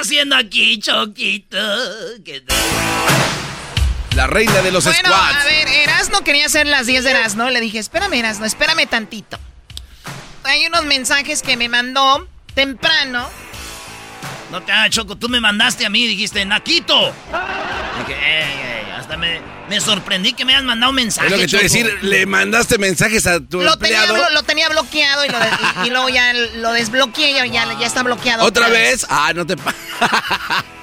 Haciendo aquí, Choquito? La reina de los Bueno, squats. a ver, Erasno quería hacer las 10 de Erasno. Le dije, espérame, Erasno, espérame tantito. Hay unos mensajes que me mandó temprano. No te hagas, Choco. Tú me mandaste a mí dijiste, Naquito. Dije, ey, ey, hasta me, me sorprendí que me hayas mandado un mensaje, Es lo que te decir, le mandaste mensajes a tu Lo tenía, empleado. lo tenía bloqueado y, lo de- y- y luego ya lo desbloqueé y ya, está bloqueado. ¿Otra vez? Ah, no te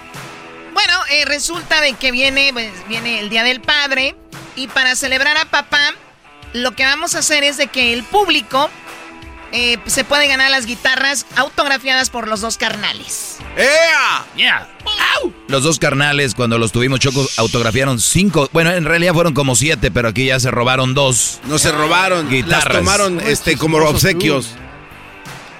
Bueno, eh, resulta de que viene, pues, viene el Día del Padre y para celebrar a papá, lo que vamos a hacer es de que el público eh, se puede ganar las guitarras autografiadas por los dos carnales. ¡Ea! Yeah. Los dos carnales, cuando los tuvimos Choco, autografiaron cinco. Bueno, en realidad fueron como siete, pero aquí ya se robaron dos. No se robaron, Guitarras. las tomaron este, como obsequios.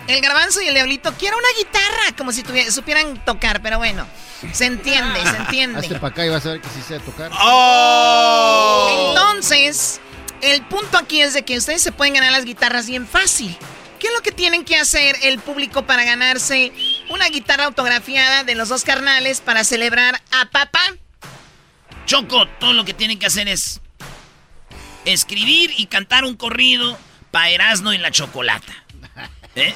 El garbanzo y el diablito quiero una guitarra, como si supieran tocar, pero bueno, se entiende, se entiende. Hazte para acá y vas a ver que sí sé tocar. ¡Oh! Entonces, el punto aquí es de que ustedes se pueden ganar las guitarras bien fácil. ¿Qué es lo que tienen que hacer el público para ganarse una guitarra autografiada de los dos carnales para celebrar a papá? Choco, todo lo que tienen que hacer es escribir y cantar un corrido para Erasmo y la Chocolata. ¿Eh?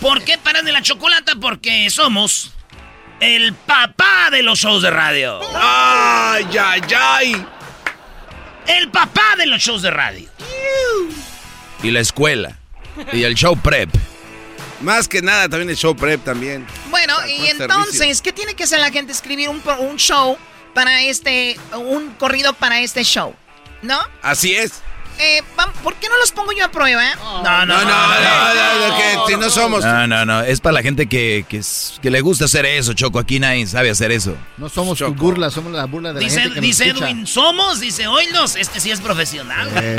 ¿Por qué paran de la Chocolata? Porque somos el papá de los shows de radio. ¡Ay, ay, ay! El papá de los shows de radio. Y la escuela. Y el show prep. Más que nada, también el show prep también. Bueno, y entonces, servicio. ¿qué tiene que hacer la gente? Escribir un, pro- un show para este, un corrido para este show, ¿no? Así es. Eh, ¿Por qué no los pongo yo a prueba? No, No, no, no, no, que somos. No, no, no. Es para la gente que, que, es- que le gusta hacer eso, Choco. Aquí nadie sabe hacer eso. No somos Choco. tu burla, somos la burla de la Dice, gente que nos dice escucha. Edwin, somos, dice, oílos, este sí es profesional. Eh,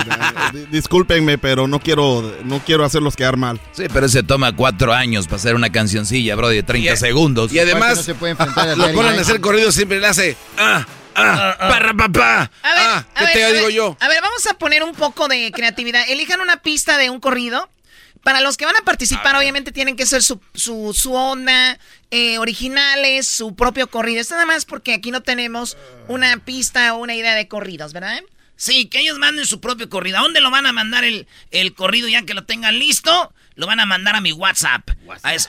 di- discúlpenme, pero no quiero, no quiero hacerlos quedar mal. Sí, pero se toma cuatro años para hacer una cancioncilla, bro, de 30 Y- segundos. Y además, no se puede enfrentar a lo ponen a hacer corrido, siempre le hace. ¡Ah! ¡Ah! ¡Parra, papá! A ver, ¡Ah! a ¿Qué ver, te a digo ver, yo? A ver, vamos a poner un poco de creatividad. Elijan una pista de un corrido. Para los que van a participar, obviamente tienen que ser su, su, su onda, eh, originales, su propio corrido. Esto nada más porque aquí no tenemos una pista o una idea de corridos, ¿verdad? Sí, que ellos manden su propio corrido. ¿A dónde lo van a mandar el, el corrido ya que lo tengan listo? Lo van a mandar a mi WhatsApp.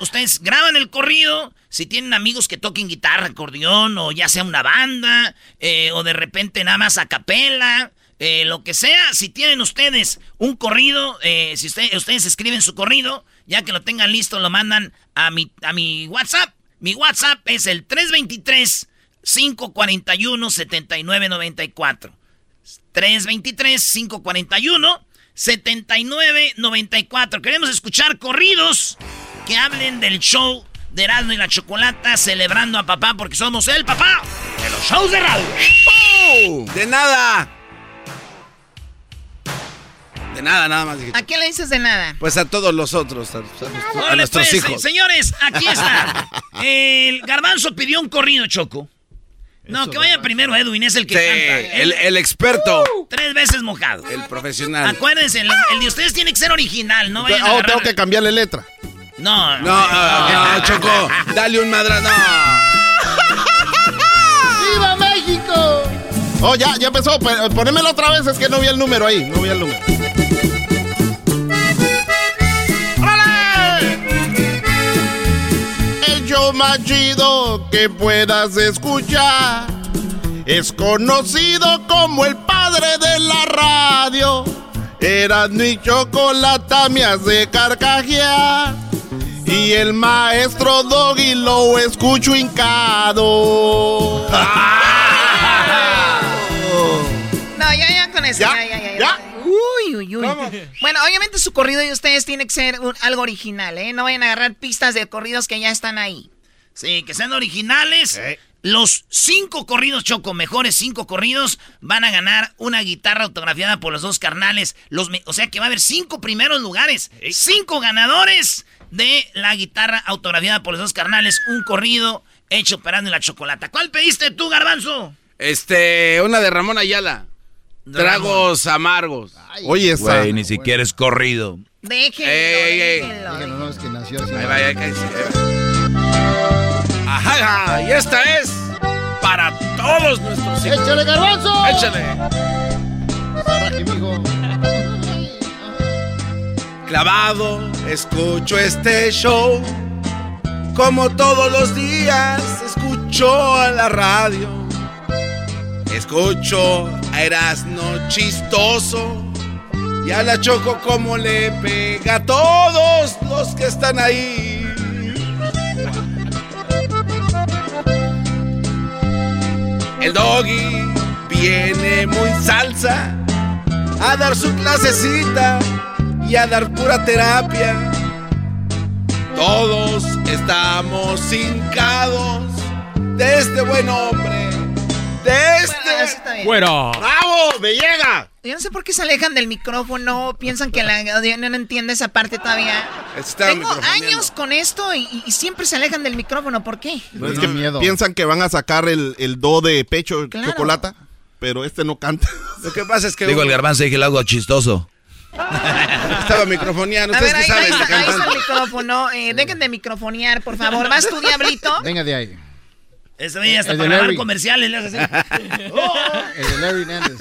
Ustedes graban el corrido. Si tienen amigos que toquen guitarra, acordeón, o ya sea una banda, eh, o de repente nada más a capela, eh, lo que sea. Si tienen ustedes un corrido, eh, si usted- ustedes escriben su corrido, ya que lo tengan listo, lo mandan a mi, a mi WhatsApp. Mi WhatsApp es el 323 541 7994. 323-541-7994. Queremos escuchar corridos que hablen del show de Erasmo y la Chocolata celebrando a papá porque somos el papá de los shows de radio. ¡Oh! De nada. De nada, nada más. ¿A quién le dices de nada? Pues a todos los otros, a, a nuestros- a Órale, nuestros pues, hijos. señores, aquí está. El garbanzo pidió un corrido, Choco. No, que vaya primero Edwin, es el que Sí, canta. el, experto, Tres veces mojado. el profesional. Acuérdense, el, el de ustedes tiene que ser original, no vayan a Oh, agarrar- tengo que cambiarle letra. No, No, ah, no, Choco, dale un madrazo. ¡Viva México! Oh, ya, ya empezó. Ponémelo otra vez, es que no vi el número ahí. No vi el número. Más chido que puedas escuchar es conocido como el padre de la radio. Eras mi chocolata me hace carcajear. Y el maestro Doggy lo escucho hincado. No, ya, ya con eso. ¿Ya? Ya, ya, ya. ¿Ya? Uy, uy, uy. Bueno, obviamente su corrido de ustedes tiene que ser un- algo original, ¿eh? No vayan a agarrar pistas de corridos que ya están ahí. Sí, que sean originales. Los cinco corridos, Choco, mejores cinco corridos, van a ganar una guitarra autografiada por los dos carnales. Los me- o sea que va a haber cinco primeros lugares. Cinco ganadores de la guitarra autografiada por los dos carnales. Un corrido hecho parando en la chocolata. ¿Cuál pediste tú, Garbanzo? Este, una de Ramón Ayala. Tragos amargos. Oye, esa. Güey, ni siquiera es corrido. Déjenlo, Ey, ey. déjenlo. Díganlo, no, es que nació así. Ahí Ajá, y esta es para todos nuestros hijos. ¡Échale, garbanzo! Échale. Clavado, escucho este show. Como todos los días, escucho a la radio. Escucho a Erasno chistoso. Y a la Choco como le pega a todos los que están ahí. El doggy viene muy salsa a dar su clasecita y a dar pura terapia. Todos estamos hincados de este buen hombre, de Bueno, este... está bien. ¡Bravo! ¡Me llega! Yo no sé por qué se alejan del micrófono, piensan que la audiencia no entiende esa parte todavía. Está Tengo años con esto y, y siempre se alejan del micrófono. ¿Por qué? No, es Me que da miedo. piensan que van a sacar el, el do de pecho Claro. chocolata, pero este no canta. Lo que pasa es que Digo, el garbanzo dije algo chistoso. estaba microfoneando. A Ustedes ver, qué ahí, ahí saben de está, ahí está el micrófono. Eh, dejen de microfonear, por favor. ¿Vas tú, Diablito? Venga de ahí. Ese día hasta El para grabar comerciales le hace así. El de Larry Hernández.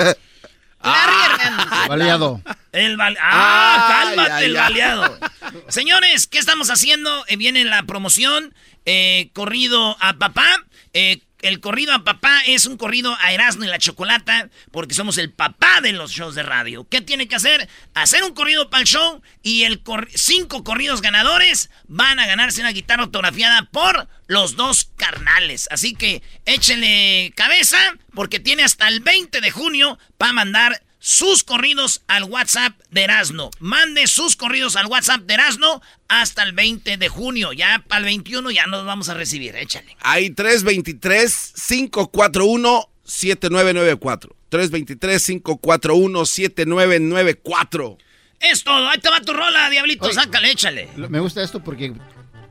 Larry Hernández. Baleado. El bal- ¡Ah! Ay, ¡Cálmate, el baleado! Señores, ¿qué estamos haciendo? Eh, viene la promoción. eh, corrido a papá. Eh, el corrido a papá es un corrido a Erasmo y la Chocolata, porque somos el papá de los shows de radio. ¿Qué tiene que hacer? Hacer un corrido para el show y el cinco corridos ganadores van a ganarse una guitarra autografiada por los dos carnales. Así que échenle cabeza, porque tiene hasta el 20 de junio para mandar sus corridos al WhatsApp de Erasno. Mande sus corridos al WhatsApp de Erasno hasta el 20 de junio. Ya para el 21 ya nos vamos a recibir. Échale. Hay 323-541-7994. 323-541-7994. Es todo. Ahí te va tu rola, Diablito. Oye. Sácale, échale. Me gusta esto porque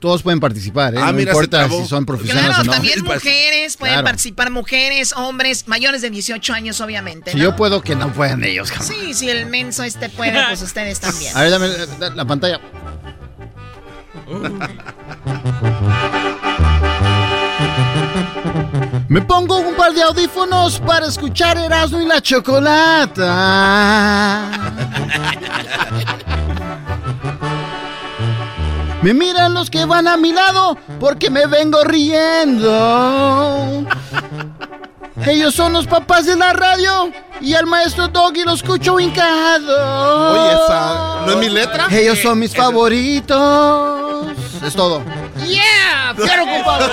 todos pueden participar, ¿eh? Ah, no mira, importa si son profesionales Claro, o no. también Pues, mujeres, pueden claro. participar mujeres, hombres, mayores de 18 años, obviamente. Si ¿no? yo puedo, que no puedan ellos, cabrón. Sí, si el menso este puede, pues ustedes también. A ver, dame la, la- la pantalla. Me pongo un par de audífonos para escuchar Erasmo y la Chocolata. Me miran los que van a mi lado porque me vengo riendo. Ellos son los papás de la radio y al maestro Doggy lo escucho hincado. Oye, esa. ¿No es mi letra? Ellos son mis favoritos. Es todo. ¡Quiero, compadre!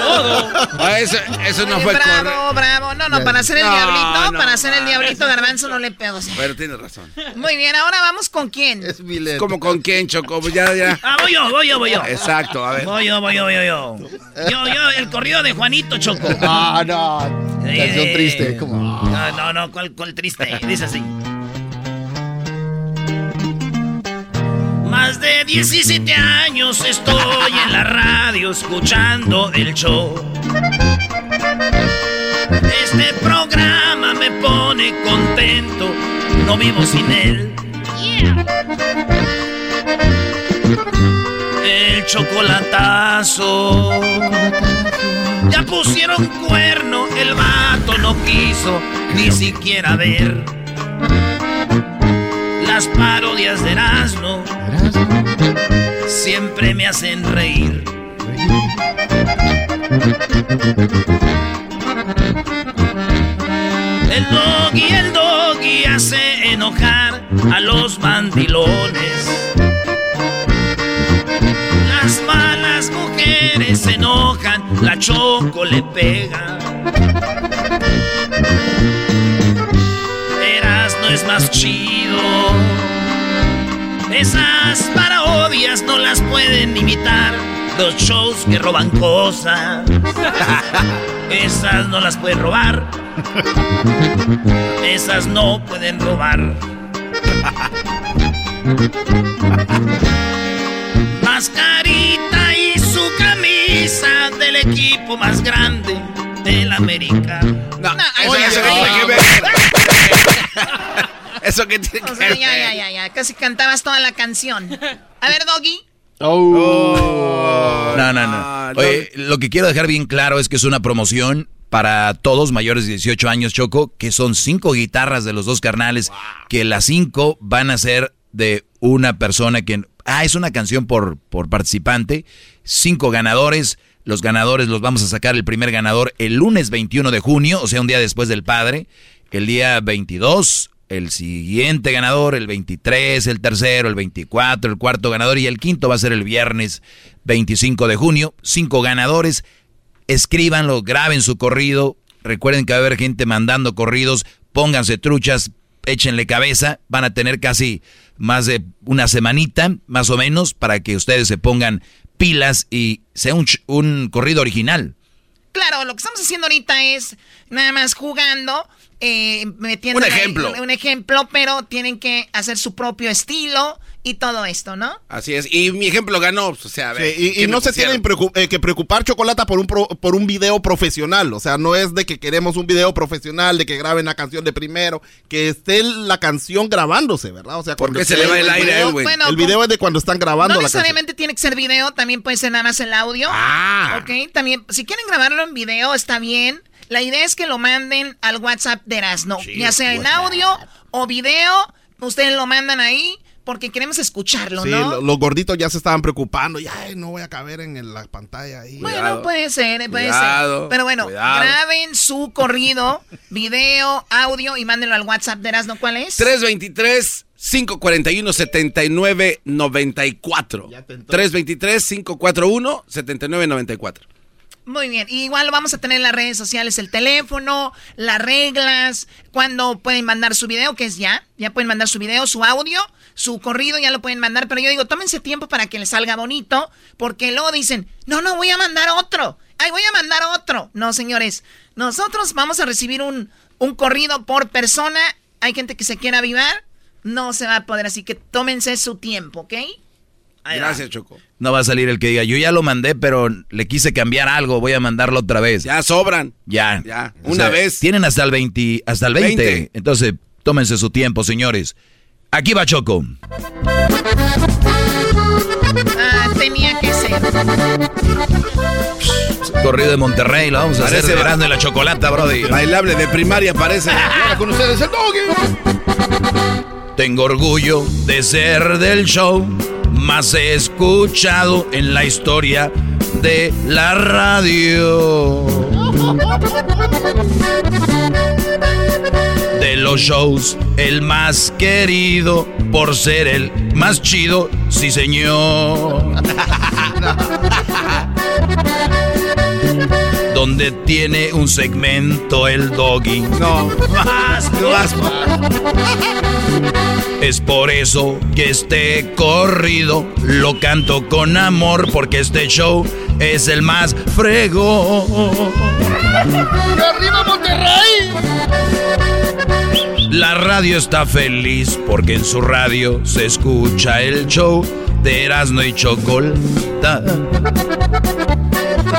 Ah, eso, eso no fue Bravo, correcto. bravo. No, no, para hacer el No, diablito, no, para hacer el diablito garbanzo no le pego. Pero tienes razón. Muy bien, ahora vamos con quién. Es Milet. ¿Cómo con quién, Choco? Pues Ya, ya. Ah, voy yo, voy yo, voy yo. Exacto, a ver. Voy yo, voy yo, voy yo. Yo, yo, el corrido de Juanito Choco. Ah, no. Canción Eh, triste. Como... No, no, no, ¿cuál, cuál triste? Dice así. Más de 17 años estoy en la radio escuchando el show. Este programa me pone contento, no vivo sin él. El chocolatazo. Ya pusieron cuerno, el vato no quiso ni siquiera ver. Las parodias de Erasmo siempre me hacen reír. El doggy, el doggy hace enojar a los mandilones. Las malas mujeres se enojan, la choco le pega. No es más chido. Esas parodias no las pueden imitar los shows que roban cosas. Esas no las pueden robar. Esas no pueden robar. Mascarita y su camisa del equipo más grande del América. No, ay, eso Eso que tiene O que sea, ver. ya, ya, ya, ya. Casi cantabas toda la canción. A ver, Doggy. Oh, No, no, no. Oye, lo que quiero dejar bien claro es que es una promoción para todos mayores de 18 años, Choco, que son cinco guitarras de los dos carnales, que las cinco van a ser de una persona que... Ah, es una canción por, por participante, cinco ganadores, los ganadores los vamos a sacar el primer ganador el lunes 21 de junio, o sea, un día después del padre, el día 22, el siguiente ganador, el 23, el tercero, el 24, el cuarto ganador y el quinto va a ser el viernes 25 de junio, cinco ganadores escríbanlo, graben su corrido. Recuerden que va a haber gente mandando corridos. Pónganse truchas, échenle cabeza. Van a tener casi más de una semanita, más o menos, para que ustedes se pongan pilas y sea un, un corrido original. Claro, lo que estamos haciendo ahorita es nada más jugando, eh, metiendo Un ahí ejemplo. Un ejemplo, pero tienen que hacer su propio estilo y todo esto, ¿no? Así es. Y mi ejemplo ganó. pues, O sea, a ver, Sí, y, y ¿qué no se tienen preocu- eh, que preocupar Chocolata por un, pro- por un video profesional. O sea, no es de que queremos un video profesional, de que graben la canción de primero, que esté la canción grabándose, ¿verdad? O sea, ¿Por cuando qué se le va el video- aire a él, güey? Bueno, el video es de cuando están grabando No la canción. necesariamente tiene que ser video, también puede ser nada más el audio. Ah. Ok, también, si quieren grabarlo en video, está bien. La idea es que lo manden al WhatsApp de Erasno, ya sea en audio o video, ustedes lo mandan ahí porque queremos escucharlo, Sí, ¿no? lo- los gorditos ya se estaban preocupando. Ya, ay, no voy a caber en la pantalla ahí. Bueno, Cuidado. puede ser, puede Cuidado, ser. Pero bueno, cuidado. graben su corrido, video, audio y mándenlo al WhatsApp de Erasno. ¿Cuál es? 323 541 7994 323 541 7994 Muy bien, igual vamos a tener en las redes sociales el teléfono, las reglas, cuándo pueden mandar su video, que es ya, ya pueden mandar su video, su audio, su corrido, ya lo pueden mandar, pero yo digo, tómense tiempo para que les salga bonito, porque luego dicen, no, no, voy a mandar otro, ay, voy a mandar otro. No, señores, nosotros vamos a recibir un, un corrido por persona, hay gente que se quiera avivar, no se va a poder, así que tómense su tiempo, ¿ok? Ahí va. Gracias, Choco. No va a salir el que diga, yo ya lo mandé, pero le quise cambiar algo, voy a mandarlo otra vez. Ya sobran. Ya. Ya, O una sea, vez. Tienen hasta el 20, hasta el 20. 20. Entonces, tómense su tiempo, señores. Aquí va Choco. Ah, tenía que ser. Corrido de Monterrey, lo vamos a Parece hacer de ba- verano de la chocolata, brody. Bailable de primaria parece. Ahora con ustedes el doggy. Tengo orgullo de ser del show más escuchado en la historia de la radio. De los shows, el más querido por ser el más chido, sí señor. donde tiene un segmento el doggy. No. Vas, No vas, Es por eso que este corrido lo canto con amor porque este show es el más frego. ¡Arriba Monterrey! La radio está feliz porque en su radio se escucha el show de Erasmo y Chocolata.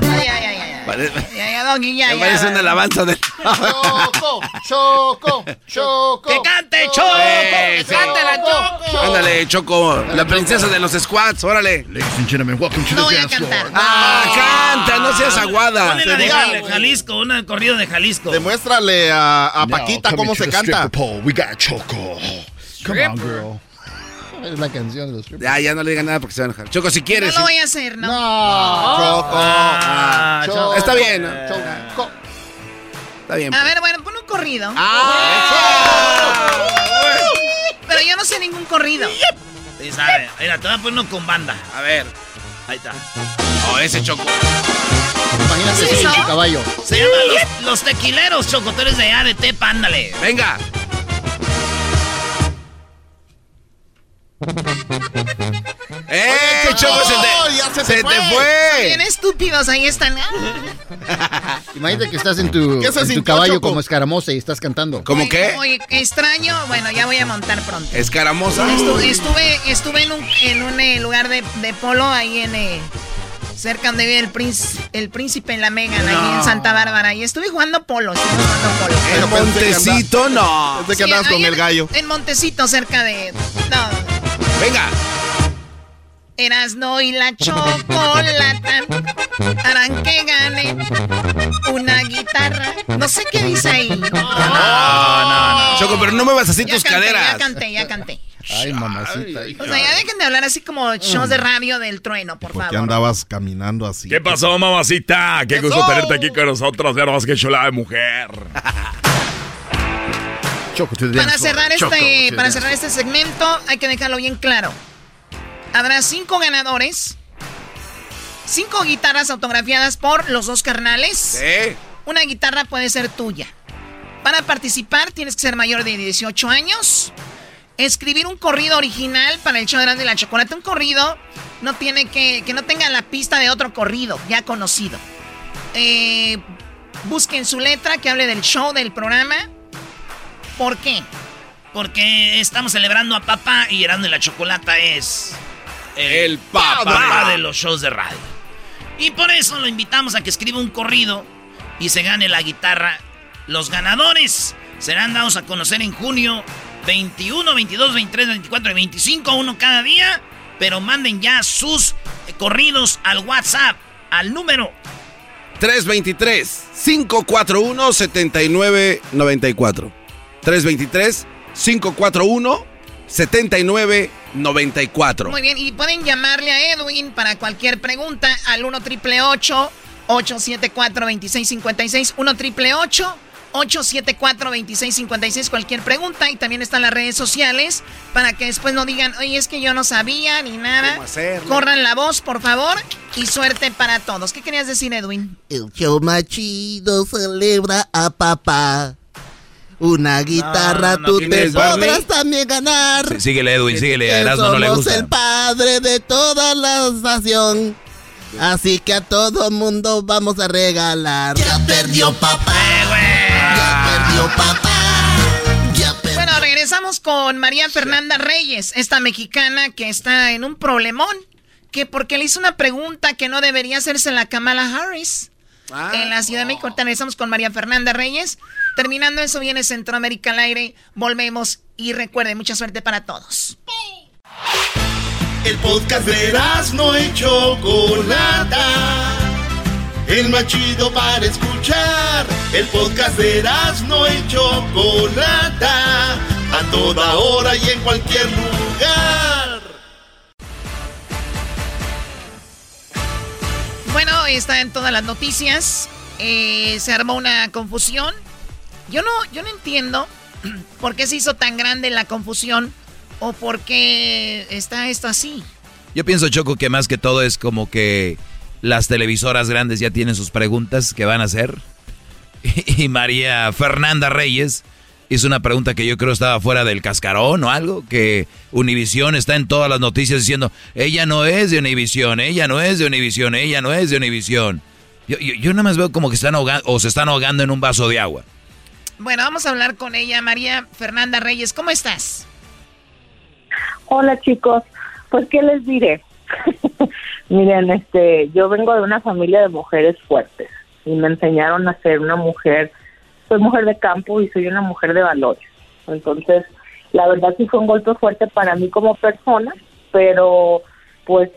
Ay, ay, ay, ay. Pare- Ya, ya, Doggy, ya, Me ya. parece una alabanza de. Choco, choco, choco. ¡Que cante, Choco! ¡Que cante la Choco! Ándale, Choco, la princesa de los squats, órale. No voy a cantar. Ah, canta, no seas aguada. Ponle la de Jalisco, una de corrido de Jalisco. Demuéstrale a, a Paquita cómo se canta. Come on, girl. Es la canción de los strippers. Ya, ya no le digan nada porque se va a enojar. Choco, si No quieres. lo sí. voy a hacer, ¿no? No. Choco. Ah, Choco. Está bien, ¿no? Choco. Está bien. A ver, bueno, pon un corrido. Ah. Pero yo no sé ningún corrido. Sí, sabe. Mira, te voy a poner uno con banda. A ver. Ahí está. Oh, ese Choco. Imagínate ¿Sí, sin no? su caballo. Se llama Los, los Tequileros, Choco. Tú eres de allá, de Tepa, ándale. Venga. ¡Eh, Choco! Se te, ya se te se fue. te fue. Bien estúpidos, ahí están. Imagínate que estás en tu, ¿Qué se en caballo Choco? como escaramosa y estás cantando. ¿Cómo Oye, qué? Oye, extraño. Bueno, ya voy a montar pronto. ¿Escaramosa? Estu- estuve, estuve en un, en un eh, lugar de, de polo ahí en eh, cerca donde vive el príncipe, el príncipe en la Megan, ahí en Santa Bárbara. Y estuve jugando polo, estuve jugando polo. ¿El Yo pensé que Montecito? No. Desde que Sí, andabas con en- el gallo. En Montecito, cerca de. No. Venga. Erasno y la chocolata harán que gane una guitarra. No sé qué dice ahí. Choco, pero no muevas así Ya tus canté, caderas. Ya canté, ya canté. Ay, mamacita. O sea, ya dejen de hablar así como shows de radio del trueno, por ¿Por qué favor. andabas caminando así? ¿Qué pasó, mamacita? Qué gusto tenerte aquí con nosotros. Ver más que chulada de mujer. Choco Para cerrar Choco este, para cerrar este segmento, hay que dejarlo bien claro. Habrá cinco ganadores, cinco guitarras autografiadas por los dos carnales. Sí. Una guitarra puede ser tuya. Para participar tienes que ser mayor de 18 años. Escribir un corrido original para el show de la Chocolate. Un corrido no tiene que, que no tenga la pista de otro corrido ya conocido. Eh, busquen su letra que hable del show, del programa. ¿Por qué? Porque estamos celebrando a papá y Erasmo y la Chocolata es El papá. papá de los shows de radio. Y por eso lo invitamos a que escriba un corrido y se gane la guitarra. Los ganadores serán dados a conocer en junio 21, 22, 23, 24 y 25, uno cada día. Pero manden ya sus corridos al WhatsApp, al número 323-541-7994. 323-541-7994. Muy bien, y pueden llamarle a Edwin para cualquier pregunta al 1 triple 874 2656 1 triple 874 2656 cualquier pregunta y también están las redes sociales para que después no digan, oye, es que yo no sabía ni nada. Corran la voz, por favor, y suerte para todos. ¿Qué querías decir, Edwin? El show más chido celebra a papá. Una guitarra no, tú ¿quién te podrás también ganar. Sí, síguele, Edwin, síguele. A Que Erasmo no le somos gusta. el padre de toda la estación. Así que a todo mundo vamos a regalar. Ya perdió papá. Ya perdió papá. Ya perdió. Bueno, regresamos con María Fernanda Reyes, esta mexicana que está en un problemón, que porque le hizo una pregunta que no debería hacerse la Kamala Harris Ah. en la Ciudad de México. Ahorita regresamos con María Fernanda Reyes. Terminando eso viene Centroamérica al aire. Volvemos y recuerden, mucha suerte para todos. El podcast de no y Chocolata. El más chido para escuchar. El podcast de no y Chocolata. A toda hora y en cualquier lugar. Bueno, está en todas las noticias. Eh, se armó una confusión. Yo no, yo no entiendo por qué se hizo tan grande la confusión o por qué está esto así. Yo pienso, Choco, que más que todo es como que las televisoras grandes ya tienen sus preguntas que van a hacer. Y María Fernanda Reyes hizo una pregunta que yo creo estaba fuera del cascarón o algo, que Univisión está en todas las noticias diciendo, ella no es de Univisión, ella no es de Univisión, ella no es de Univisión. Yo, yo, nada más veo como que están ahogando o se están ahogando en un vaso de agua. Bueno, vamos a hablar con ella, María Fernanda Reyes. ¿Cómo estás? Hola chicos, pues qué les diré. Miren, este, yo vengo de una familia de mujeres fuertes y me enseñaron a ser una mujer, soy mujer de campo y soy una mujer de valores. Entonces, la verdad sí fue un golpe fuerte para mí como persona, pero pues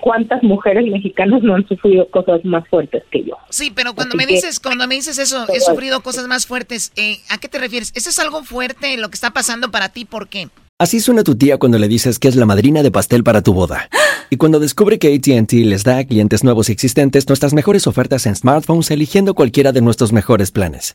cuántas mujeres mexicanas no han sufrido cosas más fuertes que yo. Sí, pero cuando me dices, cuando me dices eso, he sufrido cosas más fuertes, eh, ¿a qué te refieres? ¿Eso es algo fuerte lo que está pasando para ti? ¿Por qué? Así suena tu tía cuando le dices que es la madrina de pastel para tu boda. Y cuando descubre que ATT les da a clientes nuevos y existentes nuestras mejores ofertas en smartphones eligiendo cualquiera de nuestros mejores planes.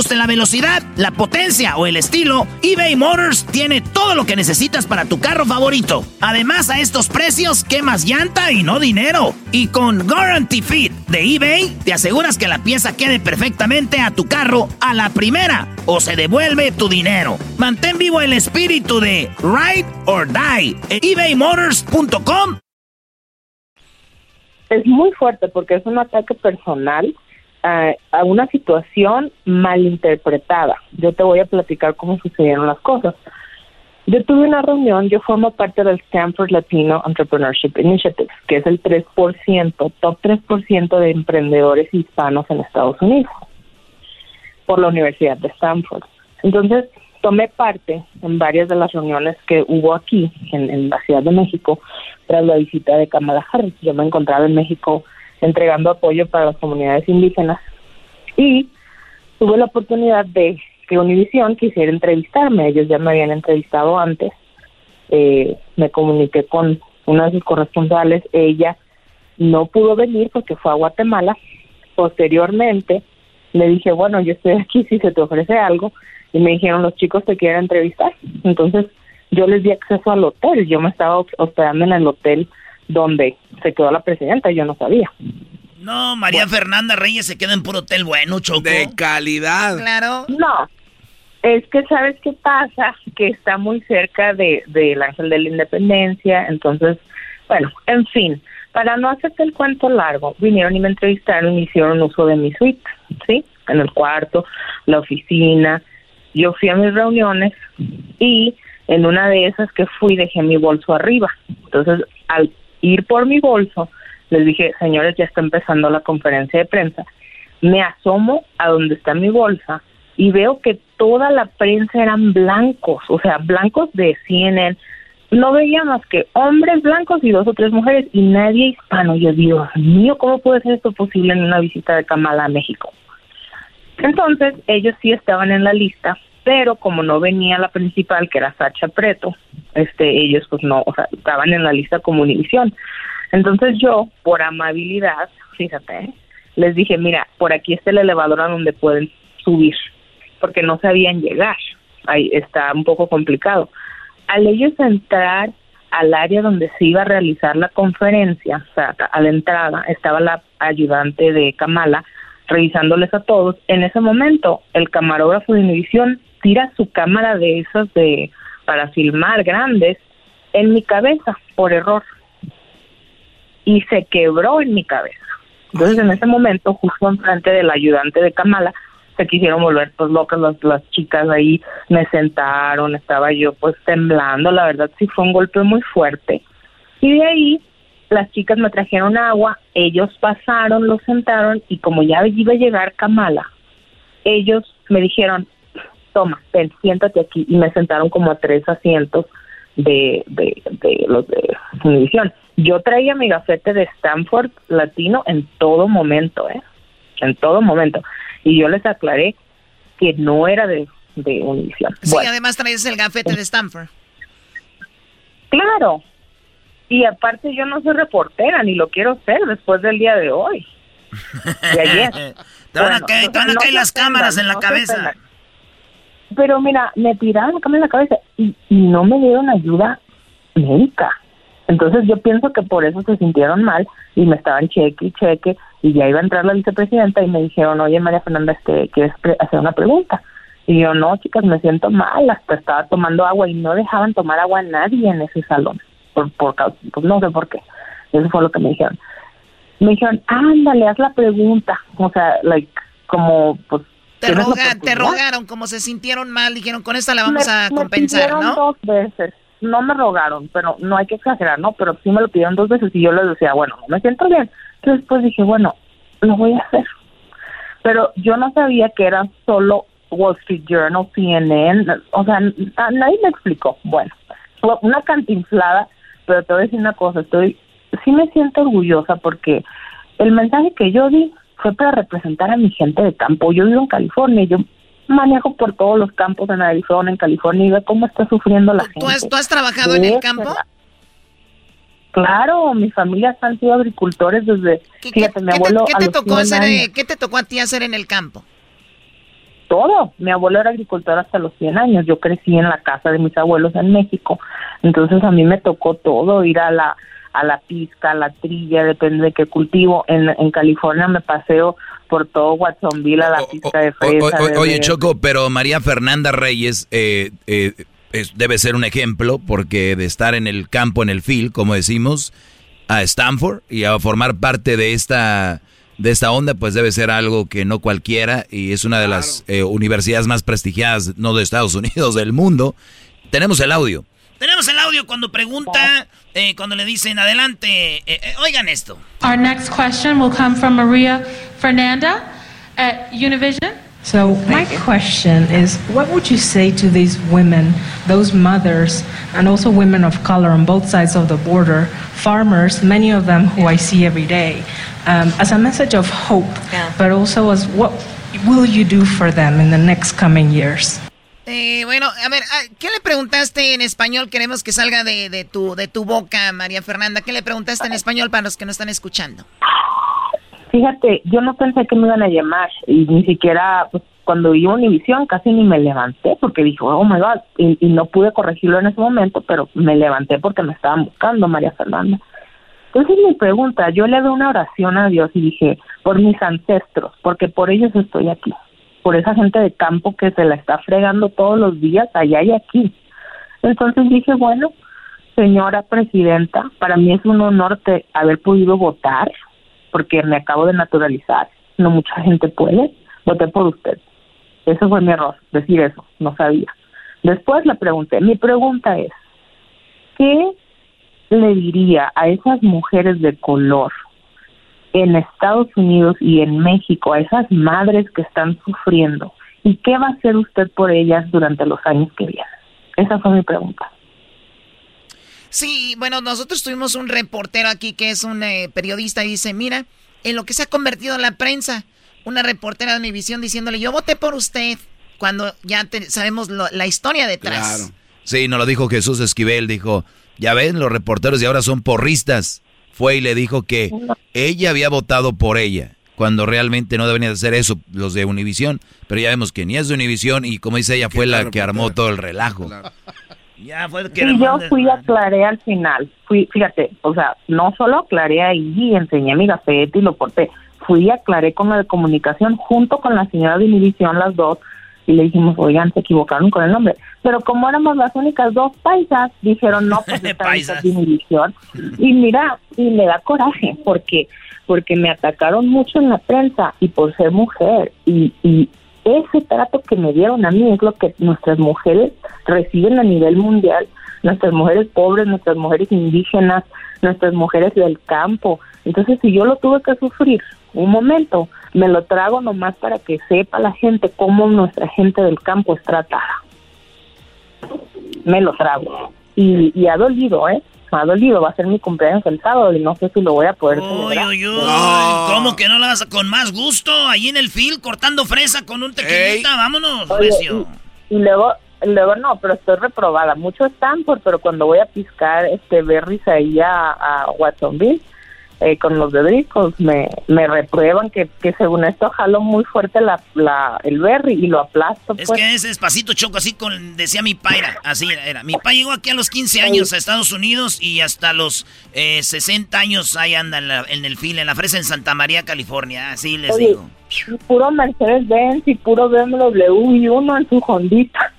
guste la velocidad, la potencia o el estilo, eBay Motors tiene todo lo que necesitas para tu carro favorito. Además, a estos precios, quemas llanta y no dinero. Y con Guarantee Fit de eBay, te aseguras que la pieza quede perfectamente a tu carro a la primera o se devuelve tu dinero. Mantén vivo el espíritu de Ride or Die en ebaymotors.com. Es muy fuerte porque es un ataque personal a, una situación malinterpretada. Yo te voy a platicar cómo sucedieron las cosas. Yo tuve una reunión, yo formo parte del Stanford Latino Entrepreneurship Initiative, que es el 3%, top 3% de emprendedores hispanos en Estados Unidos, por la Universidad de Stanford. Entonces, tomé parte en varias de las reuniones que hubo aquí, en, en la Ciudad de México, tras la visita de Kamala Harris. Yo me encontraba en México entregando apoyo para las comunidades indígenas. Y tuve la oportunidad de que Univisión quisiera entrevistarme. Ellos ya me habían entrevistado antes. Eh, me comuniqué con una de sus corresponsales. Ella no pudo venir porque fue a Guatemala. Posteriormente le dije, bueno, yo estoy aquí si se te ofrece algo. Y me dijeron, los chicos te quieren entrevistar. Entonces yo les di acceso al hotel. Yo me estaba hospedando en el hotel donde se quedó la presidenta, yo no sabía. No, María Fernanda Reyes se queda en puro hotel bueno, Choco. De calidad. Claro. No, es que sabes qué pasa, que está muy cerca de del Ángel de la Independencia, entonces, bueno, en fin, para no hacerte el cuento largo, vinieron y me entrevistaron y hicieron uso de mi suite, ¿sí? En el cuarto, la oficina, yo fui a mis reuniones y en una de esas que fui dejé mi bolso arriba, entonces al ir por mi bolso, les dije, señores, ya está empezando la conferencia de prensa. Me asomo a donde está mi bolsa y veo que toda la prensa eran blancos, o sea, blancos de CNN. No veía más que hombres blancos y dos o tres mujeres y nadie hispano. Yo, Dios mío, ¿cómo puede ser esto posible en una visita de Kamala a México? Entonces, ellos sí estaban en la lista, pero como no venía la principal, que era Sacha Preto, este, ellos pues no, o sea, estaban en la lista como Univisión. Entonces yo, por amabilidad, fíjate, les dije, mira, por aquí está el elevador a donde pueden subir, porque no sabían llegar. Ahí está un poco complicado. Al ellos entrar al área donde se iba a realizar la conferencia, o sea, a la entrada estaba la ayudante de Kamala revisándoles a todos. En ese momento, el camarógrafo de Univisión tira su cámara de esas de para filmar grandes en mi cabeza por error y se quebró en mi cabeza. Entonces en ese momento, justo enfrente del ayudante de Kamala, se quisieron volver pues locas las, las chicas ahí, me sentaron, estaba yo pues temblando, la verdad sí fue un golpe muy fuerte. Y de ahí las chicas me trajeron agua, ellos pasaron, los sentaron y como ya iba a llegar Kamala, ellos me dijeron, toma, ven, siéntate aquí y me sentaron como a tres asientos de, de, de los de Univision. Yo traía mi gafete de Stanford latino en todo momento, ¿eh? En todo momento. Y yo les aclaré que no era de, de Univision. Sí, además traes el gafete de Stanford. Claro. Y aparte yo no soy reportera, ni lo quiero ser después del día de hoy. De ayer. te van a caer, las cámaras en la cabeza. Pero mira, me tiraron en la cabeza y, no me dieron ayuda médica. Entonces yo pienso que por eso se sintieron mal y me estaban cheque y cheque y ya iba a entrar la vicepresidenta y me dijeron, oye María Fernanda, este, ¿quieres hacer una pregunta? Y yo, no, chicas, me siento mal, hasta estaba tomando agua y no dejaban tomar agua a nadie en ese salón, por, por pues no sé por qué. Eso fue lo que me dijeron. Me dijeron, ándale, haz la pregunta. O sea, like, como, pues, te, te rogaron, como se sintieron mal, dijeron, con esta la vamos a compensar, ¿no? dos veces. No me rogaron, pero no hay que exagerar, ¿no? Pero sí me lo pidieron dos veces y yo les decía, bueno, no me siento bien. Entonces, pues dije, bueno, lo voy a hacer. Pero yo no sabía que era solo Wall Street Journal, CNN, o sea, nadie me explicó. Bueno, una cantinflada, pero te voy a decir una cosa, estoy, sí me siento orgullosa porque el mensaje que yo di fue para representar a mi gente de campo. Yo vivo en California, yo manejo por todos los campos en Arizona, en California, y ve cómo está sufriendo la ¿Tú gente. Has, ¿Tú has trabajado en el campo? Claro, mi familia han sido agricultores desde... ¿Qué, fíjate, mi abuelo te, tocó hacer, eh, ¿Qué te tocó a ti hacer en el campo? Todo. Mi abuelo era agricultor hasta los 100 años. Yo crecí en la casa de mis abuelos en México. Entonces a mí me tocó todo, ir a la a la pizca, a la trilla, depende de qué cultivo. En, en California me paseo por todo Watsonville a la pizca de fresa. oye, Choco, pero María Fernanda Reyes eh, eh, debe ser un ejemplo porque de estar en el campo, en el field, como decimos, a Stanford y a formar parte de esta de esta onda, pues debe ser algo que no cualquiera y es una de las eh, universidades más prestigiadas, no de Estados Unidos, del mundo. Tenemos el audio. Tenemos el audio cuando pregunta, eh, cuando le dicen adelante. Eh, eh, oigan esto. Our next question will come from Maria Fernanda at Univision. So my question is, what would you say to these women, those mothers, and also women of color on both sides of the border, farmers, many of them who I see every day, um, as a message of hope, yeah. but also as what will you do for them in the next coming years? Eh, bueno, a ver, ah, ¿qué le preguntaste en español? Queremos que salga de, de, tu, de tu boca, María Fernanda. ¿Qué le preguntaste en español para los que no están escuchando? Fíjate, yo no pensé que me iban a llamar y ni siquiera pues, cuando vi Univisión casi ni me levanté porque dijo, oh my God, y, y, no pude corregirlo en ese momento, pero me levanté porque me estaban buscando, María Fernanda. Entonces mi pregunta, yo le doy una oración a Dios y dije, por mis ancestros, porque por ellos estoy aquí por esa gente de campo que se la está fregando todos los días allá y aquí. Entonces dije, bueno, señora presidenta, para mí es un honor haber podido votar, porque me acabo de naturalizar, no mucha gente puede, voté por usted. Eso fue mi error, decir eso, no sabía. Después le pregunté, mi pregunta es, ¿qué le diría a esas mujeres de color en Estados Unidos y en México a esas madres que están sufriendo y qué va a hacer usted por ellas durante los años que vienen. Esa fue mi pregunta. Sí, bueno, nosotros tuvimos un reportero aquí que es un eh, periodista y dice, mira, en lo que se ha convertido en la prensa, una reportera de Univisión diciéndole, yo voté por usted, cuando ya sabemos la historia detrás. Claro. Sí, nos lo dijo Jesús Esquivel, dijo, ya ven, los reporteros de ahora son porristas fue y le dijo que ella había votado por ella, cuando realmente no deberían hacer eso los de Univisión, pero ya vemos que ni es de Univisión y como dice ella fue la que armó todo el relajo. Ya fue que y yo fui a aclaré al final, fui, fíjate, o sea, no solo aclaré ahí y enseñé mi gafete y lo porté, fui y aclaré con la de comunicación junto con la señora de Univisión las dos y le dijimos, oigan, se equivocaron con el nombre. Pero como éramos las únicas dos paisas, dijeron, no, pues esta es división. Y mira, y me da coraje, porque porque me atacaron mucho en la prensa y por ser mujer y, y, ese trato que me dieron a mí es lo que nuestras mujeres reciben a nivel mundial, nuestras mujeres pobres, nuestras mujeres indígenas, nuestras mujeres del campo. Entonces, si yo lo tuve que sufrir un momento, me lo trago nomás para que sepa la gente cómo nuestra gente del campo es tratada. Me lo trago. Y, y ha dolido, ¿eh? Me ha dolido. Va a ser mi cumpleaños el sábado y no sé si lo voy a poder celebrar. Uy, uy, ¿Cómo que no la vas a con más gusto? Ahí en el field cortando fresa con un tequilita. Vámonos, Oye, recio. y, y luego luego no, pero estoy reprobada. Mucho Stanford, pero cuando voy a piscar este berries ahí a, a Watsonville eh, con los de Dricos, me, me reprueban que, que según esto jalo muy fuerte la, la, el berry y lo aplasto. Es pues. que es despacito choco, así con, decía mi paira, así era, era. Mi pa llegó aquí a los 15 años a Estados Unidos y hasta los eh, 60 años ahí anda en, la- en el fil, en la fresa en Santa María, California, así les Oye, digo. puro Mercedes-Benz y puro BMW y uno en su Hondita.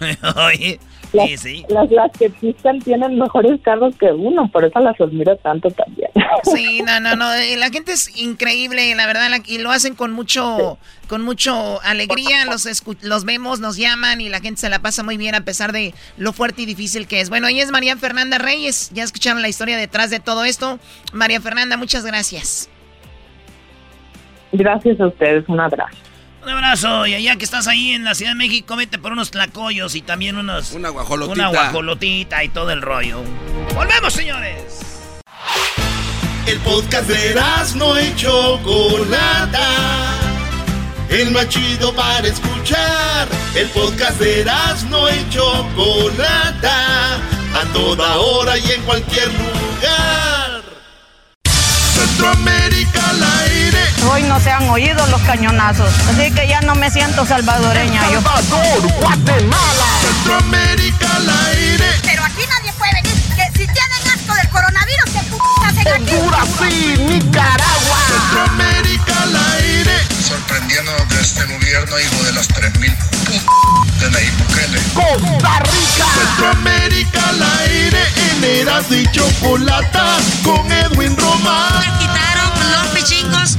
Oye, Las, sí, sí. las, las que pistan tienen mejores carros que uno, por eso las admiro tanto también. Sí, no, no, no. eh, La gente es increíble, la verdad, la- y lo hacen con mucho, con mucho alegría. Los, escu- los vemos, nos llaman y la gente se la pasa muy bien a pesar de lo fuerte y difícil que es. Bueno, ella es María Fernanda Reyes. Ya escucharon la historia detrás de todo esto. María Fernanda, muchas gracias. Gracias a ustedes, un abrazo. Un abrazo, y allá que estás ahí en la Ciudad de México, vete por unos tlacoyos y también unos... Una guajolotita. Una guajolotita y todo el rollo. ¡Volvemos, señores! El podcast de no y Chocolata. El más chido para escuchar. El podcast de no y Chocolata. A toda hora y en cualquier lugar. Centroamérica al aire. Hoy no se han oído los cañonazos, así que ya no me siento salvadoreña yo. Guatemala. Centroamérica al aire. Pero aquí nadie puede venir. Que si tienen asco del coronavirus, ¿qué p hacen aquí? Honduras y Nicaragua. Centroamérica al aire. Sorprendiendo de este gobierno, hijo de las 3000 p de Nayib Bukele. Costa Rica. Centroamérica al aire. En Eras y Chocolata. Con Edwin Román. Me quitaron los pichingos.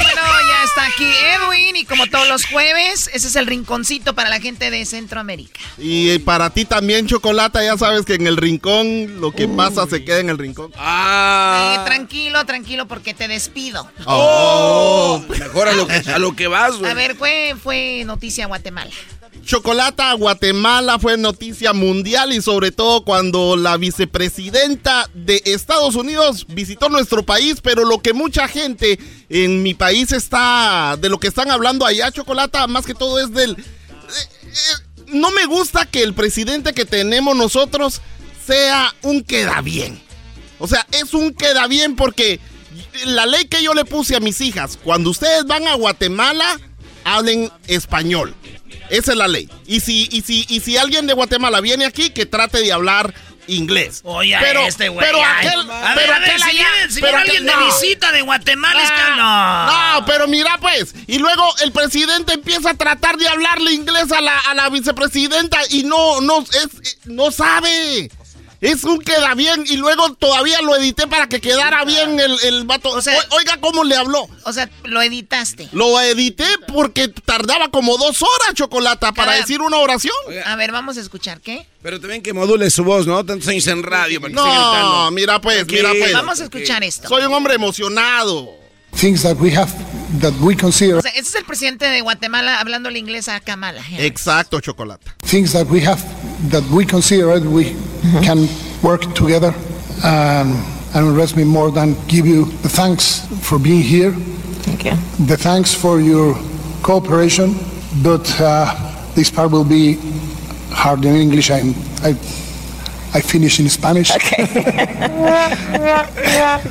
bueno, ya está aquí Edwin como todos los jueves, ese es el rinconcito para la gente de Centroamérica. Y para ti también, Chocolata, ya sabes que en el rincón lo que pasa se queda en el rincón. Eh, tranquilo, tranquilo, porque te despido. Oh, mejor a lo, a lo que vas, güey. A ver, fue, fue noticia Guatemala. Chocolata, Guatemala fue noticia mundial y sobre todo cuando la vicepresidenta de Estados Unidos visitó nuestro país, pero lo que mucha gente en mi país está, de lo que están hablando allá, Chocolata, más que todo es del... eh, eh, no me gusta que el presidente que tenemos nosotros sea un queda bien. O sea, es un queda bien porque la ley que yo le puse a mis hijas, cuando ustedes van a Guatemala, hablen español. Esa es la ley. Y si, y si, y si alguien de Guatemala viene aquí, que trate de hablar inglés. Oye, pero, este güey. Pero aquel, a ver, pero a ver, aquel si allá- viene, si pero viene aquel- alguien de visita de Guatemala, que no. No, pero mira pues, y luego el presidente empieza a tratar de hablarle inglés a la, a la vicepresidenta y no, no, es, no sabe. Es un queda bien y luego todavía lo edité para que quedara bien el, el vato. O- Oiga cómo le habló. O sea, lo editaste. Lo edité porque tardaba como dos horas, Chocolata, para decir una oración. A ver, vamos a escuchar, ¿qué? Pero también que module su voz, ¿no? Tantos años en radio. para que No, mira pues, mira pues. Vamos a escuchar esto. Soy un hombre emocionado. things that we have that we consider O sea, ese es el presidente de Guatemala hablándole inglés a Kamala. Exacto, Chocolata. things that we have that we consider that we can work together and and rest me more than give you the thanks for being here Thank you. the thanks for your cooperation but uh, this part will be hard in English I I, I finish in Spanish Okay.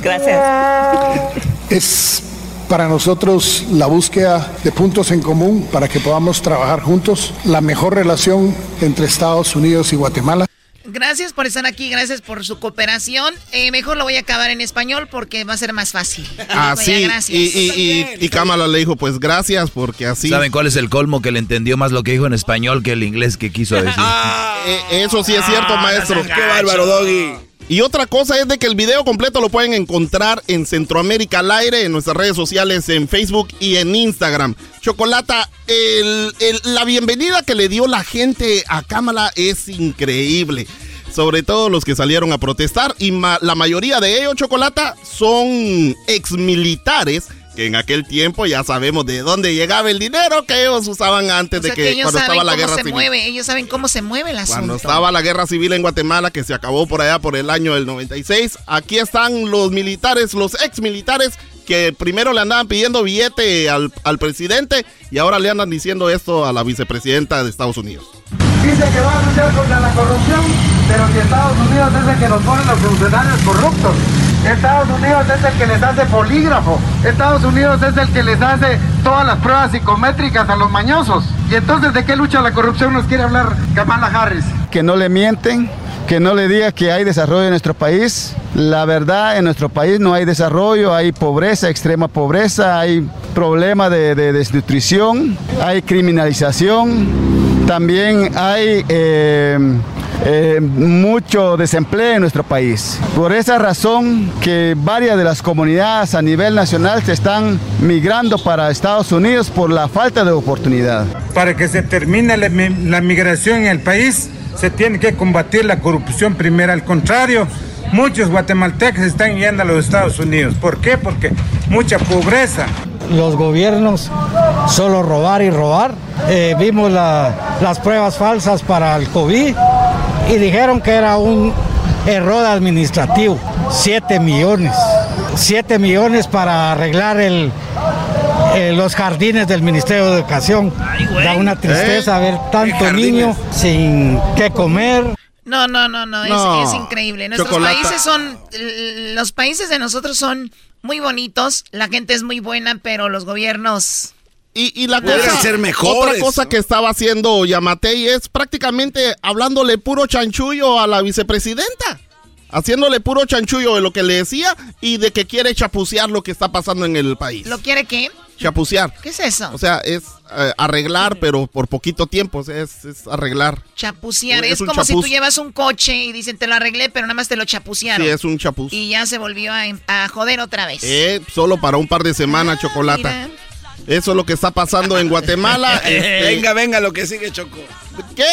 Gracias. Es para nosotros la búsqueda de puntos en común para que podamos trabajar juntos, la mejor relación entre Estados Unidos y Guatemala. Gracias por estar aquí, gracias por su cooperación. Eh, mejor lo voy a acabar en español porque va a ser más fácil. Así, Oye, y, y, y, y Kamala le dijo, pues gracias, porque así... ¿Saben cuál es el colmo? Que le entendió más lo que dijo en español que el inglés que quiso decir. Eh, eso sí es cierto, Ah, maestro. Qué bárbaro, Doggy. Y otra cosa es de que el video completo lo pueden encontrar en Centroamérica al aire, en nuestras redes sociales, en Facebook y en Instagram. Chocolata, la bienvenida que le dio la gente a Kamala es increíble. Sobre todo los que salieron a protestar y la mayoría de ellos, Chocolata, son exmilitares que en aquel tiempo ya sabemos de dónde llegaba el dinero que ellos usaban antes O sea de que, que, ellos cuando saben estaba la cómo guerra se civil. mueve, ellos saben cómo se mueve el asunto. Cuando estaba la guerra civil en Guatemala, que se acabó por allá por el año del 96, aquí están los militares, los ex militares, que primero le andaban pidiendo billete al, al presidente y ahora le andan diciendo esto a la vicepresidenta de Estados Unidos. Dice que va a luchar contra la corrupción, pero si Estados Unidos es el que nos pone los funcionarios corruptos. Estados Unidos es el que les hace polígrafo. Estados Unidos es el que les hace todas las pruebas psicométricas a los mañosos. Y entonces, ¿de qué lucha la corrupción nos quiere hablar Kamala Harris? que no le mienten, que no le diga que hay desarrollo en nuestro país. La verdad, en nuestro país no hay desarrollo, hay pobreza, extrema pobreza, hay problema de, de desnutrición, hay criminalización, también hay eh, eh, mucho desempleo en nuestro país. Por esa razón que varias de las comunidades a nivel nacional se están migrando para Estados Unidos por la falta de oportunidad. Para que se termine la, la migración en el país, se tiene que combatir la corrupción primero. Al contrario, muchos guatemaltecos están yendo a los Estados Unidos. ¿Por qué? Porque mucha pobreza. los gobiernos solo robar y robar. Eh, vimos la- las pruebas falsas para el COVID y dijeron que era un error administrativo. 7 millones. 7 millones para arreglar el, eh, los jardines del Ministerio de Educación. Da una tristeza ¿Eh? ver tanto niño sin qué comer. No, no, no, no, es- No, es, increíble. Nuestros chocolata. países son, los países de nosotros son muy bonitos, la gente es muy buena, pero los gobiernos... Y, y la cosa, ser otra mejores, cosa que estaba haciendo Yamatei es prácticamente hablándole puro chanchullo a la vicepresidenta. Haciéndole puro chanchullo de lo que le decía y de que quiere chapucear lo que está pasando en el país. ¿Lo quiere qué? Chapucear. ¿Qué es eso? O sea, es eh, arreglar, pero por poquito tiempo. o sea, es, es arreglar. Chapucear. Es como si tú llevas un coche y dicen te lo arreglé, pero nada más te lo chapucearon. Sí, es un chapuz. Y ya se volvió a, a joder otra vez. Eh, solo para un par de semanas, chocolata. Eso es lo que está pasando en Guatemala. Este, Venga, venga, lo que sigue, Choco. ¿Qué?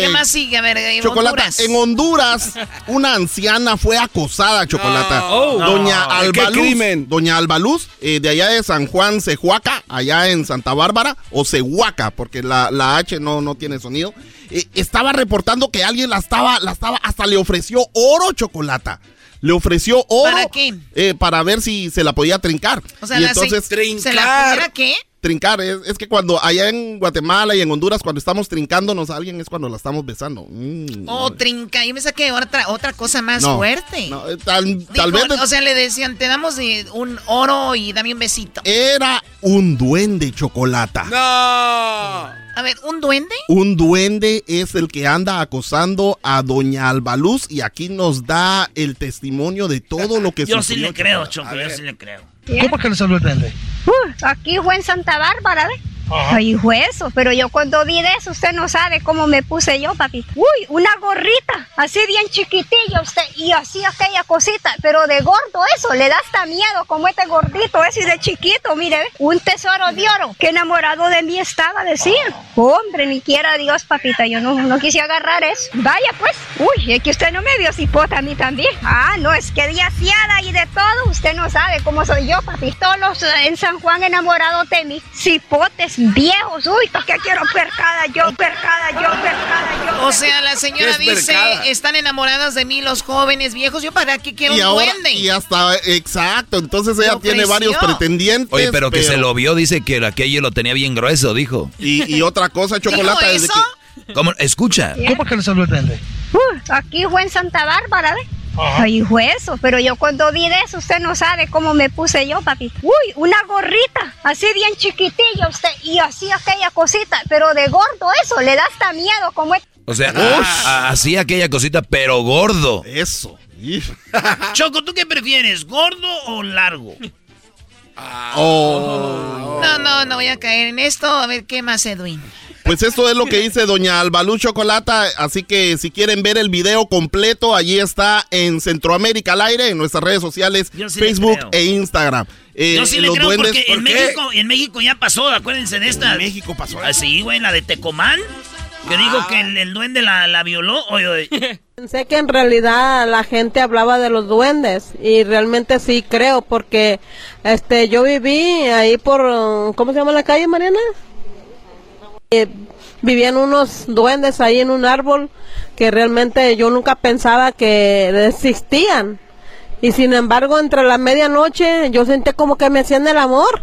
¿Qué más sigue? A ver, en Chocolata, Honduras. en Honduras, una anciana fue acosada, Chocolata. No. Oh. Doña No. ¿Qué Albaluz. crimen? Doña Albaluz, eh, de allá de San Juan, Cehuaca, allá en Santa Bárbara, o Cehuaca, porque la, la H no, no tiene sonido. eh, estaba reportando que alguien la estaba, la estaba, hasta le ofreció oro, Chocolata. Le ofreció oro. ¿Para qué? eh, para ver si se la podía trincar. O sea, y la se- entonces, ¿se la pudiera qué? Trincar, es, es que cuando allá en Guatemala y en Honduras, cuando estamos trincándonos a alguien es cuando la estamos besando. Mm. Oh, trinca. Yo me saqué otra, otra cosa más No, fuerte. no, eh, tal, tal vez O sea, le decían, te damos un oro y dame un besito. era un duende chocolata. No. A ver, ¿un duende? Un duende es el que anda acosando a Doña Albaluz y aquí nos da el testimonio de todo lo que Yo sí le creo, Chocolata. Choco, yo sí le creo. ¿Cómo que le salió el duende? Uh, aquí fue en Santa Bárbara, ¿ve? Ay, fue eso, pero yo cuando vi de eso, usted no sabe cómo me puse yo, papita. Uy, una gorrita, así bien chiquitilla usted, y así aquella cosita, pero de gordo eso, le da hasta miedo, como este gordito, ese de chiquito, mire, un tesoro de oro, que enamorado de mí estaba, decía. Hombre, ni quiera Dios, papita, yo no, no quise agarrar eso. Vaya pues, uy, es que usted no me dio cipota a mí también. Ah, no, es que diaciada y de todo, usted no sabe cómo soy yo, papi. Todos los eh, en San Juan enamorados de mí, cipotes viejos, uy, ¿para qué quiero percada yo, percada yo, percada yo? O sea, la señora ¿Qué es dice, están enamoradas de mí los jóvenes viejos. ¿Yo para qué quiero Y un ahora, duende? y hasta, exacto, entonces ella Lo tiene varios pretendientes. Oye, pero que se lo vio, dice que aquello lo tenía bien grueso, dijo. Y, y otra cosa, Chocolata, desde eso? ¿Cómo? Escucha. ¿Cómo que le salió el duende? Uh, aquí fue en Santa Bárbara, ¿ve? Ay, eso, pero yo cuando vi de eso, usted no sabe cómo me puse yo, papita. Uy, una gorrita, así bien chiquitilla usted, y así aquella cosita, pero de gordo eso, le da hasta miedo, como este. O sea, a- a- hacía aquella cosita, pero gordo. Eso. Choco, ¿tú qué prefieres, gordo o largo? Oh. No, no, no voy a caer en esto. A ver, ¿qué más, Edwin? Pues esto es lo que dice doña Albalú Chocolata, así que si quieren ver el video completo, allí está en Centroamérica al aire, en nuestras redes sociales, sí Facebook e Instagram. Eh, Yo sí le los creo duendes- porque en. México, en México ya pasó, acuérdense de esta. En México pasó. Así, güey, la de Tecomán. Que dijo que el, el duende la, la violó. Oye, oye. Pensé que en realidad la gente hablaba de los duendes y realmente sí creo porque este yo viví ahí por ¿cómo se llama la calle Mariana? Eh, vivían unos duendes ahí en un árbol que realmente yo nunca pensaba que existían y sin embargo entre la medianoche yo sentí como que me hacían el amor.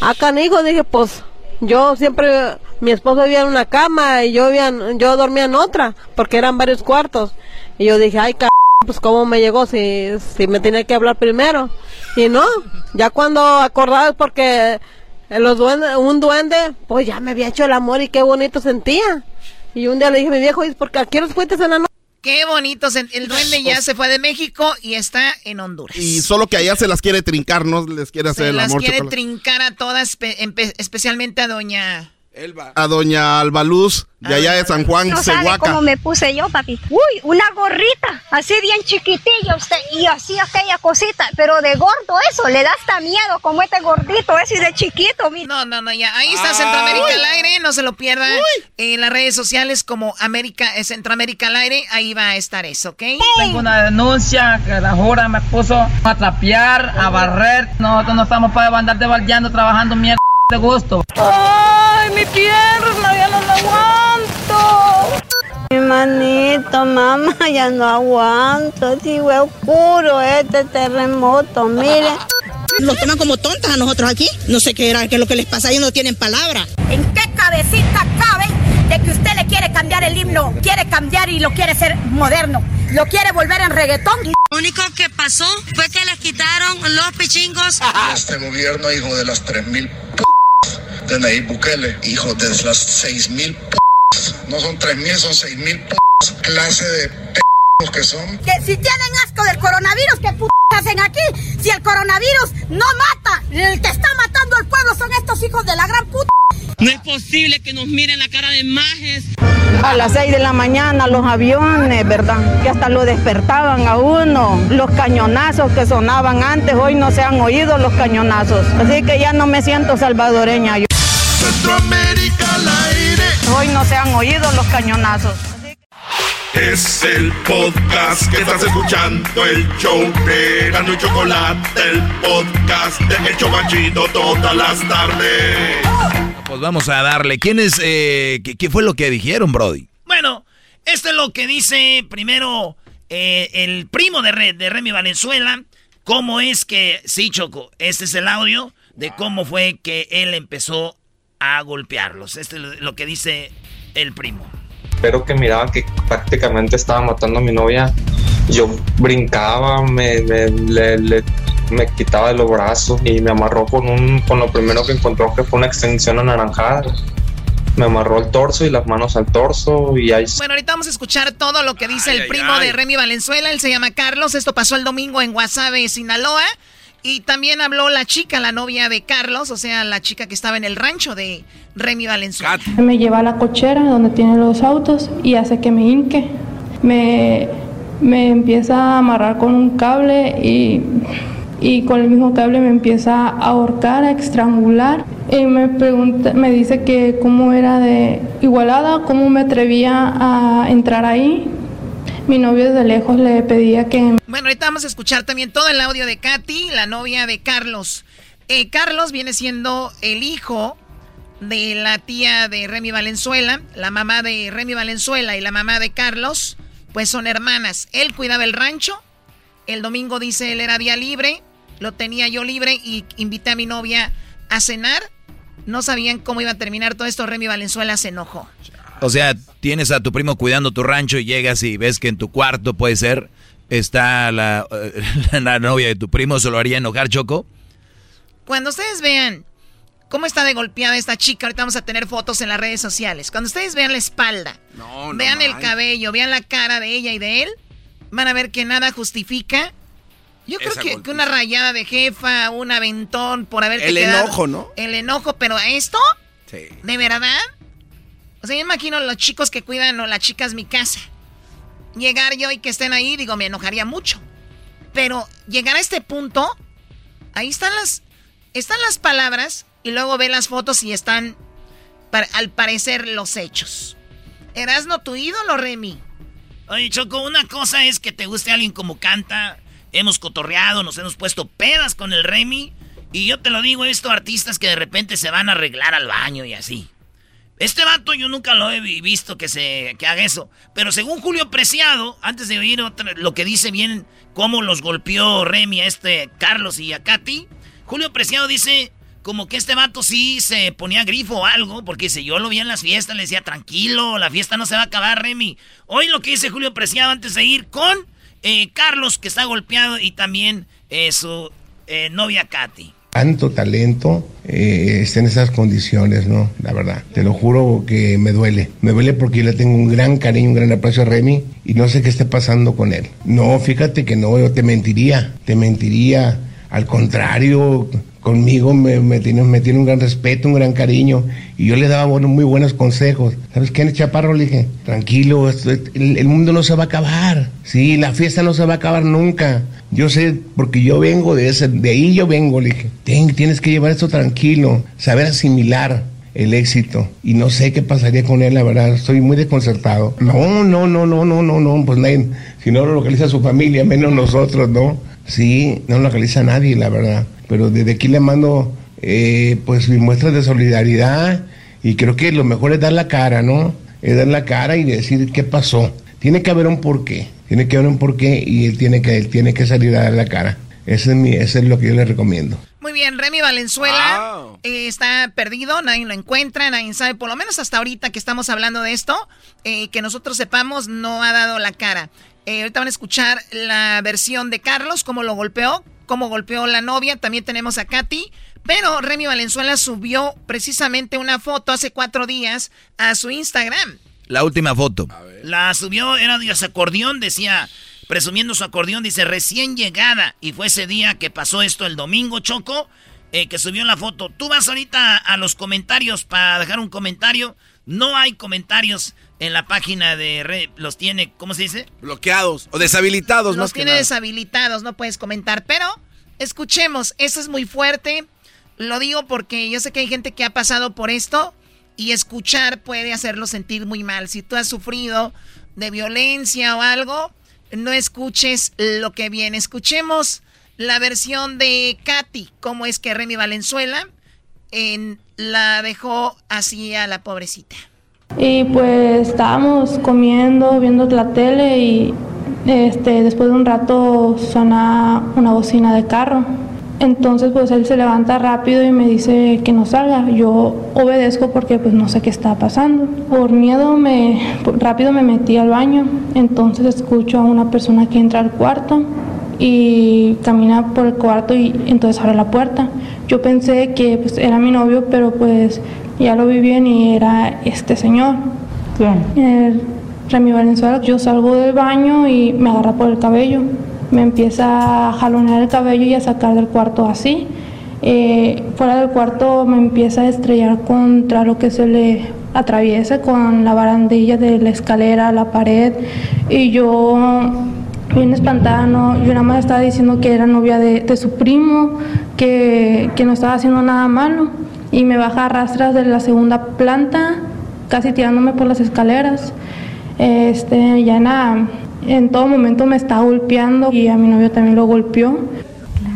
Ah, canijo, dije pues yo siempre, mi esposo vivía en una cama y yo, vivía yo dormía en otra, porque eran varios cuartos. Y yo dije, ay, c pues cómo me llegó si, si me tenía que hablar primero. Y no, ya cuando acordaba es porque eh, los duendes, un duende, pues ya me había hecho el amor y qué bonito sentía. Y un día le dije a mi viejo, ¿y por qué aquí los fuiste en la noche? Qué bonito. se- El duende ya se fue de México y está en Honduras. Y solo que allá se las quiere trincar, no les quiere hacer Se el las amor quiere chocolate. trincar a todas, espe- especialmente a doña... A doña Albaluz, de allá de San Juan, No sabe Cehuaca. cómo me puse yo, papito. Uy, una gorrita, así bien chiquitilla usted, y así aquella cosita, pero de gordo eso, le da hasta miedo, como este gordito, ese de chiquito, mira. No, no, no, ya. Ahí está Centroamérica al aire, no se lo pierda. En las redes sociales como América, eh, Centroamérica al aire, ahí va a estar eso, ¿ok? Tengo una denuncia que la jura me puso a trapear, a barrer. Nosotros no estamos para andar debaldeando, trabajando mierda de gusto. ¡Ay, mi pierna! ¡Ya no la aguanto! Mi manito, mamá, ya no aguanto. Sí, fue oscuro este terremoto, mire. Nos toman como tontas a nosotros aquí. No sé qué era, qué es lo que les pasa, ellos no tienen palabra. ¿En qué cabecita cabe de que usted le quiere cambiar el himno? Quiere cambiar y lo quiere hacer moderno. Lo quiere volver en reggaetón. Lo único que pasó fue que les quitaron los pichingos. Este gobierno, hijo de las 3.000 p de Nayib Bukele, hijo de las 6.000 p no son 3.000, son 6.000 p clase de que son. Que si tienen asco del coronavirus, ¿qué p hacen aquí? Si el coronavirus no mata, el que está matando al pueblo son estos hijos de la gran puta. No es posible que nos miren la cara de majes. A las 6 de la mañana los aviones, ¿verdad? Que hasta lo despertaban a uno. Los cañonazos que sonaban antes, hoy no se han oído los cañonazos. Así que ya no me siento salvadoreña yo. Centroamérica al aire. Hoy no se han oído los cañonazos. Es el podcast que estás escuchando, el show de Gano y Chocolate, el podcast de El Chocachito todas las tardes. Pues vamos a darle. ¿Quién es, eh, qué, qué fue lo que dijeron, Brody? Bueno, esto es lo que dice primero eh, el primo de, Re- de Remy Valenzuela. ¿Cómo es que, sí, Choco, este es el audio de cómo fue que él empezó a golpearlos. Este es lo que dice el primo. Pero que miraban que prácticamente estaba matando a mi novia. Yo brincaba, me, me, le- le- me quitaba de los brazos y me amarró con, un, con lo primero que encontró que fue una extensión anaranjada. Me amarró el torso y las manos al torso y ahí Bueno, ahorita vamos a escuchar todo lo que dice Ay, el ay, primo ay. de Remy Valenzuela. Él se llama Carlos. Esto pasó el domingo en Guasave, Sinaloa. Y también habló la chica, la novia de Carlos, o sea, la chica que estaba en el rancho de Remy Valenzuela. Me lleva a la cochera donde tiene los autos y hace que me hinque. Me, me empieza a amarrar con un cable y, y con el mismo cable me empieza a ahorcar, a estrangular. Y me pregunta, me dice que cómo era de igualada, cómo me atrevía a entrar ahí. Mi novio desde lejos le pedía que Bueno, ahorita vamos a escuchar también todo el audio de Katy, la novia de Carlos. Eh, Carlos viene siendo el hijo de la tía de Remy Valenzuela, la mamá de Remy Valenzuela y la mamá de Carlos, pues son hermanas. Él cuidaba el rancho, el domingo dice él era día libre, lo tenía yo libre y invité a mi novia a cenar. No sabían cómo iba a terminar todo esto, Remy Valenzuela se enojó. O sea, tienes a tu primo cuidando tu rancho y llegas y ves que en tu cuarto, puede ser, está la, eh, la novia de tu primo, ¿se lo haría enojar, Choco? Cuando ustedes vean cómo está de golpeada esta chica, ahorita vamos a tener fotos en las redes sociales. Cuando ustedes vean la espalda, no vean el cabello, vean la cara de ella y de él, van a ver que nada justifica Yo creo que, una rayada de jefa, un aventón por haber El enojo, ¿no? El enojo, pero esto, sí. ¿de verdad? O sea, yo imagino los chicos que cuidan o las chicas mi casa. Llegar yo y que estén ahí, digo, me enojaría mucho. Pero llegar a este punto, ahí están las, están las palabras y luego ve las fotos y están, al parecer, los hechos. ¿Erasno tu ídolo, Remy? Oye, Choco, una cosa es que te guste alguien como canta. Hemos cotorreado, nos hemos puesto pedas con el Remy. Y yo te lo digo, he visto artistas que de repente se van a arreglar al baño y así. Este vato yo nunca lo he visto que se que haga eso. Pero según Julio Preciado, antes de oír lo que dice bien cómo los golpeó Remy a este Carlos y a Katy, Julio Preciado dice como que este vato sí se ponía grifo o algo, porque si yo lo vi en las fiestas, le decía, tranquilo, la fiesta no se va a acabar, Remy. Hoy lo que dice Julio Preciado antes de ir con eh, Carlos, que está golpeado, y también eh, su eh, novia Katy. Tanto talento está en esas condiciones, ¿no? La verdad, te lo juro que me duele. Me duele porque yo le tengo un gran cariño, un gran aprecio a Remy y no sé qué esté pasando con él. No, fíjate que no, yo te mentiría, te mentiría. Al contrario, conmigo me, tiene, un gran respeto, un gran cariño, y yo le daba muy buenos consejos. ¿Sabes qué, Chaparro? Le dije, tranquilo, el, mundo no se va a acabar, sí, la fiesta no se va a acabar nunca. Yo sé, porque yo vengo de ese, de ahí yo vengo, le dije, tienes que llevar esto tranquilo, saber asimilar el éxito. Y no sé qué pasaría con él, la verdad, estoy muy desconcertado. No, no, no, no, no, no, no, pues nadie, si no lo localiza su familia, menos nosotros, ¿no? Sí, no lo localiza nadie, la verdad pero desde aquí le mando eh, pues mis muestras de solidaridad y creo que lo mejor es dar la cara, ¿no? Es dar la cara y decir qué pasó. Tiene que haber un porqué, tiene que haber un porqué y él tiene que, él tiene que salir a dar la cara. Ese es, mi, es lo que yo le recomiendo. Muy bien, Remy Valenzuela eh, está perdido, nadie lo encuentra, nadie sabe, por lo menos hasta ahorita que estamos hablando de esto, eh, que nosotros sepamos, no ha dado la cara. ahorita van a escuchar la versión de Carlos, cómo lo golpeó, cómo golpeó la novia. También tenemos a Katy. Pero Remy Valenzuela subió precisamente una foto hace cuatro días a su Instagram. La última foto. La subió, era de su acordeón, decía, presumiendo su acordeón, dice recién llegada. Y fue ese día que pasó esto el domingo, Choco, eh, que subió la foto. Tú vas ahorita a los comentarios para dejar un comentario. No hay comentarios en la página de red. Los tiene, ¿cómo se dice? Bloqueados o deshabilitados, los tiene deshabilitados, no puedes comentar. Pero escuchemos, eso es muy fuerte. Lo digo porque yo sé que hay gente que ha pasado por esto y escuchar puede hacerlo sentir muy mal. Si tú has sufrido de violencia o algo, no escuches lo que viene. Escuchemos la versión de Katy, cómo es que Remy Valenzuela en, la dejó así a la pobrecita. Y pues estábamos comiendo, viendo la tele y este, después de un rato suena una bocina de carro. Entonces pues él se levanta rápido y me dice que no salga. Yo obedezco porque pues no sé qué está pasando. Por miedo me rápido me metí al baño. Entonces escucho a una persona que entra al cuarto y camina por el cuarto y entonces abre la puerta. Yo pensé que pues, era mi novio, pero pues ya lo vi bien y era este señor. ¿Quién? Remy Valenzuela. Yo salgo del baño y me agarra por el cabello. Me empieza a jalonear el cabello y a sacar del cuarto así. Eh, fuera del cuarto me empieza a estrellar contra lo que se le atraviesa con la barandilla de la escalera, la pared. Y yo bien espantada, no, yo nada más estaba diciendo que era novia de, su primo, que, no estaba haciendo nada malo, y me baja a rastras de la segunda planta, casi tirándome por las escaleras. Este, ya nada, en todo momento me está golpeando y a mi novio también lo golpeó.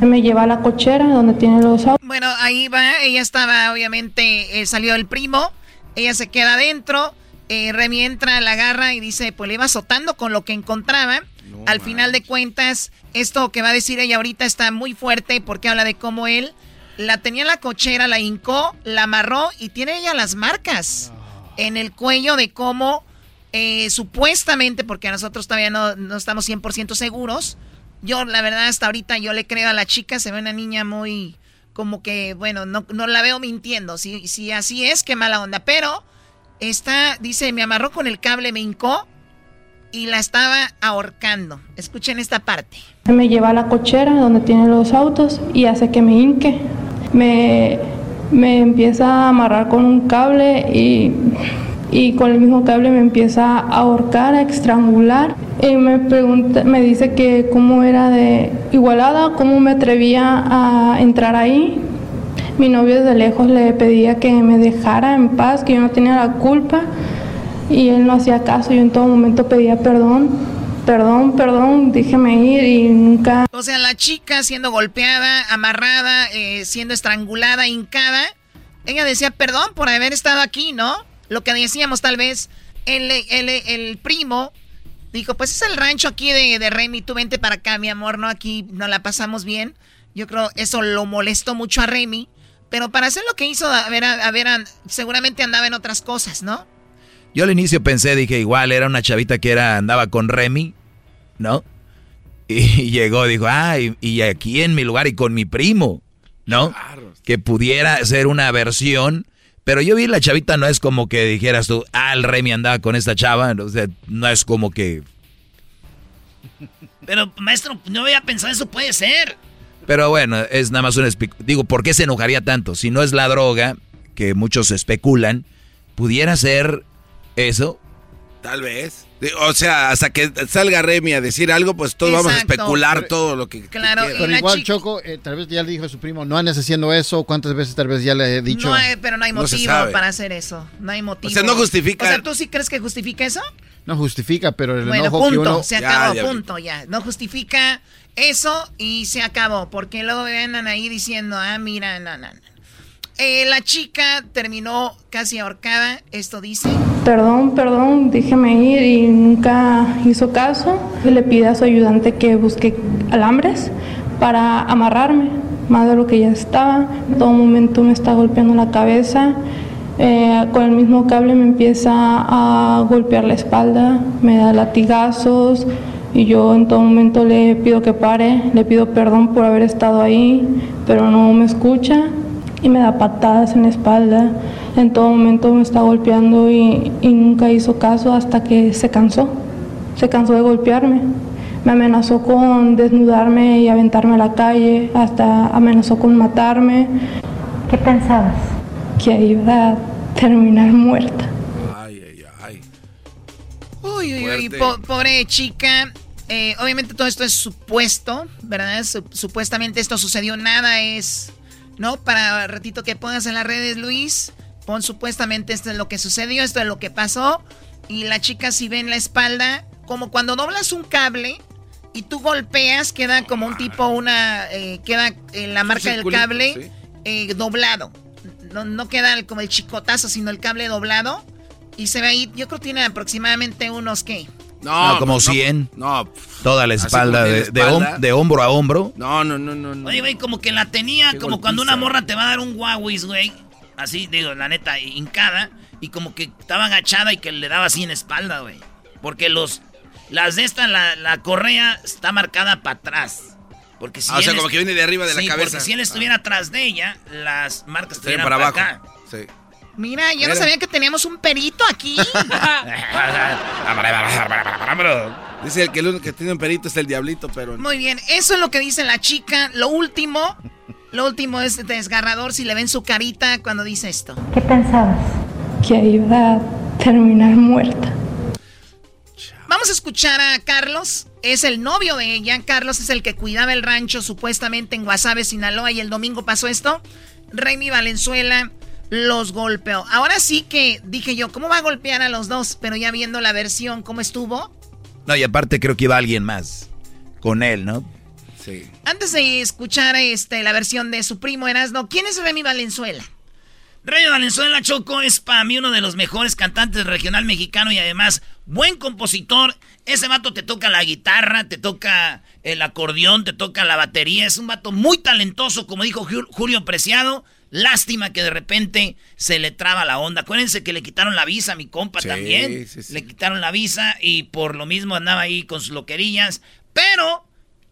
Me lleva a la cochera donde tiene los autos. Bueno, ahí va, ella estaba, obviamente, eh, salió el primo, ella se queda adentro, eh, Remy entra, la agarra y dice, pues le iba azotando con lo que encontraba al final de cuentas, esto que va a decir ella ahorita está muy fuerte porque habla de cómo él la tenía en la cochera, la hincó, la amarró y tiene ella las marcas en el cuello de cómo eh, supuestamente, porque nosotros todavía no, no estamos 100% seguros, yo la verdad hasta ahorita yo le creo a la chica, se ve una niña muy como que, bueno, no, no la veo mintiendo, si, si así es, qué mala onda, pero está, dice, me amarró con el cable, me hincó y la estaba ahorcando. Escuchen esta parte. Me lleva a la cochera donde tiene los autos y hace que me hinque. Me, me empieza a amarrar con un cable y, y con el mismo cable me empieza a ahorcar, a estrangular. Y me, pregunta, me dice que cómo era de igualada, cómo me atrevía a entrar ahí. Mi novio desde lejos le pedía que me dejara en paz, que yo no tenía la culpa y él no hacía caso. Yo en todo momento pedía perdón perdón, perdón, déjeme ir y nunca... O sea, la chica siendo golpeada, amarrada, eh, siendo estrangulada, hincada, ella decía perdón por haber estado aquí, ¿no? Lo que decíamos tal vez, el, el, el primo dijo, pues es el rancho aquí de, de Remy, tú vente para acá, mi amor, ¿no? Aquí no la pasamos bien. Yo creo eso lo molestó mucho a Remy, pero para hacer lo que hizo, a ver, a ver, seguramente andaba en otras cosas, ¿no? Yo al inicio pensé, dije, igual era una chavita que era andaba con Remy, ¿no? Y, llegó, dijo, ah, y, aquí en mi lugar y con mi primo, ¿no? Que pudiera ser una versión. Pero yo vi la chavita, no es como que dijeras tú, ah, el Remy andaba con esta chava, o sea, no es como que... Pero, maestro, no había pensado eso, puede ser. Pero bueno, es nada más un... Digo, ¿por qué se enojaría tanto? Si no es la droga, que muchos especulan, pudiera ser eso. Tal vez. O sea, hasta que salga Remy a decir algo, pues todos vamos a especular todo lo que. Claro, pero igual Choco, eh, tal vez ya le dijo a su primo, no andes haciendo eso. ¿Cuántas veces tal vez ya le he dicho? No, pero no hay motivo para hacer eso. No hay motivo. O sea, no justifica. O sea, ¿tú sí crees que justifica eso? No justifica, pero el bueno, enojo punto, que uno... se acabó, punto, ya. No justifica eso y se acabó. Porque luego vengan ahí diciendo, ah, mira, no, no, no. Eh, la chica terminó casi ahorcada, esto dice. Perdón, perdón, déjeme ir y nunca hizo caso. Le pide a su ayudante que busque alambres para amarrarme, más de lo que ya estaba. En todo momento me está golpeando la cabeza. Eh, con el mismo cable me empieza a golpear la espalda, me da latigazos y yo en todo momento le pido que pare, le pido perdón por haber estado ahí, pero no me escucha y me da patadas en la espalda. En todo momento me está golpeando y, nunca hizo caso hasta que se cansó. Se cansó de golpearme. Me amenazó con desnudarme y aventarme a la calle, hasta amenazó con matarme. ¿Qué pensabas? Que iba a terminar muerta. Ay, ay, ay. Uy, uy, uy, pobre chica. Eh, obviamente todo esto es supuesto, ¿verdad? Supuestamente esto sucedió, nada es ¿no? Para ratito que pongas en las redes, Luis, pon supuestamente esto es lo que sucedió, esto es lo que pasó. Y la chica si ve en la espalda, como cuando doblas un cable y tú golpeas, queda como un tipo, una, eh, queda en la marca del cable eh, doblado. No, no queda como el chicotazo, sino el cable doblado. Y se ve ahí, yo creo que tiene aproximadamente unos, ¿qué? No, como 100. No, Toda la espalda, de, hombro a hombro. No, no, no, no. Oye, güey, como que la tenía, como cuando una morra te va a dar un Huawei, güey. Así, digo, la neta, hincada. Y como que estaba agachada y que le daba así en espalda, güey. Porque los. Las de esta, la, correa está marcada para atrás. Porque si ah, o sea, como que viene de arriba de la cabeza. Porque si él estuviera atrás de ella, las marcas estarían para, abajo. Acá. Sí. Mira, yo no sabía que teníamos un perito aquí. dice el que el único que tiene un perito es el diablito, pero. Muy bien, eso es lo que dice la chica. Lo último, lo último es desgarrador si le ven su carita cuando dice esto. ¿Qué pensabas? Que iba a terminar muerta. Vamos a escuchar a Carlos. Es el novio de ella. Carlos es el que cuidaba el rancho supuestamente en Guasave, Sinaloa. Y el domingo pasó esto. Remy Valenzuela los golpeó. Ahora sí que dije yo, ¿cómo va a golpear a los dos? Pero ya viendo la versión, ¿cómo estuvo? No, y aparte creo que iba alguien más con él, ¿no? Sí. Antes de escuchar este, la versión de su primo Erasno, ¿quién es Remy Valenzuela? Remy Valenzuela Choco es para mí uno de los mejores cantantes regional mexicano y además buen compositor. Ese vato te toca la guitarra, te toca el acordeón, te toca la batería. Es un vato muy talentoso, como dijo Julio Preciado. Lástima que de repente se le traba la onda. Acuérdense que le quitaron la visa a mi compa también. Le quitaron la visa y por lo mismo andaba ahí con sus loquerillas. Pero,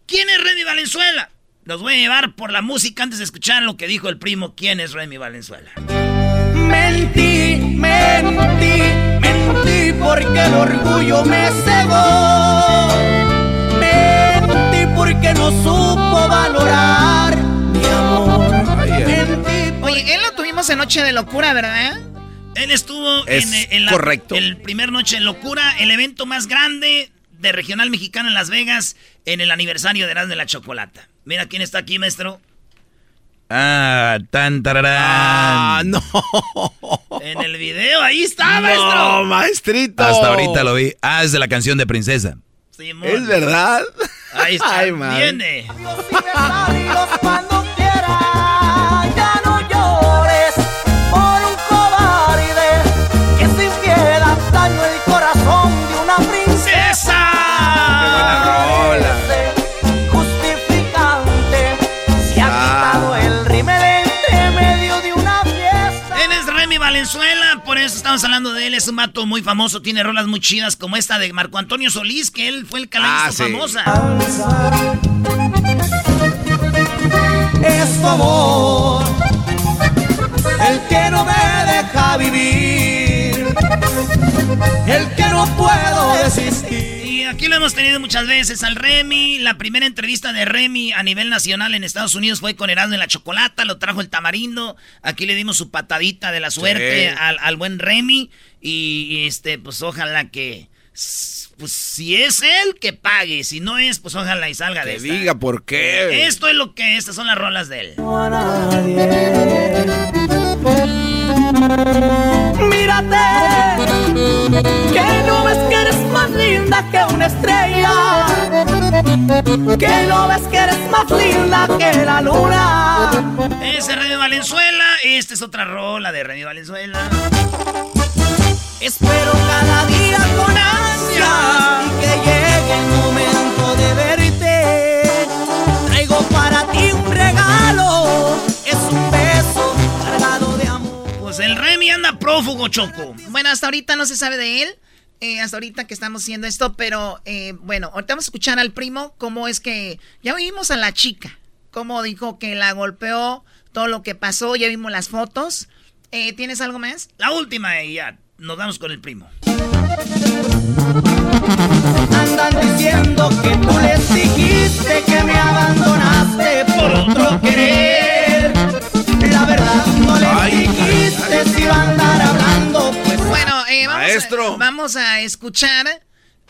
¿quién es Remy Valenzuela? Los voy a llevar por la música antes de escuchar lo que dijo el primo. ¿Quién es Remy Valenzuela? Mentí, mentí, mentí porque el orgullo me cegó. Mentí porque no supo valorar Oye, él lo tuvimos en Noche de Locura, ¿verdad? Él estuvo Es en, en la, correcto. el primer Noche de Locura, el evento más grande de Regional Mexicano en Las Vegas, en el aniversario de Erasmo de la Chocolata. Mira quién está aquí, maestro. Ah, tan tararán. Ah, no. En el video, ahí está, No, maestro. maestrito. Hasta ahorita lo vi. Ah, es de la canción de Princesa. Simón. ¿Es verdad? Ahí está, Ay, man. viene. Eso estamos hablando de él. Es un vato muy famoso, tiene rolas muy chidas como esta de Marco Antonio Solís, que él fue el que la Ah, hizo sí. famosa. Es tu amor el que no me deja vivir, el que no puedo desistir. Aquí lo hemos tenido muchas veces al Remy. La primera entrevista de Remy a nivel nacional en Estados Unidos fue con Erasmo en la Chocolata, lo trajo el tamarindo. Aquí le dimos su patadita de la suerte Sí. al, al buen Remy. Y, y, este, pues ojalá que. Pues si es él, que pague. Si no es, pues ojalá y salga de Que esta. diga por qué. Esto es lo que, estas son las rolas de él. a nadie. Mírate, que no ves que linda que una estrella, que no ves que eres más linda que la luna. Ese es Remy Valenzuela. Esta es otra rola de Remy Valenzuela. Espero cada día con ansia y que llegue el momento de verte. Traigo para ti un regalo, es un beso cargado de amor. Pues el Remy anda prófugo, Choco. Bueno, hasta ahorita no se sabe de él. Eh, hasta ahorita que estamos haciendo esto, pero eh, bueno, ahorita vamos a escuchar al primo cómo es que ya vimos a la chica, cómo dijo que la golpeó, todo lo que pasó, ya vimos las fotos. Eh, ¿Tienes algo más? La última y ya nos vamos con el primo. Andan diciendo que tú les dijiste que me abandonaste por otro querer. La verdad no les dijiste si iba a andar hablando, pues Bueno, eh, vamos, Maestro. A, vamos a escuchar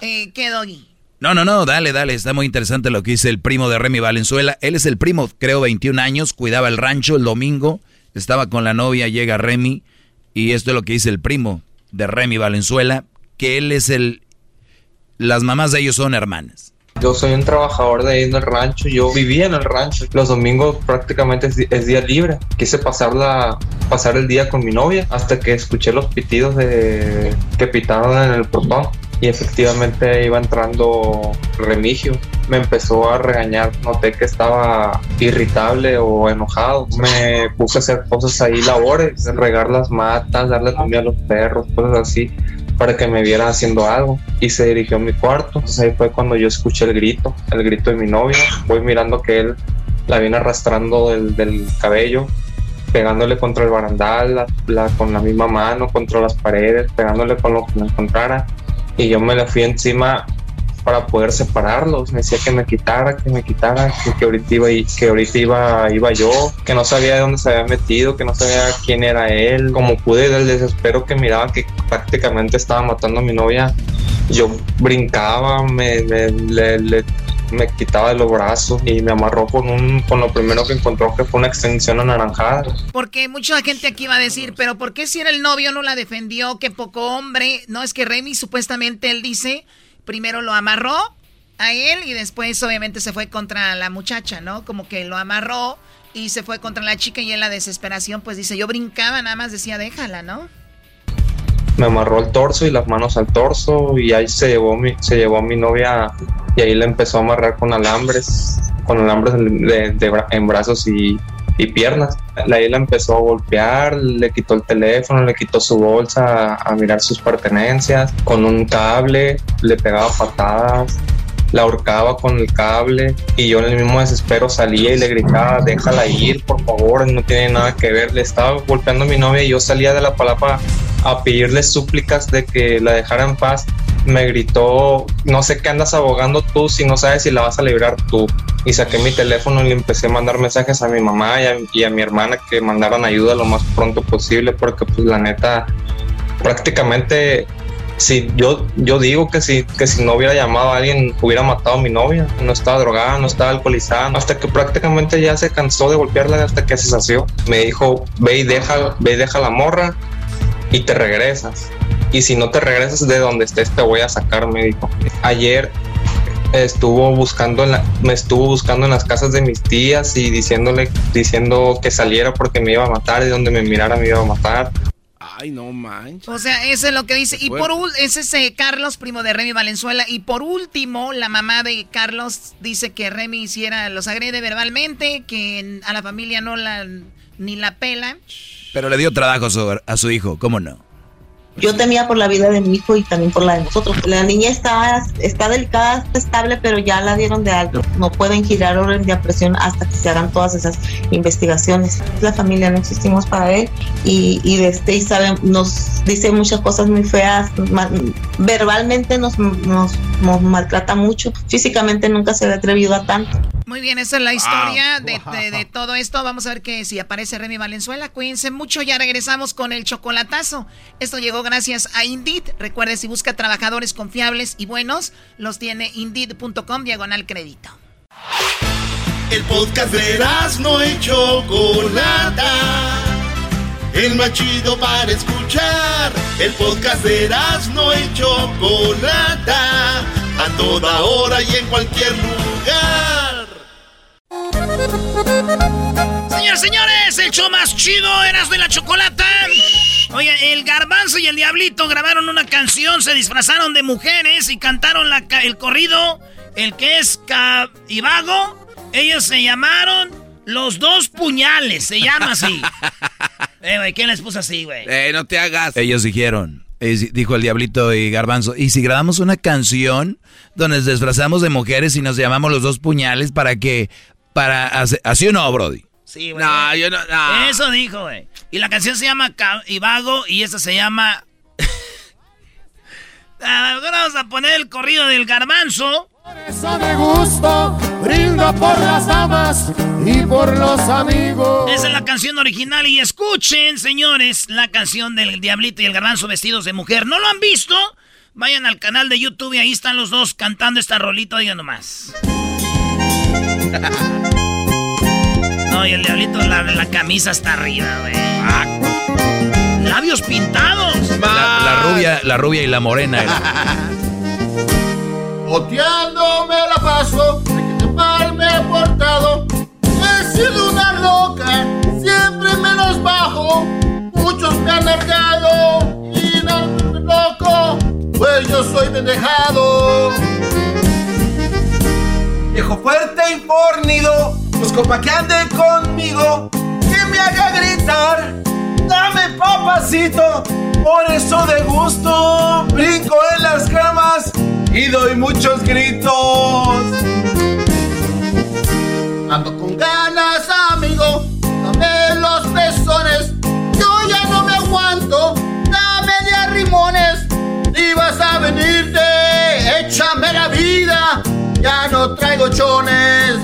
eh, qué doggy. No, no, no, dale, dale. Está muy interesante lo que dice el primo de Remy Valenzuela. Él es el primo, creo, 21 años, cuidaba el rancho el domingo, estaba con la novia, llega Remy, y esto es lo que dice el primo de Remy Valenzuela, que él es el... Las mamás de ellos son hermanas. Yo soy un trabajador de ahí en el rancho, yo vivía en el rancho. Los domingos prácticamente es, es día libre. Quise pasar, la, pasar el día con mi novia hasta que escuché los pitidos de, que pitaron en el portón. Y efectivamente iba entrando Remigio. Me empezó a regañar. Noté que estaba irritable o enojado. Me puse a hacer cosas ahí, labores, regar las matas, darle comida a los perros, cosas así para que me viera haciendo algo y se dirigió a mi cuarto. Entonces ahí fue cuando yo escuché el grito, el grito de mi novia. Voy mirando que él la viene arrastrando del, del cabello, pegándole contra el barandal, la- la- con la misma mano, contra las paredes, pegándole con lo que me encontrara. Y yo me la fui encima para poder separarlos. Me decía que me quitara, que me quitara, que, que ahorita, iba, que ahorita iba, iba yo, que no sabía de dónde se había metido, que no sabía quién era él. Como pude del desespero que miraba que prácticamente estaba matando a mi novia, yo brincaba, me, me, le- le- me quitaba de los brazos y me amarró con, un, con lo primero que encontró que fue una extensión anaranjada. Porque mucha gente aquí va a decir, pero ¿por qué si era el novio no la defendió? Qué poco hombre. No, es que Remy supuestamente él dice, primero lo amarró a él y después obviamente se fue contra la muchacha, ¿no? Como que lo amarró y se fue contra la chica y en la desesperación pues dice, yo brincaba, nada más decía, déjala, ¿no? Me amarró el torso y las manos al torso y ahí se llevó mi, se llevó a mi novia y ahí la empezó a amarrar con alambres, con alambres de, en brazos y, y piernas. Ahí la empezó a golpear, le quitó el teléfono, le quitó su bolsa a mirar sus pertenencias, con un cable, le pegaba patadas, la ahorcaba con el cable y yo en el mismo desespero salía y le gritaba, déjala ir, por favor, no tiene nada que ver. Le estaba golpeando a mi novia y yo salía de la palapa a pedirle súplicas de que la dejara en paz me gritó, no sé qué andas abogando tú si no sabes si la vas a librar tú. Y saqué mi teléfono y le empecé a mandar mensajes a mi mamá y a, y a mi hermana que mandaran ayuda lo más pronto posible porque pues la neta prácticamente si yo, yo digo que si, que si no hubiera llamado a alguien, hubiera matado a mi novia. No estaba drogada, no estaba alcoholizada. Hasta que prácticamente ya se cansó de golpearla hasta que se sació. Me dijo, ve y deja, ve y deja la morra y te regresas. Y si no te regresas de donde estés, te voy a sacar, me dijo. Ayer estuvo buscando en me estuvo buscando en las casas de mis tías y diciéndole, diciendo que saliera porque me iba a matar y donde me mirara me iba a matar. Ay, no manches. O sea, eso es lo que dice. Y por ese es eh, Carlos, primo de Remy Valenzuela. Y por último, la mamá de Carlos dice que Remy hiciera, los agrede verbalmente, que a la familia no la ni la pela. Pero le dio trabajo a su, a su hijo, ¿cómo no? Yo temía por la vida de mi hijo y también por la de nosotros. La niña está, está delicada, está estable, pero ya la dieron de alto. No pueden girar orden de apresión hasta que se hagan todas esas investigaciones. La familia no existimos para él y, y, este, y saben, nos dice muchas cosas muy feas. verbalmente nos, nos, nos, maltrata mucho. Físicamente nunca se ha atrevido a tanto. Muy bien, esa es la historia de, de, de, todo esto. Vamos a ver que si aparece Remy Valenzuela. Cuídense mucho, ya regresamos con el chocolatazo. Esto llegó gracias a Indeed. Recuerde, si busca trabajadores confiables y buenos, los tiene Indeed.com diagonal crédito. El podcast de no hecho Chocolata. El más chido para escuchar. El podcast de no hecho Chocolata. A toda hora y en cualquier lugar. Señores, señores, el show más chido eras de la chocolata. Oye, el garbanzo y el diablito grabaron una canción, se disfrazaron de mujeres y cantaron la, el corrido, el que es Ibago. Ellos se llamaron Los Dos Puñales, se llama así. eh, güey, ¿quién les puso así, güey? Eh, no te hagas. Ellos dijeron, dijo el diablito y garbanzo, ¿y si grabamos una canción donde nos disfrazamos de mujeres y nos llamamos Los Dos Puñales para que, para, así o no, Brody? Sí, güey. No, yo no, no. Eso dijo, güey. Y la canción se llama Ibago y esta se llama... Ah, ahora vamos a poner el corrido del garbanzo. Por eso me gusto, brindo por las damas y por los amigos. Esa es la canción original y escuchen, señores, la canción del Diablito y el Garbanzo vestidos de mujer. ¿No lo han visto? Vayan al canal de YouTube y ahí están los dos cantando esta rolita, digan nomás. No, y el diablito, la, la camisa está arriba, güey. Labios pintados. La, rubia, la rubia y la morena. Boteando me la paso, de que mal me he portado. He sido una loca, siempre menos bajo. Muchos me han largado y no loco, pues yo soy pendejado. Viejo fuerte y fornido Busco pa' que ande conmigo, que me haga gritar. Dame papacito, por eso de gusto brinco en las camas y doy muchos gritos. Ando con ganas, amigo, dame los pezones. Yo ya no me aguanto, dame de arrimones. Y vas a venirte, échame la vida, ya no traigo chones.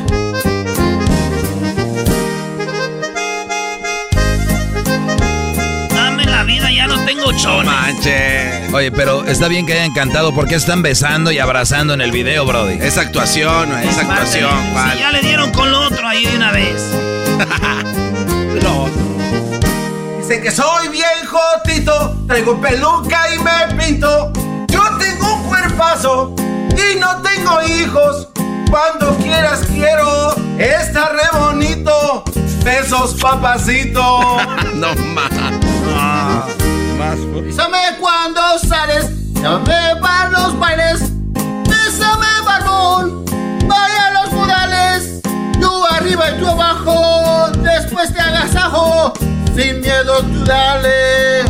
Tengo manche. Oye, pero está bien que hayan cantado. porque están besando y abrazando en el video, Brody? Es actuación, es actuación. ya le dieron con lo otro ahí de una vez. no. Dicen que soy bien jotito, traigo peluca y me pinto. Yo tengo un cuerpazo y no tengo hijos. Cuando quieras quiero, está re bonito. Besos, papacito. no más. Bésame cuando sales, llámame para los bailes. Bésame, barbón, vaya a los modales. Yo arriba y tú abajo, después te agasajo. Sin miedo tú dale.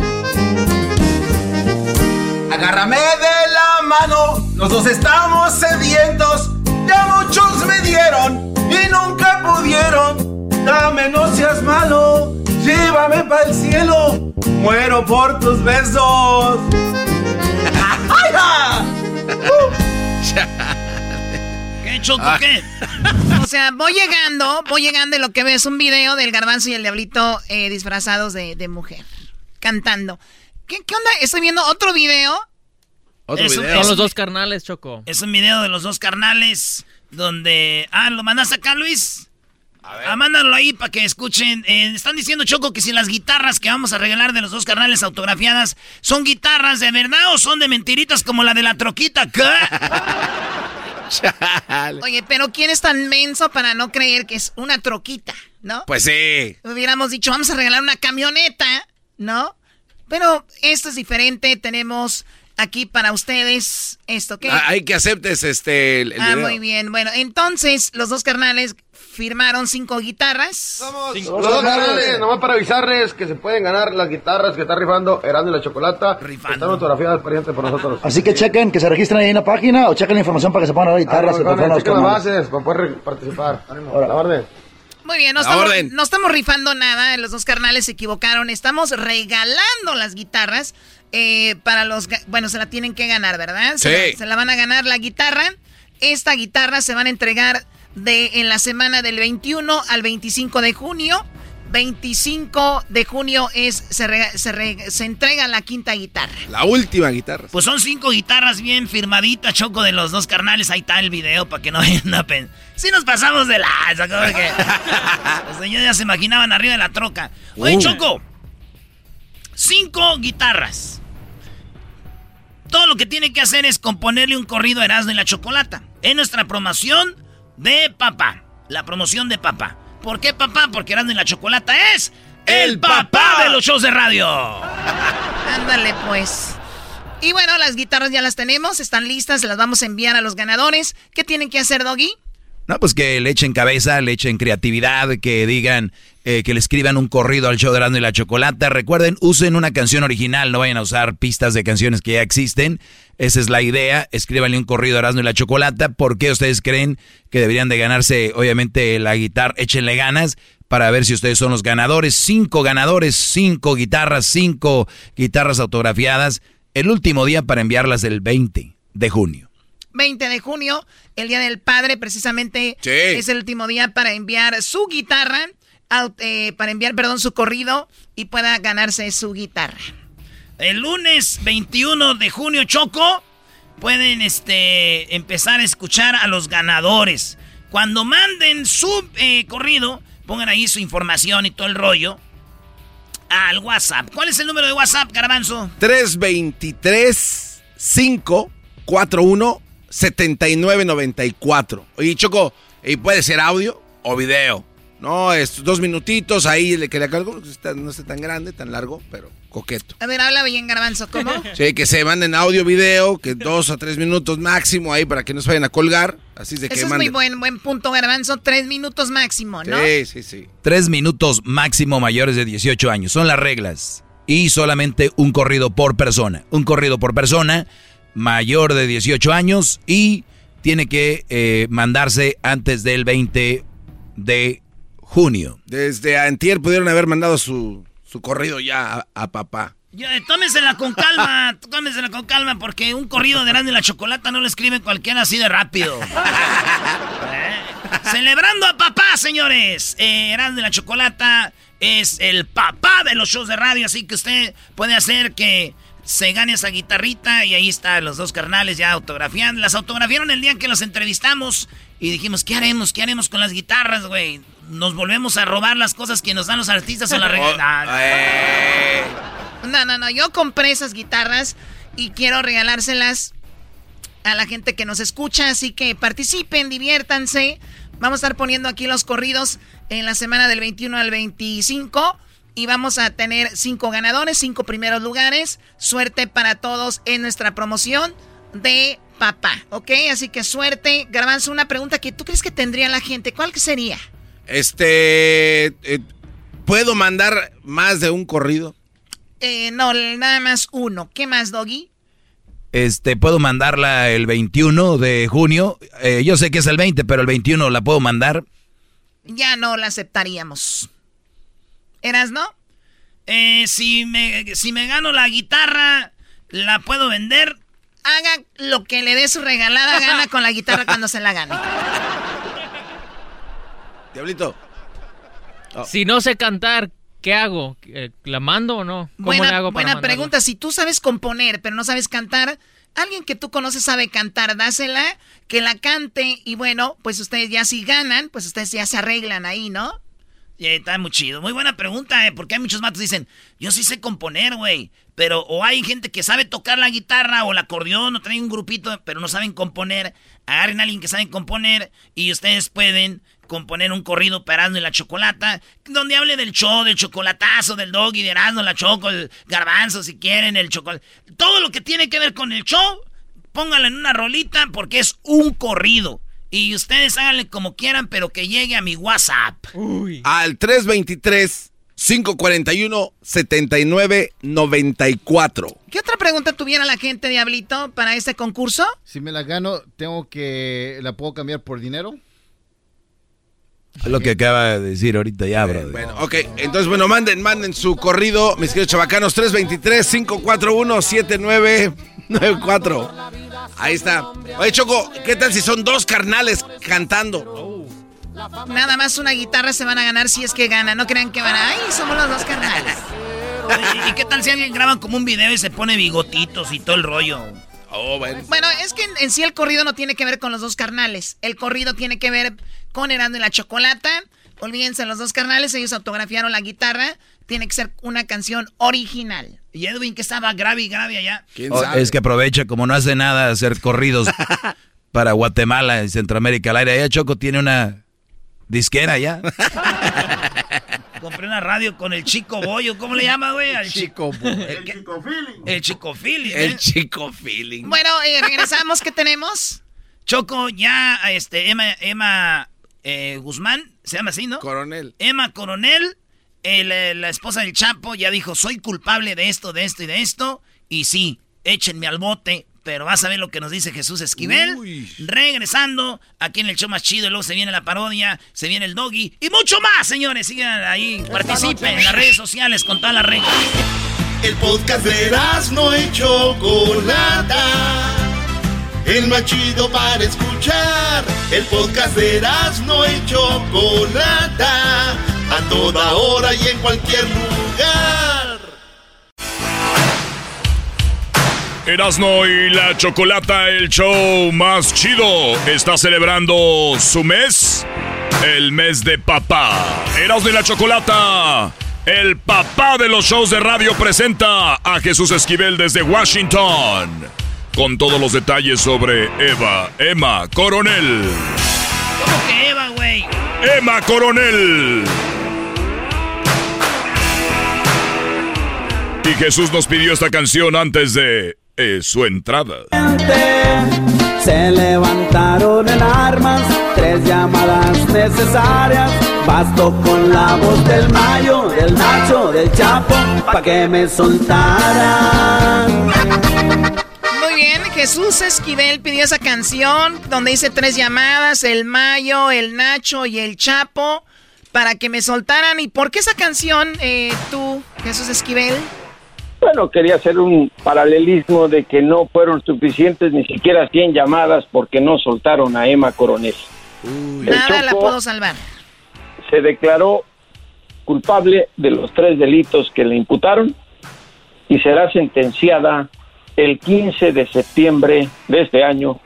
Agárrame de la mano, los dos estamos sedientos. Ya muchos me dieron y nunca pudieron. Dame, no seas malo, llévame para el cielo muero por tus besos. ¿Qué, Choco, Ah. qué? O sea, voy llegando, voy llegando y lo que veo es un video del garbanzo y el diablito eh, disfrazados de, de mujer, cantando. ¿Qué, ¿Qué onda? Estoy viendo otro video. Otro Son video. los dos carnales, Choco. Es un video de los dos carnales donde... Ah, ¿lo mandas acá, Luis? Ah, mándalo ahí para que escuchen. Eh, están diciendo, Choco, que si las guitarras que vamos a regalar de los dos carnales autografiadas son guitarras de verdad o son de mentiritas como la de la troquita. ¿Qué? Oye, pero ¿quién es tan menso para no creer que es una troquita, no? Pues sí. Hubiéramos dicho, vamos a regalar una camioneta, ¿no? Pero esto es diferente. Tenemos aquí para ustedes esto, ¿qué? Ah, hay que aceptes este el, el Ah, video. muy bien. Bueno, entonces los dos carnales firmaron cinco guitarras. Los dos canales, nomás para avisarles que se pueden ganar las guitarras que está rifando Erasmo y la Chocolata. Están autografiadas pariente por nosotros. Así que chequen, que se registren ahí en la página o chequen la información para que se puedan dar guitarras. Ah, que no, prefieren los chequen las bases para poder participar. Ánimo. La orden. Muy bien, no estamos, orden. no estamos rifando nada, los dos carnales se equivocaron, estamos regalando las guitarras eh, para los... Bueno, se la tienen que ganar, ¿verdad? Se, Sí. la, se la van a ganar la guitarra. Esta guitarra se van a entregar de en la semana del 21 al 25 de junio. 25 de junio es se, se, re- se entrega la quinta guitarra. La última guitarra. Pues son cinco guitarras bien firmaditas, Choco, de los dos carnales. Ahí está el video para que no vayan a pensar. Sí nos pasamos de la... los señores ya se imaginaban arriba de la troca. Oye, Uh. Choco. Cinco guitarras. Todo lo que tiene que hacer es componerle un corrido a Erasmo y la Chocolata. En nuestra promoción de papá. La promoción de papá. ¿Por qué papá? Porque Erasmo y la Chocolata es... ¡El papá de los shows de radio! Ándale, pues. Y bueno, las guitarras ya las tenemos, están listas, se las vamos a enviar a los ganadores. ¿Qué tienen que hacer, Doggy? No, pues que le echen cabeza, le echen creatividad, que digan, eh, que le escriban un corrido al show de Erasmo y la Chocolata. Recuerden, usen una canción original, no vayan a usar pistas de canciones que ya existen. Esa es la idea, escríbanle un corrido a Erasmo y la Chocolata. ¿Por qué ustedes creen que deberían de ganarse, obviamente, la guitarra? Échenle ganas para ver si ustedes son los ganadores. Cinco ganadores, cinco guitarras, cinco guitarras autografiadas. El último día para enviarlas el 20 de junio. 20 de junio, el Día del Padre, precisamente Sí. es el último día para enviar su guitarra, eh, para enviar, perdón, su corrido y pueda ganarse su guitarra. El lunes 21 de junio, Choco, pueden este, empezar a escuchar a los ganadores. Cuando manden su eh, corrido, pongan ahí su información y todo el rollo al WhatsApp. ¿Cuál es el número de WhatsApp, Garbanzo? 323 541 7994. Oye, Choco, y puede ser audio o video. No, es dos minutitos ahí le- que le cargo. No está tan grande, tan largo, pero coqueto. A ver, habla bien, Garbanzo, ¿cómo? Sí, que se manden audio, video, que dos a tres minutos máximo ahí para que no se vayan a colgar. Así es de que Eso es muy buen, buen punto, Garbanzo. Tres minutos máximo, ¿no? Sí, sí, sí. Tres minutos máximo mayores de 18 años. Son las reglas. Y solamente un corrido por persona. Un corrido por persona mayor de 18 años y tiene que eh, mandarse antes del 20 de junio. Desde antier pudieron haber mandado su, su corrido ya a, a papá. Ya, tómensela con calma, tómensela con calma, porque un corrido de Erasmo y la Chocolata no lo escribe cualquiera así de rápido. Eh, Celebrando a papá, señores. Eh, y la Chocolata es el papá de los shows de radio, así que usted puede hacer que se gane esa guitarrita y ahí están los dos carnales ya autografiando. Las autografiaron el día que los entrevistamos y dijimos, ¿qué haremos? ¿Qué haremos con las guitarras, güey? ¿Nos volvemos a robar las cosas que nos dan los artistas o la regalan? No, no, no. Yo compré esas guitarras y quiero regalárselas a la gente que nos escucha. Así que participen, diviértanse. Vamos a estar poniendo aquí los corridos en la semana del 21 al 25. Y vamos a tener cinco ganadores, cinco primeros lugares. Suerte para todos en nuestra promoción de papá. ¿Ok? Así que suerte. Garbanzo, una pregunta que tú crees que tendría la gente. ¿Cuál que sería? Este. eh, ¿Puedo mandar más de un corrido? Eh, no, nada más uno. ¿Qué más, Doggy? Este, puedo mandarla el 21 de junio. Eh, yo sé que es el 20, pero el 21 la puedo mandar. Ya no la aceptaríamos. ¿Eras, no? Eh, si, me, si me gano la guitarra, la puedo vender haga lo que le dé su regalada gana con la guitarra cuando se la gane. Diablito. Oh. Si no sé cantar, ¿qué hago? Eh, ¿La mando o no? ¿Cómo buena, le hago para Buena pregunta. Si tú sabes componer, pero no sabes cantar, alguien que tú conoces sabe cantar, dásela, que la cante y bueno, pues ustedes ya si ganan, pues ustedes ya se arreglan ahí, ¿no? Está muy chido. Muy buena pregunta, ¿eh? Porque hay muchos matos que dicen, yo sí sé componer, güey. Pero o hay gente que sabe tocar la guitarra o el acordeón o traen un grupito, pero no saben componer. Agarren a alguien que sabe componer y ustedes pueden componer un corrido parando en la chocolata, donde hable del show, del chocolatazo, del doggy, de Erasmo, la choco, el garbanzo, si quieren, el chocolate. Todo lo que tiene que ver con el show, pónganlo en una rolita porque es un corrido. Y ustedes háganle como quieran, pero que llegue a mi WhatsApp. Al 323 541 7994. ¿Qué otra pregunta tuviera la gente, Diablito, para este concurso? Si me la gano, tengo que. ¿La puedo cambiar por dinero? Lo que acaba de decir ahorita ya, bro. Bueno, ok. Entonces, bueno, manden, manden su corrido, mis queridos chavacanos, 323-541-7994. Ahí está. Oye, Choco, ¿qué tal si son dos carnales cantando? Nada más una guitarra se van a ganar si es que ganan. No crean que van a... ¡Ay, somos los dos carnales! ¿Y qué tal si alguien graba como un video y se pone bigotitos y todo el rollo? Oh, bueno. bueno. es que en, sí el corrido no tiene que ver con los dos carnales. El corrido tiene que ver con Herando y la Chocolata. Olvídense, los dos carnales, ellos autografiaron la guitarra. Tiene que ser una canción original. Y Edwin, que estaba grave y grave allá. Oh, es que aprovecha, como no hace nada, hacer corridos para Guatemala y Centroamérica al aire. Allá Choco tiene una disquera ya. Compré una radio con el chico bollo. ¿Cómo le llama, güey? El chico bollo. El, chico feeling. El chico feeling. El ¿eh? chico feeling. Bueno, eh, regresamos. ¿Qué tenemos? Choco, ya, este, Emma, Emma eh, Guzmán, se llama así, ¿no? Coronel. Emma Coronel, la esposa del Chapo, ya dijo, soy culpable de esto, de esto y de esto. Y sí, échenme al bote pero vas a ver lo que nos dice Jesús Esquivel. Regresando aquí en el show más chido, y luego se viene la parodia, se viene el doggy y mucho más, señores. Sigan ahí, participen en las redes sociales con todas las reglas. El podcast de no hecho Chocolata. El más chido para escuchar. El podcast de no hecho Chocolata. A toda hora y en cualquier lugar. Erasno y la Chocolata, el show más chido, está celebrando su mes, el mes de papá. Erasno y la Chocolata, el papá de los shows de radio, presenta a Jesús Esquivel desde Washington, con todos los detalles sobre Eva, Emma Coronel. ¿Cómo que Eva, güey? Emma Coronel. Y Jesús nos pidió esta canción antes de su entrada. Se levantaron en armas, tres llamadas necesarias. Bastó con la voz del Mayo, del Nacho, del Chapo, pa' que me soltaran. Muy bien, Jesús Esquivel pidió esa canción donde dice tres llamadas, el Mayo, el Nacho y el Chapo, para que me soltaran. ¿Y por qué esa canción, eh, tú, Jesús Esquivel? Bueno, quería hacer un paralelismo de que no fueron suficientes ni siquiera 100 llamadas porque no soltaron a Emma Coronel. Nada la puedo salvar. Se declaró culpable de los tres delitos que le imputaron y será sentenciada el 15 de septiembre de este año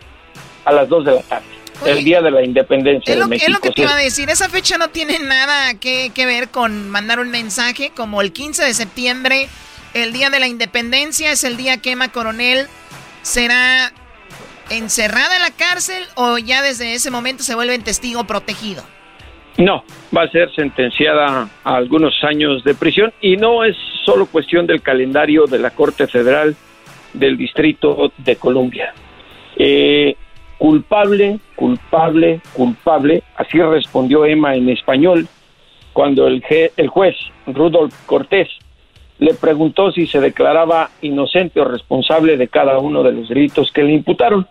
a las 2 de la tarde. el día de la independencia de México. Es lo que te iba a decir, esa fecha no tiene nada que, que ver con mandar un mensaje como el 15 de septiembre el día de la independencia es el día que Emma Coronel será encerrada en la cárcel o ya desde ese momento se vuelve testigo protegido. No, va a ser sentenciada a algunos años de prisión y no es solo cuestión del calendario de la Corte Federal del Distrito de Columbia. Eh, culpable, culpable, culpable, así respondió Emma en español cuando el, el juez Rudolf Cortés le preguntó si se declaraba inocente o responsable de cada uno de los delitos que le imputaron.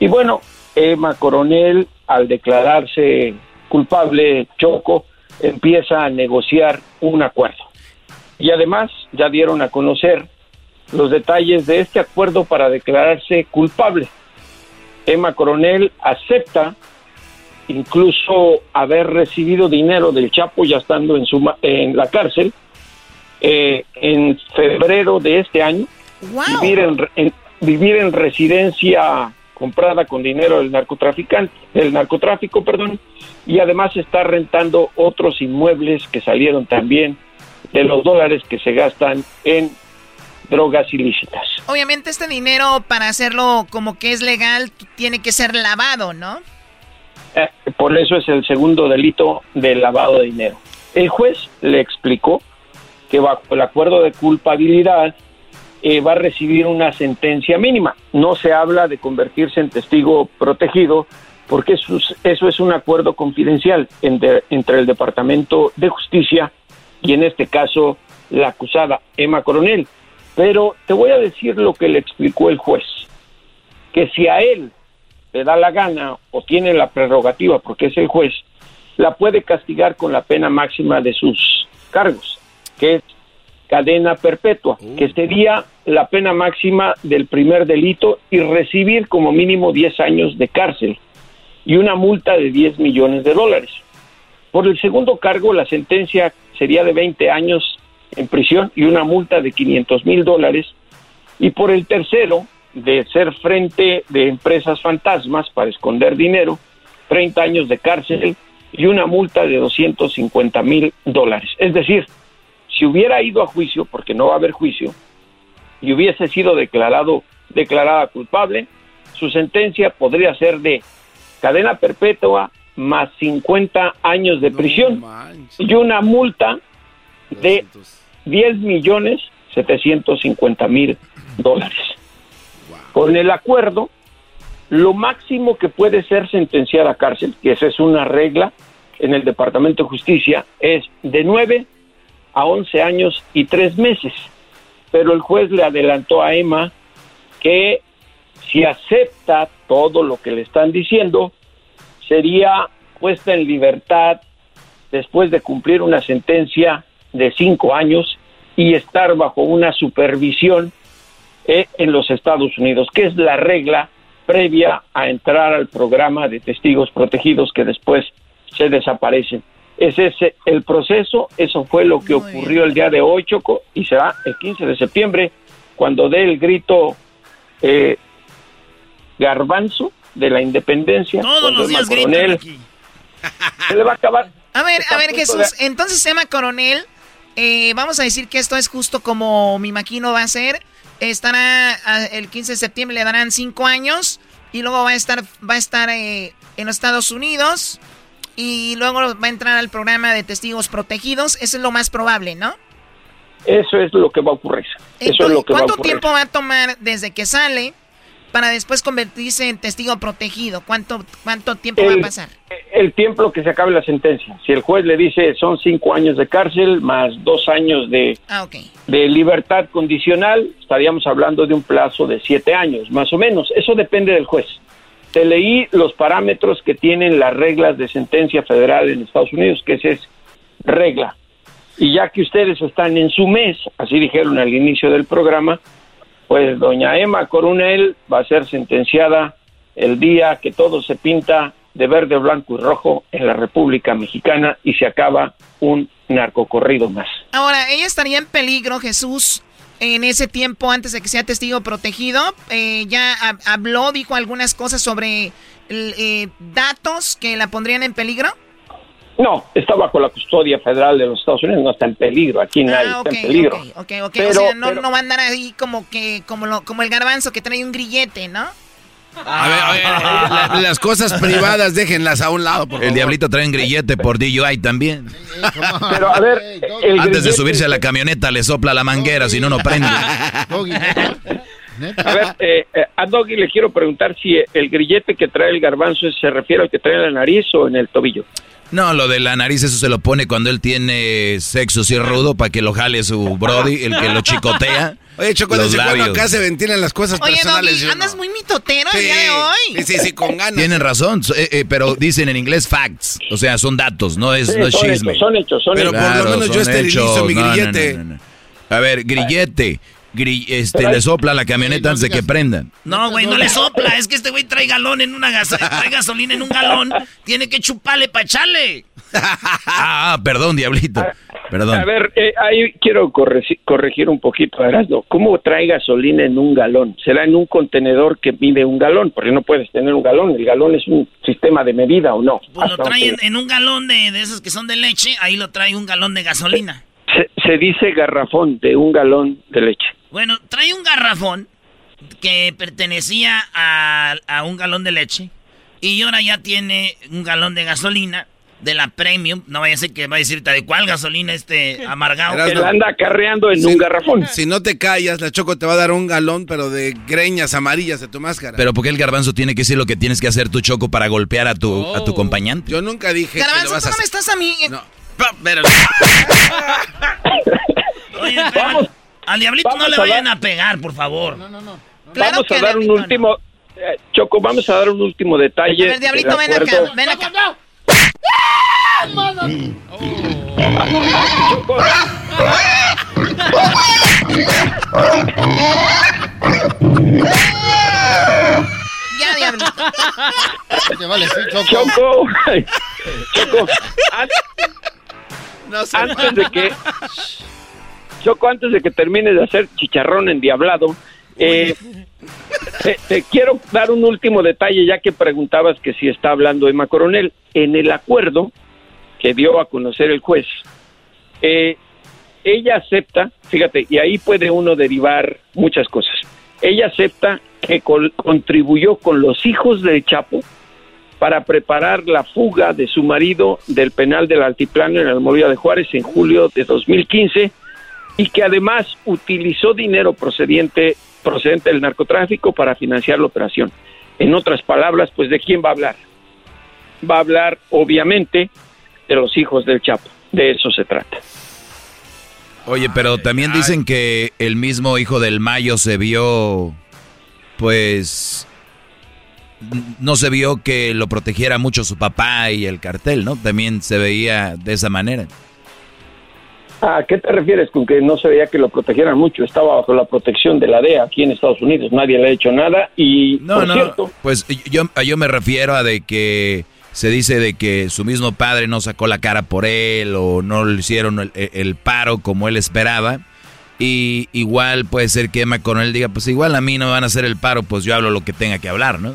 Y bueno, Emma Coronel, al declararse culpable, Choco, empieza a negociar un acuerdo. Y además ya dieron a conocer los detalles de este acuerdo para declararse culpable. Emma Coronel acepta incluso haber recibido dinero del Chapo ya estando en, su, en la cárcel eh, en febrero de este año, vivir, en, vivir en residencia comprada con dinero del narcotraficante, del narcotráfico, perdón, y además está rentando otros inmuebles que salieron también de los dólares que se gastan en drogas ilícitas. Obviamente este dinero para hacerlo como que es legal tiene que ser lavado, ¿no? Eh, por eso es el segundo delito de lavado de dinero. El juez le explicó que bajo el acuerdo de culpabilidad eh, va a recibir una sentencia mínima. No se habla de convertirse en testigo protegido porque eso es, eso es un acuerdo confidencial entre, entre el Departamento de Justicia y en este caso la acusada Emma Coronel. Pero te voy a decir lo que le explicó el juez, que si a él le da la gana o tiene la prerrogativa, porque es el juez, la puede castigar con la pena máxima de sus cargos, que es cadena perpetua, que sería la pena máxima del primer delito y recibir como mínimo 10 años de cárcel y una multa de 10 millones de dólares. Por el segundo cargo, la sentencia sería de 20 años en prisión y una multa de 500 mil dólares. Y por el tercero, de ser frente de empresas fantasmas para esconder dinero, 30 años de cárcel y una multa de 250 mil dólares. Es decir, si hubiera ido a juicio, porque no va a haber juicio, y hubiese sido declarado declarada culpable, su sentencia podría ser de cadena perpetua más 50 años de prisión y una multa de 10 millones 750 mil dólares. Con el acuerdo, lo máximo que puede ser sentenciada a cárcel, que esa es una regla en el Departamento de Justicia, es de 9 a 11 años y 3 meses. Pero el juez le adelantó a Emma que si acepta todo lo que le están diciendo, sería puesta en libertad después de cumplir una sentencia de cinco años y estar bajo una supervisión eh, en los Estados Unidos, que es la regla previa a entrar al programa de testigos protegidos que después se desaparecen. Ese es el proceso, eso fue lo que ocurrió el día de hoy, Choco, y será el 15 de septiembre, cuando dé el grito eh, garbanzo de la independencia. Todos los días gritan aquí. Se le va a acabar. A ver, a ver, Jesús, entonces Emma Coronel, eh, vamos a decir que esto es justo como mi maquino va a ser. Estará el 15 de septiembre, le darán cinco años y luego va a estar, va a estar eh, en los Estados Unidos y luego va a entrar al programa de testigos protegidos. Eso es lo más probable, ¿no? Eso es lo que va a ocurrir. Eso es lo que ¿Cuánto va a ocurrir. tiempo va a tomar desde que sale para después convertirse en testigo protegido? ¿Cuánto, cuánto tiempo va a pasar? El tiempo que se acabe la sentencia. Si el juez le dice son cinco años de cárcel más dos años de, Ah, de libertad condicional, estaríamos hablando de un plazo de siete años, más o menos. Eso depende del juez. Leí los parámetros que tienen las reglas de sentencia federal en Estados Unidos, que esa es regla. Y ya que ustedes están en su mes, así dijeron al inicio del programa, pues doña Emma Coronel va a ser sentenciada el día que todo se pinta de verde, blanco y rojo en la República Mexicana y se acaba un narcocorrido más. Ahora, ella estaría en peligro, Jesús, en ese tiempo antes de que sea testigo protegido. Eh, ya hab- habló, dijo algunas cosas sobre eh, datos que la pondrían en peligro. No, está bajo la custodia federal de los Estados Unidos, no está en peligro, aquí nadie Ah, ok, está en peligro. ok, ok, ok. Pero- o sea, no, pero- no va a andar ahí como que como lo, como el garbanzo que trae un grillete, ¿no? A ver, a ver, la- las cosas privadas déjenlas a un lado, por El favor. diablito trae un grillete por DUI también. Pero a ver, el Antes de subirse a la camioneta le sopla la manguera, si no, no prende. A ver, eh, eh, a Doggy le quiero preguntar si el grillete que trae el garbanzo se refiere al que trae en la nariz o en el tobillo. No, lo de la nariz, eso se lo pone cuando él tiene sexo así rudo para que lo jale su brody, el que lo chicotea. Oye, Choco, los ¿desde labios. acá se ventilan las cosas Oye, personales? Yo andas no. muy mitotero el Sí, día de hoy. Sí, sí, sí, con ganas. Tienen razón, eh, eh, pero dicen en inglés facts, o sea, son datos, no es, Sí, no es son chisme. hechos, son hechos, son Pero por lo Claro, menos yo esterilizo hechos. mi No, no, grillete. no, no, no. A ver, grillete. Este, le sopla la camioneta antes de que prendan. No, güey, no le sopla. Es que este güey trae galón en una gas trae gasolina en un galón. Tiene que chuparle para echarle. ah, perdón, diablito. Perdón. A ver, eh, ahí quiero corregir, un poquito, Erasmo. ¿Cómo trae gasolina en un galón? ¿Será en un contenedor que mide un galón? Porque no puedes tener un galón. El galón es un sistema de medida, ¿o no? Pues lo trae en, un galón de, de esos que son de leche. Ahí lo trae un galón de gasolina. Se dice garrafón de un galón de leche. Bueno, trae un garrafón que pertenecía a, un galón de leche y ahora ya tiene un galón de gasolina de la premium. No vaya a ser que va a decirte de cuál gasolina este amargado. Que la anda carreando en un garrafón. Si no te callas, la Choco te va a dar un galón, pero de greñas amarillas de tu máscara. Pero porque el garbanzo tiene que decir lo que tienes que hacer tu Choco para golpear a tu, a tu oh. compañante? Yo nunca dije garbanzo, que lo vas tú no me estás a mí. No. Pero... Oye, Vamos. Al diablito no le vayan a, dar... a, pegar, por favor. No, no, no. vamos a dar un último. Eh, Choco, vamos a dar un último detalle. A ver, diablito, ven acá, ven acá. Ya, Choco. Choco. Choco. Antes de que Choco, antes de que termines de hacer chicharrón endiablado, eh, te, quiero dar un último detalle, ya que preguntabas que si está hablando Emma Coronel. En el acuerdo que dio a conocer el juez, eh, ella acepta, fíjate, y ahí puede uno derivar muchas cosas. Ella acepta que contribuyó con los hijos de Chapo para preparar la fuga de su marido del penal del Altiplano en Almoría de Juárez en julio de 2015 y que además utilizó dinero procedente, procedente del narcotráfico para financiar la operación. En otras palabras, pues ¿de quién va a hablar? Va a hablar, obviamente, de los hijos del Chapo. De eso se trata. Oye, pero también dicen que el mismo hijo del Mayo se vio, pues, no se vio que lo protegiera mucho su papá y el cartel, ¿no? También se veía de esa manera. ¿A qué te refieres con que no se veía que lo protegieran mucho? Estaba bajo la protección de la DEA aquí en Estados Unidos. Nadie le ha hecho nada y, no, no, pues yo, yo me refiero a de que se dice de que su mismo padre no sacó la cara por él o no le hicieron el, el paro como él esperaba. Y igual puede ser que Emma Coronel diga, pues igual a mí no me van a hacer el paro, pues yo hablo lo que tenga que hablar, ¿no?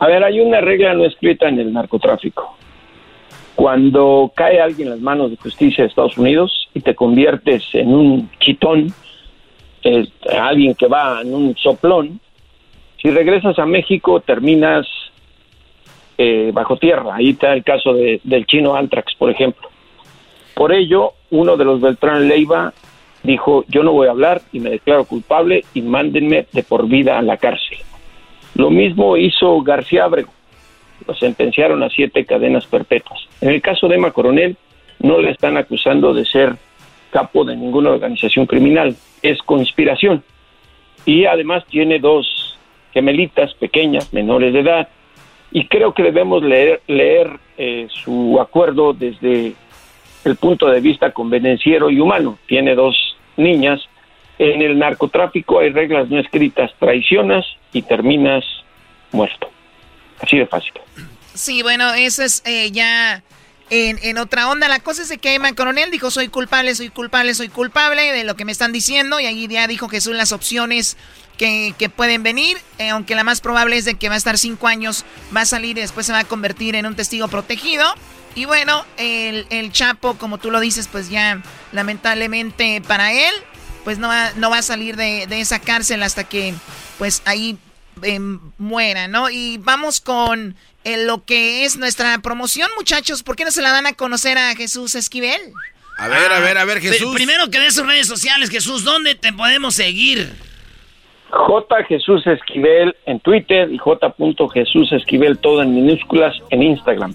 A ver, hay una regla no escrita en el narcotráfico. Cuando cae alguien en las manos de justicia de Estados Unidos y te conviertes en un chitón, alguien que va en un soplón, si regresas a México terminas eh, bajo tierra. Ahí está el caso del chino Antrax, por ejemplo. Por ello, uno de los Beltrán Leiva dijo, yo no voy a hablar y me declaro culpable y mándenme de por vida a la cárcel. Lo mismo hizo García Abrego. Lo sentenciaron a siete cadenas perpetuas. En el caso de Emma Coronel, no le están acusando de ser capo de ninguna organización criminal. Es conspiración. Y además tiene dos gemelitas pequeñas, menores de edad. Y creo que debemos leer, leer eh, su acuerdo desde el punto de vista convenenciero y humano. Tiene dos niñas en el narcotráfico hay reglas no escritas, traicionas y terminas muerto. Así de fácil. Sí, bueno, eso es eh, ya en, en, otra onda. La cosa es que Emma Coronel dijo, soy culpable, soy culpable, soy culpable de lo que me están diciendo. Y allí ya dijo que son las opciones que, que pueden venir. Eh, aunque la más probable es de que va a estar cinco años, va a salir y después se va a convertir en un testigo protegido. Y bueno, el, el Chapo, como tú lo dices, pues ya lamentablemente para él, pues no va, no va a salir de, de esa cárcel hasta que pues ahí em, muera, ¿no? Y vamos con eh, lo que es nuestra promoción, muchachos. ¿Por qué no se la dan a conocer a Jesús Esquivel? A ver, a ver, a ver, Ah, Jesús. Primero que dé sus redes sociales, Jesús, ¿dónde te podemos seguir? J. Jesús Esquivel en Twitter y J. Jesús Esquivel todo en minúsculas en Instagram.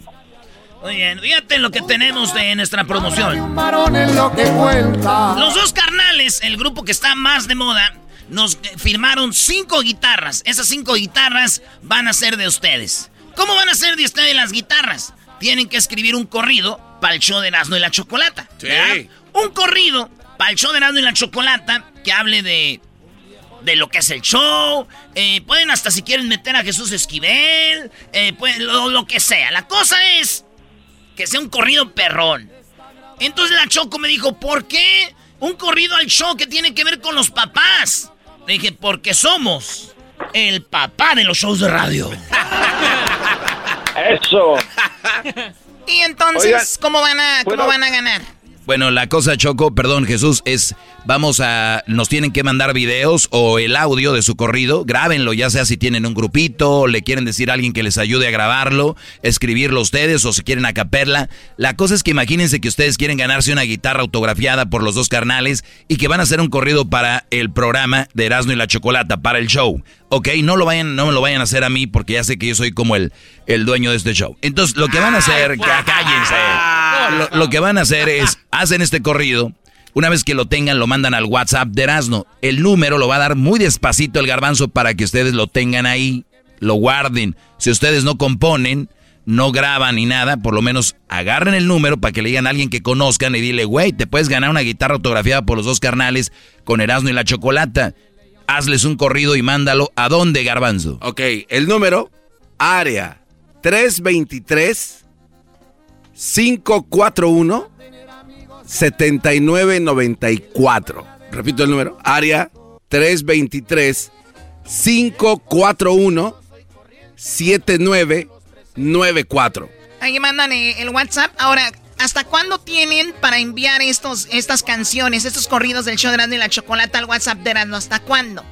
Muy bien, fíjate lo que tenemos de nuestra promoción. Varón es lo que cuenta. Los dos carnales, el grupo que está más de moda, nos firmaron cinco guitarras. Esas cinco guitarras van a ser de ustedes. ¿Cómo van a ser de ustedes las guitarras? Tienen que escribir un corrido para el show de Erasmo y la Chocolata. ¿verdad? Un corrido para el show de Erasmo y la Chocolata que hable de, de lo que es el show. Eh, pueden hasta si quieren meter a Jesús Esquivel. eh, pues, lo, lo que sea. La cosa es que sea un corrido perrón. Entonces la Choco me dijo, ¿por qué un corrido al show que tiene que ver con los papás? Le dije, porque somos el papá de los shows de radio. Eso. Y entonces, Oigan, ¿cómo van a, cómo van a ganar? Bueno, la cosa, Choco, perdón, Jesús, es, vamos a, nos tienen que mandar videos o el audio de su corrido, grábenlo, ya sea si tienen un grupito, o le quieren decir a alguien que les ayude a grabarlo, escribirlo ustedes o si quieren a capella. La cosa es que imagínense que ustedes quieren ganarse una guitarra autografiada por los dos carnales y que van a hacer un corrido para el programa de Erasmo y la Chocolata, para el show. Ok, no lo vayan, no me lo vayan a hacer a mí porque ya sé que yo soy como el, el dueño de este show. Entonces, lo que van a hacer, cá- cállense. Lo, lo que van a hacer es, hacen este corrido, una vez que lo tengan, lo mandan al WhatsApp de Erasmo. El número lo va a dar muy despacito el garbanzo para que ustedes lo tengan ahí, lo guarden. Si ustedes no componen, no graban ni nada, por lo menos agarren el número para que le digan a alguien que conozcan y dile, güey, te puedes ganar una guitarra autografiada por los dos carnales con Erasmo y la Chocolata. Hazles un corrido y mándalo. ¿A dónde, garbanzo? Ok, el número, área 323 541 7994. Repito el número, área 323 541 7994. Ahí mandan eh, el WhatsApp. Ahora, ¿hasta cuándo tienen para enviar estos, estas canciones, estos corridos del show de Erasmo y la Chocolata al WhatsApp de Erasmo? ¿Hasta cuándo?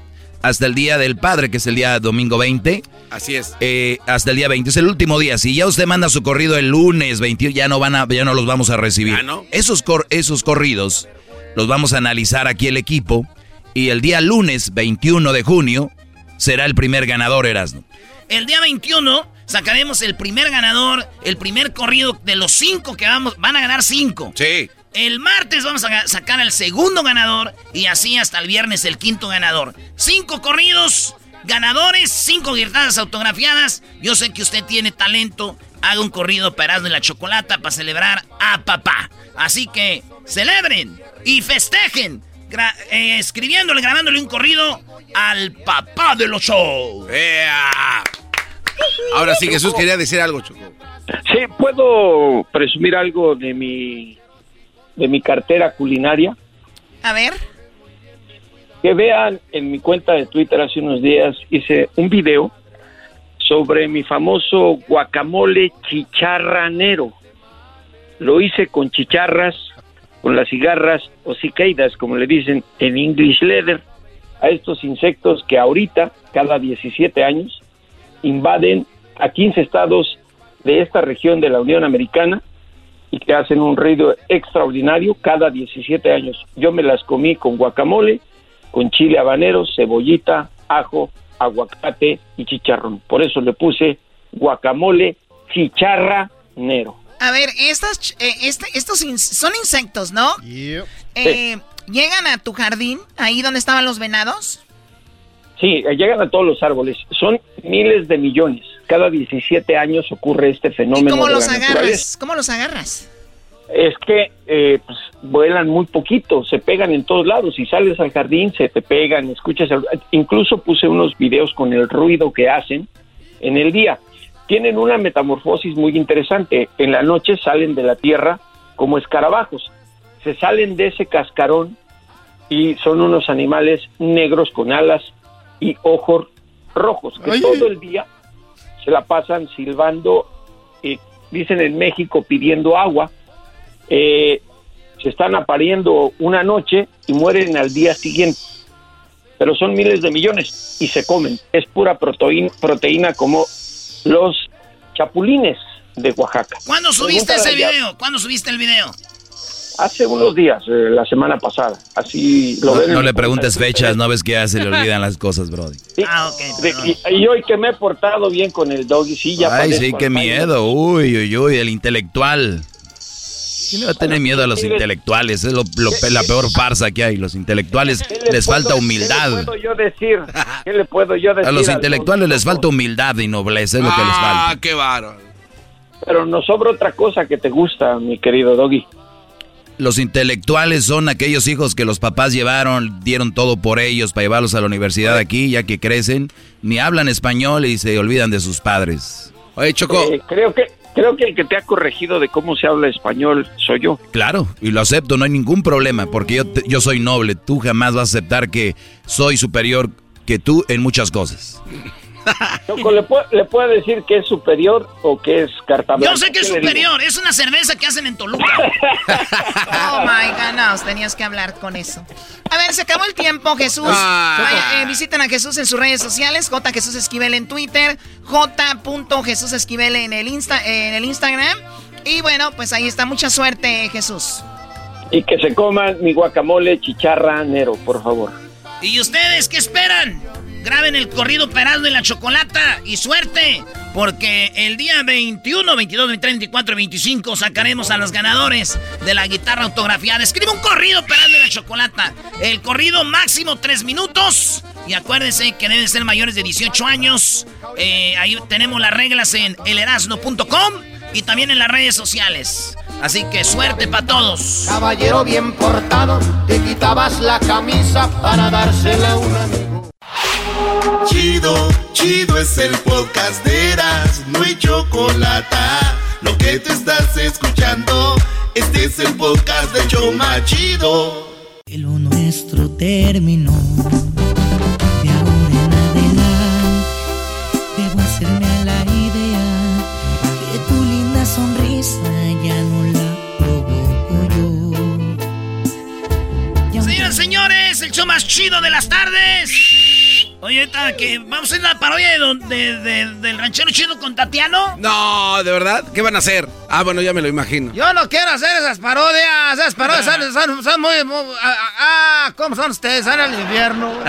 Hasta el día del padre, que es el día domingo 20. Así es. Eh, hasta el día 20, es el último día. Si ya usted manda su corrido el lunes 21, ya no van a, ya no los vamos a recibir. Esos, cor- esos corridos los vamos a analizar aquí el equipo. Y el día lunes 21 de junio será el primer ganador, Erasmo. El día 21 sacaremos el primer ganador, el primer corrido de los cinco que vamos, van a ganar cinco. Sí. El martes vamos a sacar al segundo ganador y así hasta el viernes el quinto ganador. Cinco corridos, ganadores, cinco guitarras autografiadas. Yo sé que usted tiene talento. Haga un corrido para y la Chocolata para celebrar a papá. Así que celebren y festejen gra- eh, escribiéndole, grabándole un corrido al papá de los shows. Ahora sí, Jesús quería decir algo, Choco. Sí, puedo presumir algo de mi de mi cartera culinaria. A ver. Que vean en mi cuenta de Twitter hace unos días hice un video sobre mi famoso guacamole chicharranero. Lo hice con chicharras, con las cigarras o cicaidas, como le dicen en English leather, a estos insectos que ahorita, cada 17 años, invaden a 15 estados de esta región de la Unión Americana y que hacen un ruido extraordinario cada 17 años. Yo me las comí con guacamole, con chile habanero, cebollita, ajo, aguacate y chicharrón. Por eso le puse guacamole chicharranero. A ver, estas, eh, este- estos in- son insectos, ¿no? Eh, ¿Llegan a tu jardín, ahí donde estaban los venados? Sí, eh, llegan a todos los árboles. Son miles de millones. Cada 17 años ocurre este fenómeno. ¿Cómo de los la agarras? naturaleza. ¿Cómo los agarras? Es que eh, pues, vuelan muy poquito, se pegan en todos lados. Si sales al jardín, se te pegan, escuchas. el- Incluso puse unos videos con el ruido que hacen en el día. tienen una metamorfosis muy interesante. En la noche salen de la tierra como escarabajos. Se salen de ese cascarón y son unos animales negros con alas y ojos rojos que todo el día se la pasan silbando, eh, dicen en México pidiendo agua. Eh, se están apariendo una noche y mueren al día siguiente. Pero son miles de millones y se comen. Es pura proteína, proteína como los chapulines de Oaxaca. ¿Cuándo subiste ese video? ¿Cuándo subiste el video? Hace unos días, eh, la semana pasada. Así lo No, ven. en no le preguntes fechas, no ves que ya se le olvidan las cosas, Brody. Sí. Ah, ok. De- y, y hoy que me he portado bien con el doggy, sí, ya Ay, sí, qué miedo. Uy, uy, uy, el intelectual. ¿Quién le va a tener miedo a los intelectuales? Es lo- la peor farsa que hay. Los intelectuales ¿Qué le les puedo- falta humildad. ¿Qué le puedo yo decir? ¿Qué le puedo yo decir? A los al intelectuales les falta humildad y nobleza, es lo que les falta. Ah, qué bárbaro. Pero nos sobra otra cosa que te gusta, mi querido doggy. Los intelectuales son aquellos hijos que los papás llevaron, dieron todo por ellos para llevarlos a la universidad aquí, ya que crecen, ni hablan español y se olvidan de sus padres. Oye, Choco. Eh, creo que creo que el que te ha corregido de cómo se habla español soy yo. Claro, y lo acepto, no hay ningún problema, porque yo, te- yo soy noble. Tú jamás vas a aceptar que soy superior que tú en muchas cosas. Choco, ¿le, puede, ¿le puede decir que es superior o que es carta Yo blanca? sé que es superior, es una cerveza que hacen en Toluca. Oh my God, no, tenías que hablar con eso. A ver, se acabó el tiempo, Jesús. Ah. Vaya, eh, visiten a Jesús en sus redes sociales, J. Jesús Esquivel en Twitter, J. Jesús Esquivel en el, Insta, en el Instagram. Y bueno, pues ahí está. Mucha suerte, Jesús. Y que se coman mi guacamole chicharra nero, por favor. ¿Y ustedes qué esperan? Graben el corrido Peraldo de la Chocolata y suerte, porque el día 21, 22, 23, 24 y 25 sacaremos a los ganadores de la guitarra autografiada. Escribe un corrido Peraldo de la Chocolata. El corrido máximo 3 minutos. Y acuérdense que deben ser mayores de 18 años. Eh, ahí tenemos las reglas en elerasno.com y también en las redes sociales. Así que suerte para todos. Caballero bien portado, te quitabas la camisa para dársela a un amigo. Chido, chido es el podcast de Eras, no hay chocolate. Lo que te estás escuchando, este es el podcast de Choma Chido. Lo nuestro terminó. De ahora en adelante, debo hacerme a la idea que tu linda sonrisa ya no la provoco yo. Señoras y señores, el show más chido de las tardes. Oye, ahorita que vamos a hacer la parodia de, don- de- de- del ranchero chido con Tatiano. No, ¿de verdad? ¿Qué van a hacer? Ah, bueno, ya me lo imagino. Yo no quiero hacer esas parodias. Esas parodias son, son- son muy, muy- ah, ah, ¿cómo son ustedes? Son el invierno.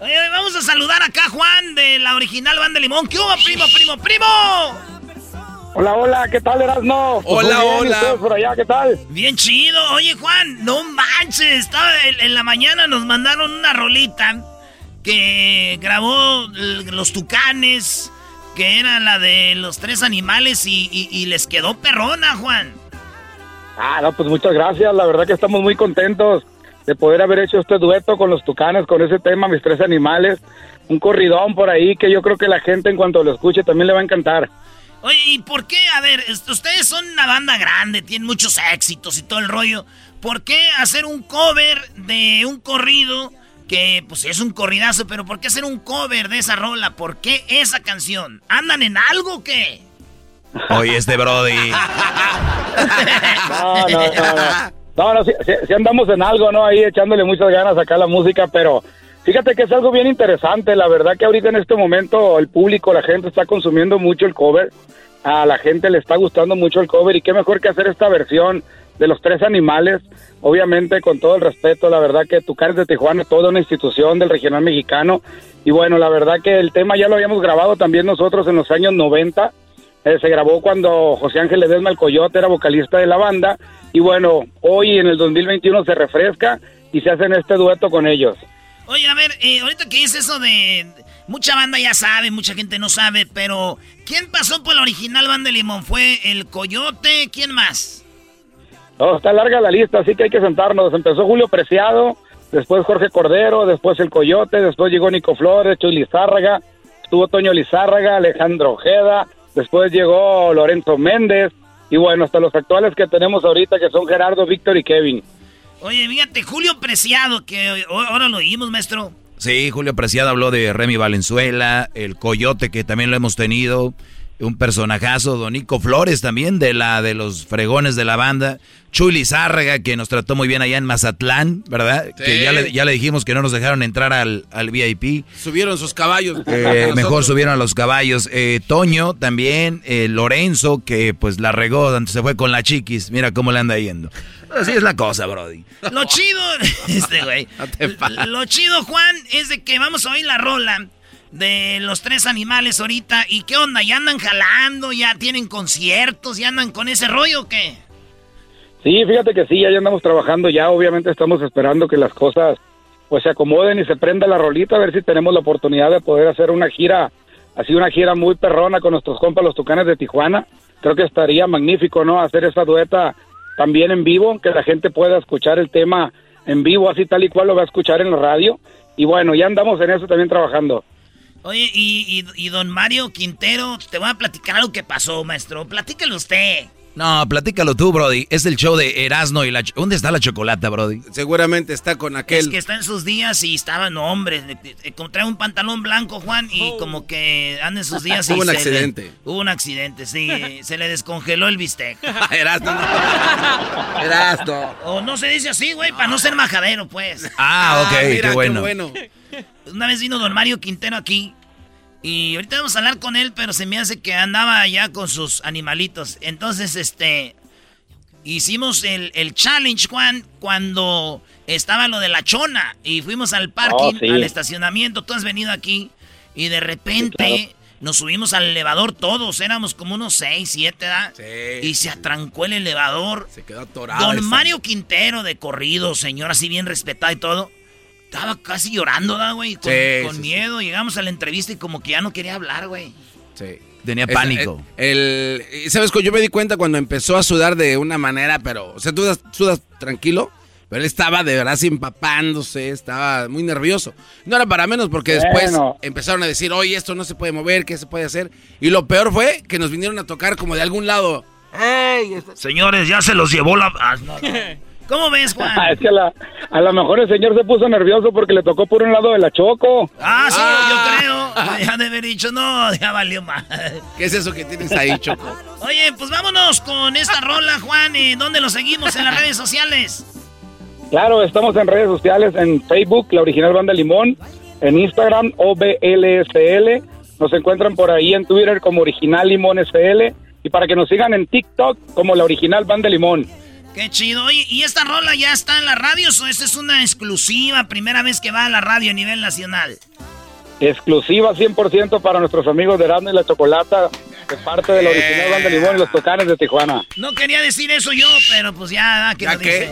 Oye, vamos a saludar acá a Juan de la original Banda de Limón. ¿Qué hubo, primo, primo, primo? Hola, hola, ¿qué tal, Erasmo? Hola, bien, hola. ¿ustedes por allá, ¿qué tal? Bien chido. Oye, Juan, no manches. Estaba en, en la mañana nos mandaron una rolita que grabó los tucanes, que era la de los tres animales y, y- y les quedó perrona, Juan. Ah, no, pues muchas gracias. La verdad que estamos muy contentos de poder haber hecho este dueto con los tucanes, con ese tema, mis tres animales. Un corridón por ahí que yo creo que la gente en cuanto lo escuche también le va a encantar. Oye, ¿y por qué? A ver, ustedes son una banda grande, tienen muchos éxitos y todo el rollo. ¿Por qué hacer un cover de un corrido que, pues es un corridazo, pero ¿por qué hacer un cover de esa rola? ¿Por qué esa canción? ¿Andan en algo o qué? Oye, este Brody. No, no, no, no. No, sí andamos en algo, ¿no? Ahí echándole muchas ganas acá a la música, pero fíjate que es algo bien interesante. La verdad que ahorita en este momento el público, la gente está consumiendo mucho el cover. A la gente le está gustando mucho el cover y qué mejor que hacer esta versión de los tres animales. Obviamente, con todo el respeto, la verdad que Tucanes de Tijuana es toda una institución del regional mexicano. Y bueno, la verdad que el tema ya lo habíamos grabado también nosotros en los años 90. Eh, se grabó cuando José Ángel Ledesma el Coyote era vocalista de la banda y bueno, hoy en el 2021 se refresca y se hacen este dueto con ellos. Oye, a ver, eh, ahorita que dice eso de... Mucha banda ya sabe, mucha gente no sabe, pero ¿quién pasó por la original banda de Limón? ¿Fue el Coyote? ¿Quién más? No, está larga la lista, así que hay que sentarnos. Empezó Julio Preciado, después Jorge Cordero, después el Coyote, después llegó Nico Flores, Chuy Lizárraga, estuvo Toño Lizárraga, Alejandro Ojeda, después llegó Lorenzo Méndez, y bueno, hasta los actuales que tenemos ahorita, que son Gerardo, Víctor y Kevin. Oye, fíjate, Julio Preciado, que ahora lo oímos, maestro. Sí, Julio Preciado habló de Remy Valenzuela, el Coyote, que también lo hemos tenido un personajazo, Donico Flores también, de la de los fregones de la banda. Chuli Zárraga, que nos trató muy bien allá en Mazatlán, ¿verdad? Que ya le, ya le dijimos que no nos dejaron entrar al, al VIP. Subieron sus caballos. Eh, mejor subieron a los caballos. Eh, Toño también, eh, Lorenzo, que pues la regó, se fue con la chiquis. Mira cómo le anda yendo. Así es la cosa, Brody. Lo chido, este güey. lo chido, Juan, es de que vamos a oír la rola de los tres animales ahorita. ¿Y qué onda? ¿Ya andan jalando? ¿Ya tienen conciertos? ¿Ya andan con ese rollo o qué? Sí, fíjate que sí, ya andamos trabajando ya. Obviamente estamos esperando que las cosas pues se acomoden y se prenda la rolita a ver si tenemos la oportunidad de poder hacer una gira, así una gira muy perrona con nuestros compas los Tucanes de Tijuana. Creo que estaría magnífico, ¿no? Hacer esa dueta también en vivo, que la gente pueda escuchar el tema en vivo, así tal y cual lo va a escuchar en la radio. Y bueno, ya andamos en eso también trabajando. Oye, y, y, don Mario Quintero, te voy a platicar algo que pasó, maestro. Platícalo usted. No, platícalo tú, Brody. Es el show de Erasno y la... ¿Dónde está la chocolata, Brody? Seguramente está con aquel... Es que está en sus días y estaba, no, hombre. Encontré un pantalón blanco, Juan, y como que anda en sus días y... Hubo un accidente. hubo un accidente, sí. se le descongeló el bistec. Erasno. Erasno. O no se dice así, güey, para no ser majadero, pues. Ah, ok, qué bueno. Qué bueno. Una vez vino don Mario Quintero aquí y ahorita vamos a hablar con él, pero se me hace que andaba allá con sus animalitos. Entonces, este, hicimos el, challenge, Juan, cuando estaba lo de la chona y fuimos al parking, oh, al estacionamiento. Tú has venido aquí y de repente... Nos subimos al elevador todos, éramos como unos 6, 7, ¿verdad? Sí. Y se atrancó el elevador. Se quedó atorado. Don Mario Quintero de corrido, señor así bien respetado y todo. Estaba casi llorando, ¿da, güey? Con, miedo. Llegamos a la entrevista y como que ya no quería hablar, güey. Sí. Tenía pánico. El, ¿Sabes? Yo me di cuenta cuando empezó a sudar de una manera, pero... O sea, tú sudas, tranquilo, pero él estaba de verdad empapándose, estaba muy nervioso. No era para menos porque después empezaron a decir, oye, esto no se puede mover, ¿qué se puede hacer? Y lo peor fue que nos vinieron a tocar como de algún lado. ¡Ey! Señores, ya se los llevó la... Ah, ¿Cómo ves, Juan? es que a, lo mejor el señor se puso nervioso porque le tocó por un lado de la Choco. Ah, sí, yo ah. creo. Ya de haber dicho, no, ya valió más. ¿Qué es eso que tienes ahí, Choco? Oye, pues vámonos con esta rola, Juan. ¿Y dónde lo seguimos? ¿En las redes sociales? Claro, estamos en redes sociales, en Facebook, la original banda Limón, en Instagram, OBLSL. Nos encuentran por ahí en Twitter como Original Limón SL. Y para que nos sigan en TikTok como la original banda Limón. Qué chido. Oye, ¿y esta rola ya está en la radio o esta es una exclusiva, primera vez que va a la radio a nivel nacional? Exclusiva 100% para nuestros amigos de Erasmo y la Chocolata, de parte de la original Banda Limón y los Tocanes de Tijuana. No quería decir eso yo, pero pues ya, que lo dice.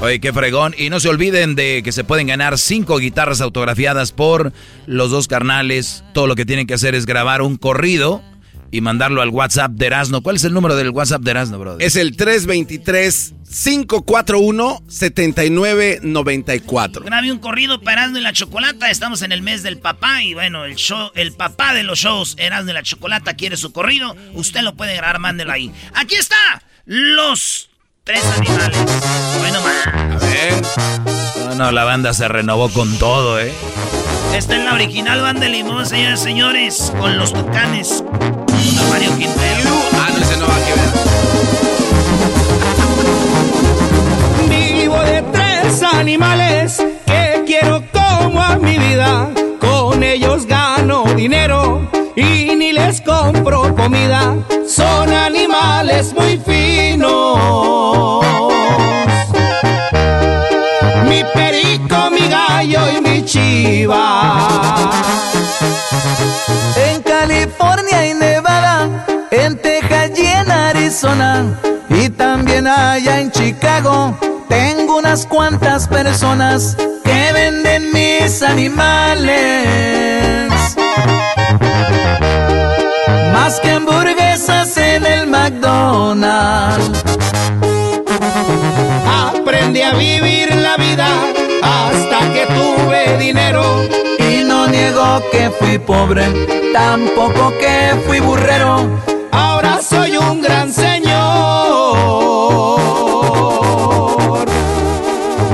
Oye, qué fregón. Y no se olviden de que se pueden ganar cinco guitarras autografiadas por los dos carnales. Todo lo que tienen que hacer es grabar un corrido y mandarlo al WhatsApp de Erasno. ¿Cuál es el número del WhatsApp de Erasno, brother? Es el 323-541-7994. Grabe un corrido para Erasno y la Chocolata. Estamos en el mes del papá y bueno, el show, el papá de los shows, Erasno y la Chocolata, quiere su corrido. Usted lo puede grabar, mándelo ahí. Aquí está, los tres animales. Bueno, más. A ver. No, no, la banda se renovó con todo, ¿eh? Esta es la original banda de Limón, señores señores, con los tucanes. Mario Quintero. Ah, no, ese no va a Vivo de tres animales que quiero como a mi vida. Con ellos gano dinero y ni les compro comida. Son animales muy finos. Mi perico, mi gallo y mi chiva. En California y Nevada, en Texas y en Arizona, y también allá en Chicago, tengo unas cuantas personas que venden mis animales. Más que hamburguesas en el McDonald's. Aprendí a vivir la vida hasta que tuve dinero y no niego que fui pobre, tampoco que fui burrero. Soy un gran señor.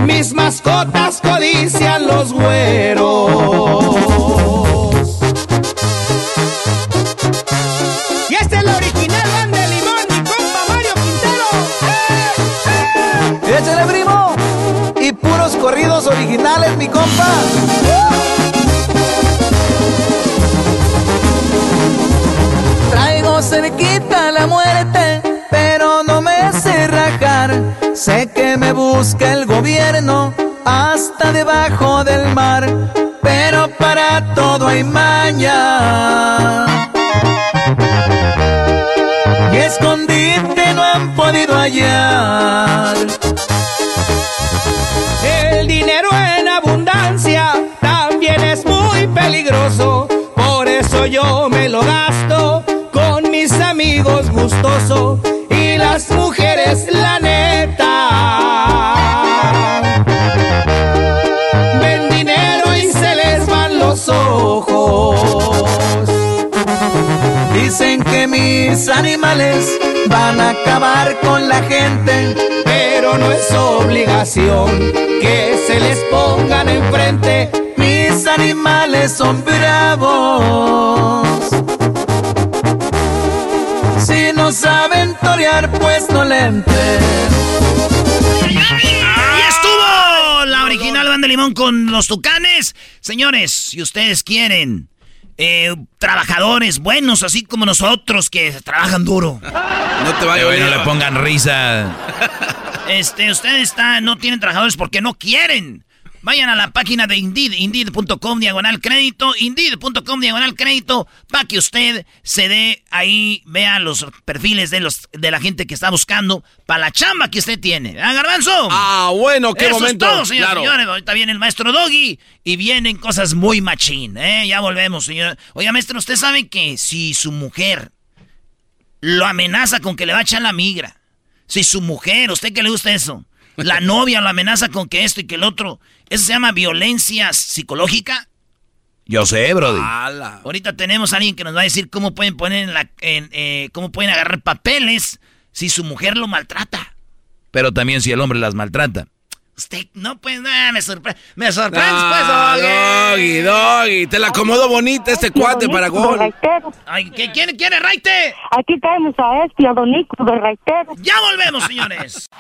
Mis mascotas codician los güeros. Y este es el original Van de Limón, mi compa Mario Quintero. Échale primo. Y puros corridos originales, mi compa. Sé que me busca el gobierno hasta debajo del mar, pero para todo hay maña. Y escondite no han podido hallar. El dinero en abundancia también es muy peligroso. Por eso yo me lo gasto con mis amigos gustoso. Y las mujeres, la mis animales van a acabar con la gente, pero no es obligación que se les pongan enfrente. Mis animales son bravos. Si no saben torear, pues no le entren. Limón con los tucanes. Señores, si ustedes quieren eh, trabajadores buenos, así como nosotros que trabajan duro. No te vayas Pero no le pongan risa. Este, ustedes están, no tienen trabajadores porque no quieren. Vayan a la página de Indeed, indeed.com diagonal crédito, indeed.com diagonal crédito, para que usted se dé ahí, vea los perfiles de los de la gente que está buscando para la chamba que usted tiene. ¿Ah, Garbanzo? Ah, bueno, qué Eso momento. Es todo, señores, Claro. señores. Ahorita viene el maestro Doggy y vienen cosas muy machín, ¿eh? Ya volvemos, señor. Oiga, maestro, usted sabe que si su mujer lo amenaza con que le va a echar la migra, si su mujer, ¿usted qué le gusta eso? La novia lo amenaza con que esto y que el otro, ¿eso se llama violencia psicológica? Yo sé, Brody. Ahorita tenemos a alguien que nos va a decir cómo pueden poner en la, en, eh, cómo pueden agarrar papeles si su mujer lo maltrata. Pero también si el hombre las maltrata. Usted no pues nada, me sorprende, me sorprende Ah, pues, doggy, doggy, te la acomodo bonita este cuate para gol. Ay, ¿qué, ¿quién quiere Raite? Aquí tenemos a este, a Don Nico de Raitero. Ya volvemos, señores.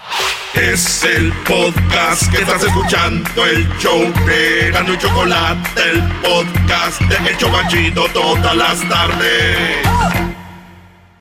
Es el podcast que estás escuchando, el show de Gano y Chocolate, el podcast de El Chobachito todas las tardes.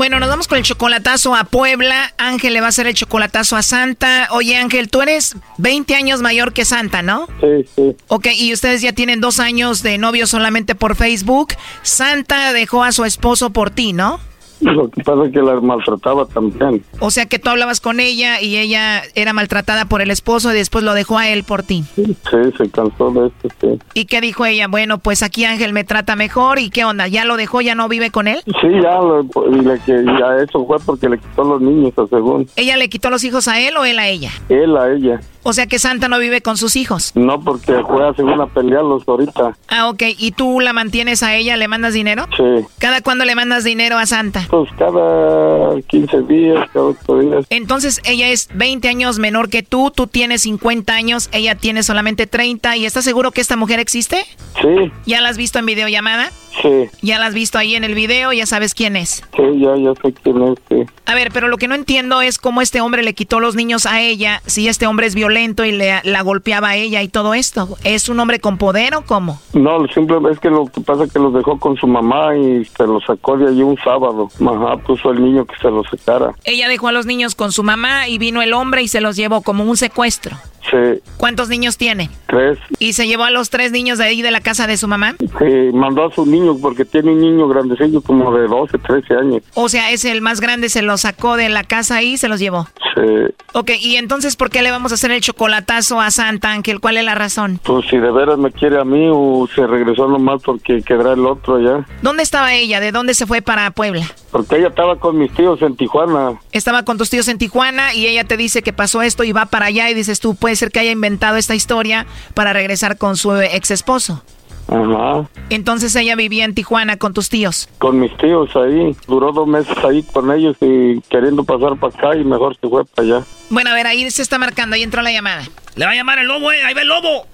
Bueno, nos vamos con el chocolatazo a Puebla. Ángel le va a hacer el chocolatazo a Santa. Oye, Ángel, tú eres 20 años mayor que Santa, ¿no? Sí, sí. Ok, y ustedes ya tienen dos años de novio solamente por Facebook. Santa dejó a su esposo por ti, ¿no? Lo que pasa es que la maltrataba también. O sea que tú hablabas con ella y ella era maltratada por el esposo y después lo dejó a él por ti. Sí, se cansó de esto, sí. ¿Y qué dijo ella? Bueno, pues aquí Ángel me trata mejor. ¿Y qué onda? ¿Ya lo dejó? ¿Ya no vive con él? Sí, ya, lo- y le, que, ya eso fue porque le quitó los niños, a según. ¿Ella le quitó los hijos a él o él a ella? Él a ella. O sea que Santa no vive con sus hijos. No, porque fue a según a pelearlos ahorita. Ah, ok. ¿Y tú la mantienes a ella? ¿Le mandas dinero? Sí. ¿Cada cuándo le mandas dinero a Santa? Pues cada 15 días, cada 8 días. Entonces ella es 20 años menor que tú, tú tienes 50 años, ella tiene solamente 30 y ¿estás seguro que esta mujer existe? Sí, ¿Ya la has visto en videollamada? Sí, ¿Ya la has visto ahí en el video? ¿Ya sabes quién es? sí, ya, ya sé quién es, sí. A ver, pero lo que no entiendo es cómo este hombre le quitó los niños a ella, si este hombre es violento y le, la golpeaba a ella y todo esto. ¿Es un hombre con poder o cómo? No, simplemente es que lo que pasa es que los dejó con su mamá y se los sacó de allí un sábado. Ajá, puso el niño que se los sacara. Ella dejó a los niños con su mamá y vino el hombre y se los llevó como un secuestro. Sí. ¿Cuántos niños tiene? Tres. ¿Y se llevó a los tres niños de ahí de la casa de su mamá? Sí, mandó a sus niños porque tiene un niño grandecillo como de 12, 13 años. O sea, es el más grande, se los sacó de la casa y se los llevó. Sí. Ok, y entonces, ¿por qué le vamos a hacer el chocolatazo a Santa Ángel? ¿Cuál es la razón? Pues si de veras me quiere a mí o se regresó nomás porque quedará el otro allá. ¿Dónde estaba ella? ¿De dónde se fue para Puebla? Porque ella estaba con mis tíos en Tijuana. Estaba con tus tíos en Tijuana y ella te dice que pasó esto y va para allá y dices tú, puede ser que haya inventado esta historia para regresar con su ex esposo. Ajá. Entonces ella vivía en Tijuana con tus tíos. Con mis tíos ahí. Duró dos meses ahí con ellos y queriendo pasar para acá y mejor se fue para allá. Bueno, a ver, ahí se está marcando, ahí entró la llamada. Le va a llamar el lobo, eh, ahí va el lobo.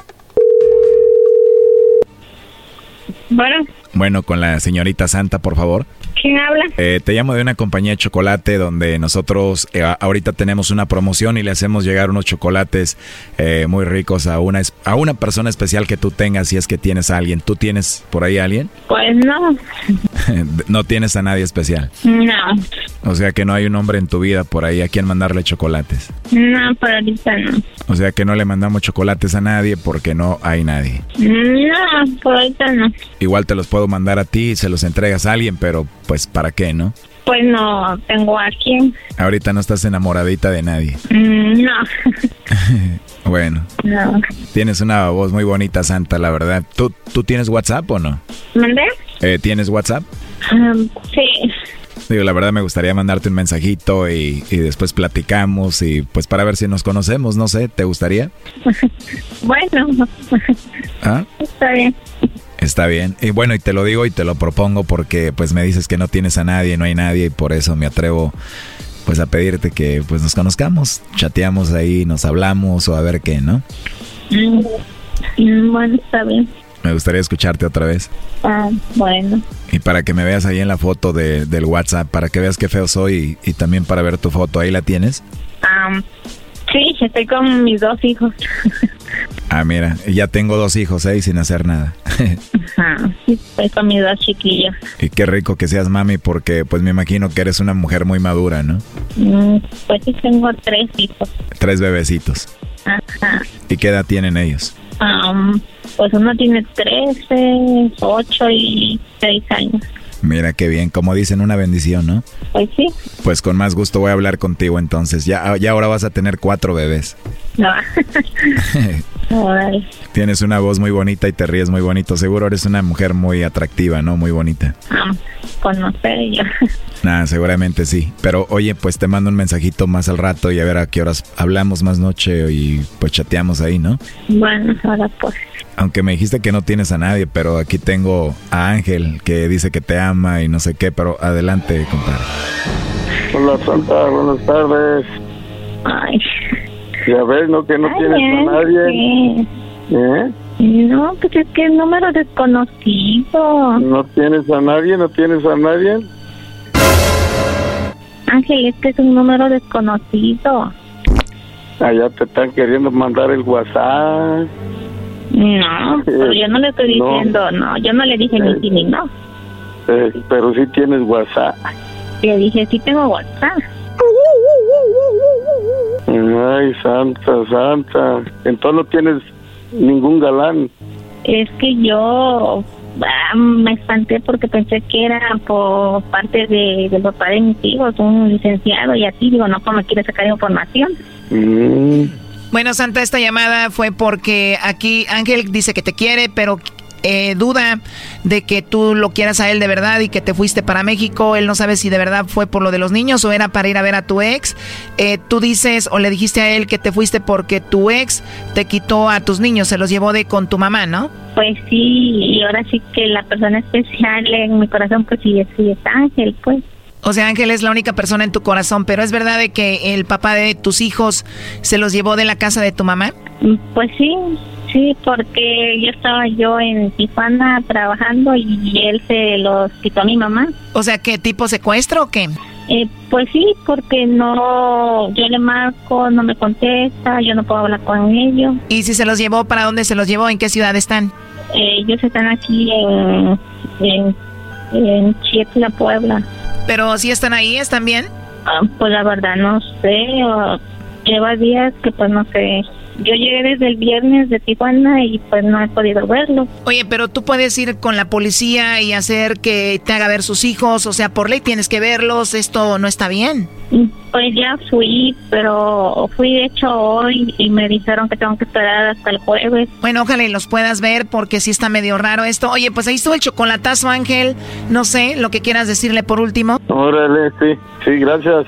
Bueno, Bueno, con la señorita Santa, por favor. ¿Quién habla? Eh, te llamo de una compañía de chocolate donde nosotros eh, ahorita tenemos una promoción y le hacemos llegar unos chocolates eh, muy ricos a una, a una persona especial que tú tengas si es que tienes a alguien. ¿Tú tienes por ahí a alguien? Pues no, no tienes a nadie especial. no, O sea que no hay un hombre en tu vida por ahí a quien mandarle chocolates. no, por ahorita no. O sea que no le mandamos chocolates a nadie porque no hay nadie. No, por ahorita no. Igual te los puedo mandar a ti y se los entregas a alguien, pero pues ¿para qué, no? Pues no tengo a quién. Ahorita no estás enamoradita de nadie. Mm, No, Bueno, no. tienes una voz muy bonita, Santa, la verdad. ¿Tú, ¿tú tienes WhatsApp o no? ¿Mandé? Eh, ¿Tienes WhatsApp? Um, sí. Digo, la verdad me gustaría mandarte un mensajito y, y después platicamos y pues para ver si nos conocemos, no sé, ¿te gustaría? Bueno, ¿Ah? está bien. Está bien. Y bueno, y te lo digo y te lo propongo porque pues me dices que no tienes a nadie, no hay nadie y por eso me atrevo pues a pedirte que pues nos conozcamos, chateamos ahí, nos hablamos o a ver qué, ¿no? Mm, mm, Bueno, está bien. Me gustaría escucharte otra vez. Ah, bueno. Y para que me veas ahí en la foto de, del WhatsApp, para que veas qué feo soy y, y también para ver tu foto, ahí la tienes. Um, sí, estoy con mis dos hijos. Ah, mira, ya tengo dos hijos ahí sin hacer nada. Ajá, estoy con mis dos chiquillos. y qué rico que seas mami porque pues me imagino que eres una mujer muy madura, ¿no? Mm, Pues sí, tengo tres hijos. Tres bebecitos. Ajá. ¿Y qué edad tienen ellos? Um, pues uno tiene 13, 8 y 6 años. Mira qué bien, como dicen, una bendición, ¿no? Pues sí, Pues con más gusto voy a hablar contigo entonces. Ya, ya ahora vas a tener cuatro bebés. no. Tienes una voz muy bonita y te ríes muy bonito. Seguro eres una mujer muy atractiva, ¿no? Muy bonita. Ah, yo. Nada, seguramente sí. Pero oye, pues te mando un mensajito más al rato y a ver a qué horas hablamos más noche y pues chateamos ahí, ¿no? Bueno, ahora pues. Aunque me dijiste que no tienes a nadie, pero aquí tengo a Ángel que dice que te ama y no sé qué, pero adelante, compadre. Hola Santa, buenas tardes. Ay. Ya ves, ¿no? Que no Ay, tienes a nadie. sí. ¿Eh? No, pues es que es número desconocido. ¿No tienes a nadie? ¿No tienes a nadie? Ángel, es que es un número desconocido. Allá te están queriendo mandar el WhatsApp. No, pero yo no le estoy No. diciendo, no, yo no le dije ni sí ni no. Eh, pero sí tienes WhatsApp. Le dije, sí tengo WhatsApp. Ay, Santa, Santa. Entonces no tienes ningún galán. Es que yo ah, me espanté porque pensé que era por parte de, del papá de mis hijos, un licenciado y así. Digo, no, pues me quiere sacar información. Mm. Bueno, Santa, esta llamada fue porque aquí Ángel dice que te quiere, pero eh, duda de que tú lo quieras a él de verdad y que te fuiste para México. Él no sabe si de verdad fue por lo de los niños o era para ir a ver a tu ex. Eh, tú dices o le dijiste a él que te fuiste porque tu ex te quitó a tus niños, se los llevó de con tu mamá, ¿no? Pues sí, y ahora sí que la persona especial en mi corazón, pues sí, es- sí es Ángel, pues. O sea, Ángel es la única persona en tu corazón, pero es verdad de que el papá de tus hijos se los llevó de la casa de tu mamá. Mm, Pues sí, sí, porque yo estaba yo en Tijuana trabajando y él se los quitó a mi mamá. O sea, ¿qué tipo secuestro o qué? Eh, pues sí, porque no, yo le marco, no me contesta, yo no puedo hablar con ellos. ¿Y si se los llevó, para dónde se los llevó? ¿En qué ciudad están? Eh, ellos están aquí en, en, en Chietla, Puebla. Pero si están ahí, ¿están bien? Ah, pues la verdad no sé, lleva días que pues no sé. Yo llegué desde el viernes de Tijuana y pues no he podido verlo. Oye, pero tú puedes ir con la policía y hacer que te haga ver sus hijos, o sea, por ley tienes que verlos, esto no está bien. Pues ya fui, pero fui de hecho hoy y me dijeron que tengo que esperar hasta el jueves. Bueno, ojalá y los puedas ver porque sí está medio raro esto. Oye, pues ahí estuvo el chocolatazo, Ángel. No sé, lo que quieras decirle por último. Órale, sí, sí, gracias.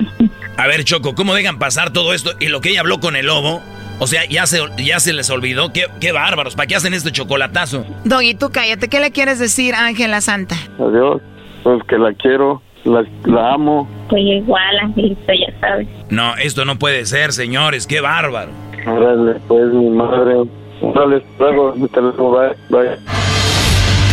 A ver, Choco, ¿cómo dejan pasar todo esto? Y lo que ella habló con el lobo, o sea, ya se, ya se les olvidó. Qué, qué bárbaros, ¿para qué hacen este chocolatazo? Doggy, tú cállate. ¿Qué le quieres decir a Ángela Santa? Adiós, pues que la quiero, la, la amo. Pues igual, Angelito, ya sabes. No, esto no puede ser, señores, qué bárbaro. Órale, pues mi madre. Órale, luego, luego, bye, bye.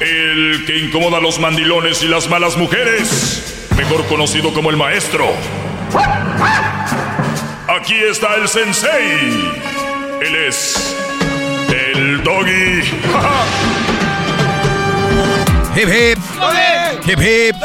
El que incomoda a los mandilones y las malas mujeres, mejor conocido como el maestro. Aquí está el sensei. Él es el doggy. Hip hip. Hip hip.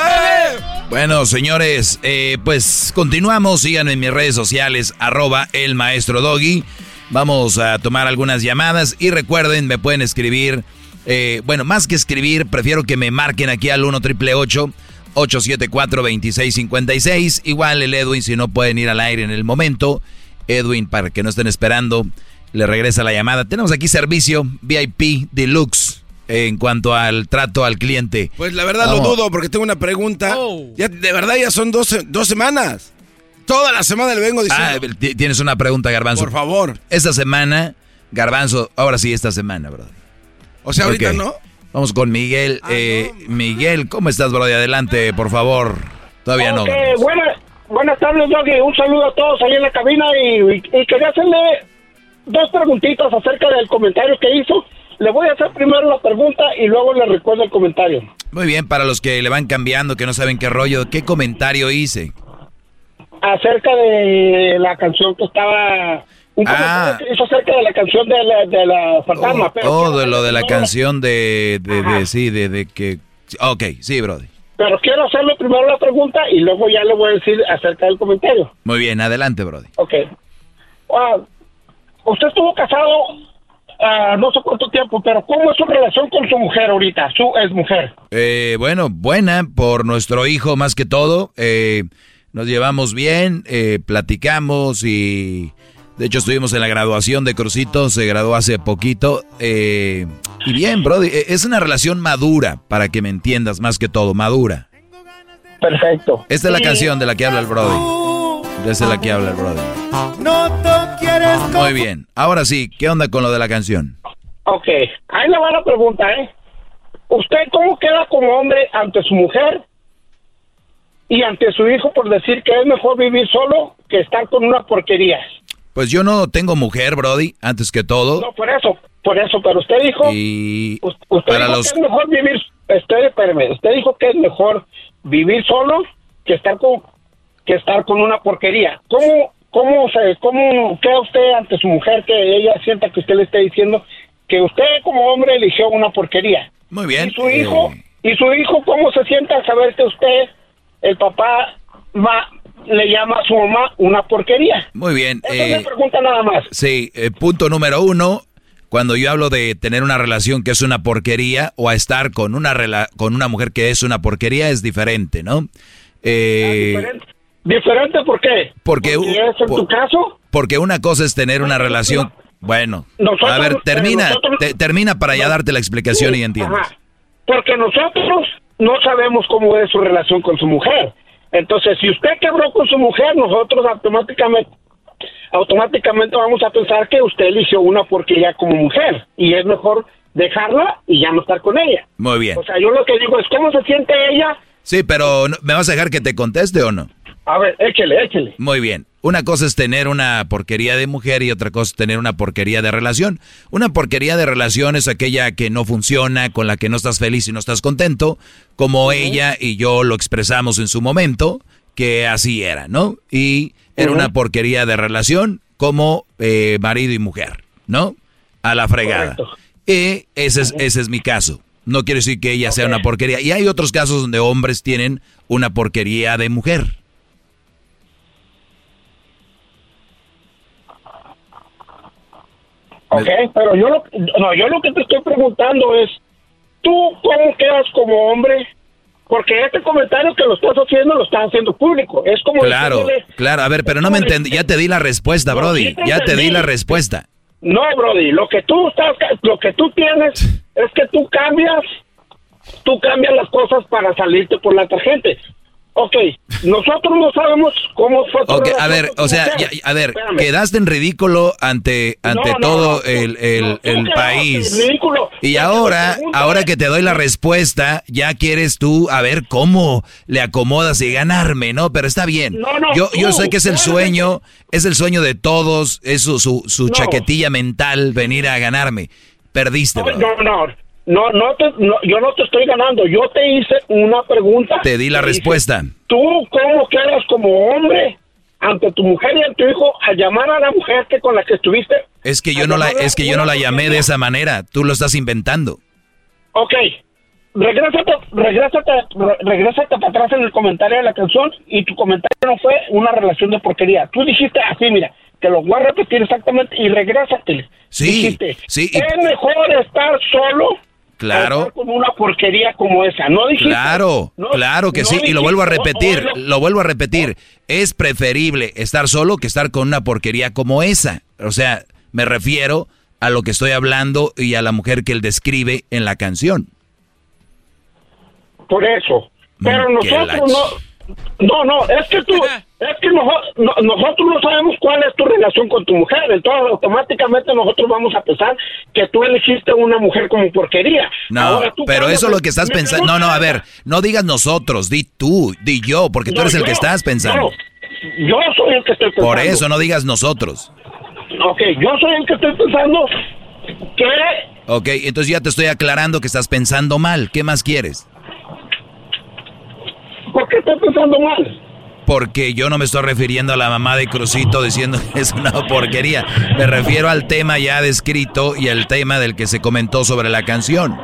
Bueno, señores, eh, pues continuamos. Síganme en mis redes sociales, arroba el maestro doggy. Vamos a tomar algunas llamadas y recuerden, me pueden escribir. eh, bueno, más que escribir, prefiero que me marquen aquí al 1 triple 874 2656. Igual el Edwin, si no pueden ir al aire en el momento. Edwin, para que no estén esperando, le regresa la llamada. Tenemos aquí servicio VIP Deluxe en cuanto al trato al cliente. Pues la verdad Vamos. lo dudo porque tengo una pregunta. Ya, de verdad ya son dos, dos semanas. Toda la semana le vengo diciendo. Ah, ti- tienes una pregunta, Garbanzo. Por favor. Esta semana, Garbanzo, ahora sí, esta semana, brother. o sea, ahorita no. Vamos con Miguel. Eh, Miguel, ¿cómo estás, brother? Adelante, por favor. Todavía no. Buenas, buenas tardes, Doggy. Un saludo a todos ahí en la cabina y, y- y quería hacerle dos preguntitas acerca del comentario que hizo. Le voy a hacer primero la pregunta y luego le recuerdo el comentario. Muy bien, para los que le van cambiando, que no saben qué rollo, ¿qué comentario hice? Acerca de la canción que estaba... Un Ah. que hizo acerca de la canción de la, de la fantasma. pero, Oh, de lo de la canción de, de, de- sí, de, de que... Ok, sí, brother. pero quiero hacerle primero la pregunta y luego ya le voy a decir acerca del comentario. Muy bien, adelante, brother. Ok. Ah, usted estuvo casado ah, no sé cuánto tiempo, pero ¿cómo es su relación con su mujer ahorita? Su es mujer. Eh, bueno, buena por nuestro hijo más que todo. Eh, nos llevamos bien, eh, platicamos y de hecho estuvimos en la graduación de Crucito, se graduó hace poquito. eh, y bien, Brody, eh, es una relación madura, para que me entiendas más que todo, madura. Perfecto. Esta es la canción de la que habla el Brody. De esa es la que habla el Brody. No te quieres Muy bien, ahora sí, ¿qué onda con lo de la canción? Ok, ahí le va la pregunta, ¿eh? ¿Usted cómo queda como hombre ante su mujer y ante su hijo por decir que es mejor vivir solo que estar con una porquería? Pues yo no tengo mujer, Brody, antes que todo. No, por eso, por eso, pero usted dijo... Y Usted para dijo los... que es mejor vivir, usted, espérame, usted dijo que es mejor vivir solo que estar con que estar con una porquería. ¿Cómo cómo se cómo queda usted ante su mujer que ella sienta que usted le esté diciendo que usted como hombre eligió una porquería? Muy bien. Y su hijo y su hijo cómo se siente al saber que usted el papá va le llama a su mamá una porquería. Muy bien. Esa es eh, mi pregunta nada más. Sí, eh, punto número uno, cuando yo hablo de tener una relación que es una porquería o a estar con una rela- con una mujer que es una porquería es diferente, ¿no? Eh, diferente. ¿Diferente por qué? porque, ¿Porque es en tu caso? porque una cosa es tener una relación, bueno, Nosotros- a ver, termina, nosotros- te- termina para ya darte la explicación y entiendas. Ajá. Porque nosotros no sabemos cómo es su relación con su mujer. Entonces, si usted quebró con su mujer, nosotros automáticamente automáticamente vamos a pensar que usted eligió una porquería como mujer y es mejor dejarla y ya no estar con ella. Muy bien. O sea, yo lo que digo es cómo se siente ella. Sí, pero ¿no- ¿me vas a dejar que te conteste o no? A ver, échele, échele. Muy bien. Una cosa es tener una porquería de mujer y otra cosa es tener una porquería de relación. Una porquería de relación es aquella que no funciona, con la que no estás feliz y no estás contento, como ella y yo lo expresamos en su momento, que así era, ¿no? Y era una porquería de relación como eh, marido y mujer, ¿no? A la fregada. Y ese es, ese es mi caso. No quiere decir que ella sea una porquería. Y hay otros casos donde hombres tienen una porquería de mujer. Ok, pero yo lo, no, yo lo que te estoy preguntando es, ¿tú cómo quedas como hombre? Porque este comentario que lo estás haciendo lo estás haciendo público. Es como... Claro, decirle- claro. A ver, pero no me entendí. Ya te di la respuesta, Brody. sí te Ya te di la respuesta. No, Brody, lo que tú estás, lo que tú tienes es que tú cambias, tú cambias las cosas para salirte por la tarjeta. Ok, nosotros no sabemos cómo fue Ok, a ver, o sea, ya- a ver, Espérame. quedaste en ridículo ante ante No, no, todo no, el, el- el país. ridículo. Y ahora, ahora que te doy la respuesta, ya quieres tú a ver cómo le acomodas y ganarme, ¿no? Pero está bien. No, no, yo, yo sé que es el sueño, es el sueño de todos, es su, su, su No. chaquetilla mental venir a ganarme. Perdiste, bro. No, no, no, no, te- no, yo no te estoy ganando. Yo te hice una pregunta. Te di la Te dije, respuesta. ¿Tú cómo quedas como hombre ante tu mujer y ante tu hijo al llamar a la mujer que con la que estuviste? Es que yo no la, es que yo no la llamé de esa manera. Tú lo estás inventando. Ok, regrésate, regrésate, re- regrésate para atrás en el comentario de la canción y tu comentario no fue una relación de porquería. Tú dijiste así, mira, te lo voy a repetir exactamente y regrésate. Sí, Dijiste, sí, y- es mejor estar solo Claro. una porquería como esa. No dijiste. Claro, No, claro que no sí, y lo vuelvo a repetir, lo vuelvo a repetir. Es preferible estar solo que estar con una porquería como esa. O sea, me refiero a lo que estoy hablando y a la mujer que él describe en la canción. Por eso. Pero Mm, nosotros no. No, no, es que tú, es que no- nosotros no sabemos cuál es tu relación con tu mujer, entonces automáticamente nosotros vamos a pensar que tú elegiste una mujer como porquería. No, Ahora tú pero eso es lo que estás pensando. No, no, a ver, no digas nosotros, di tú, di yo, porque tú No, eres el yo, que estás pensando. no, yo soy el que estoy pensando. Por eso no digas nosotros. Ok, yo soy el que estoy pensando que Ok, entonces ya te estoy aclarando que estás pensando mal. ¿Qué más quieres? ¿Por qué estoy pensando mal? Porque yo no me estoy refiriendo a la mamá de Crucito diciendo que es una porquería. Me refiero al tema ya descrito y al tema del que se comentó sobre la canción.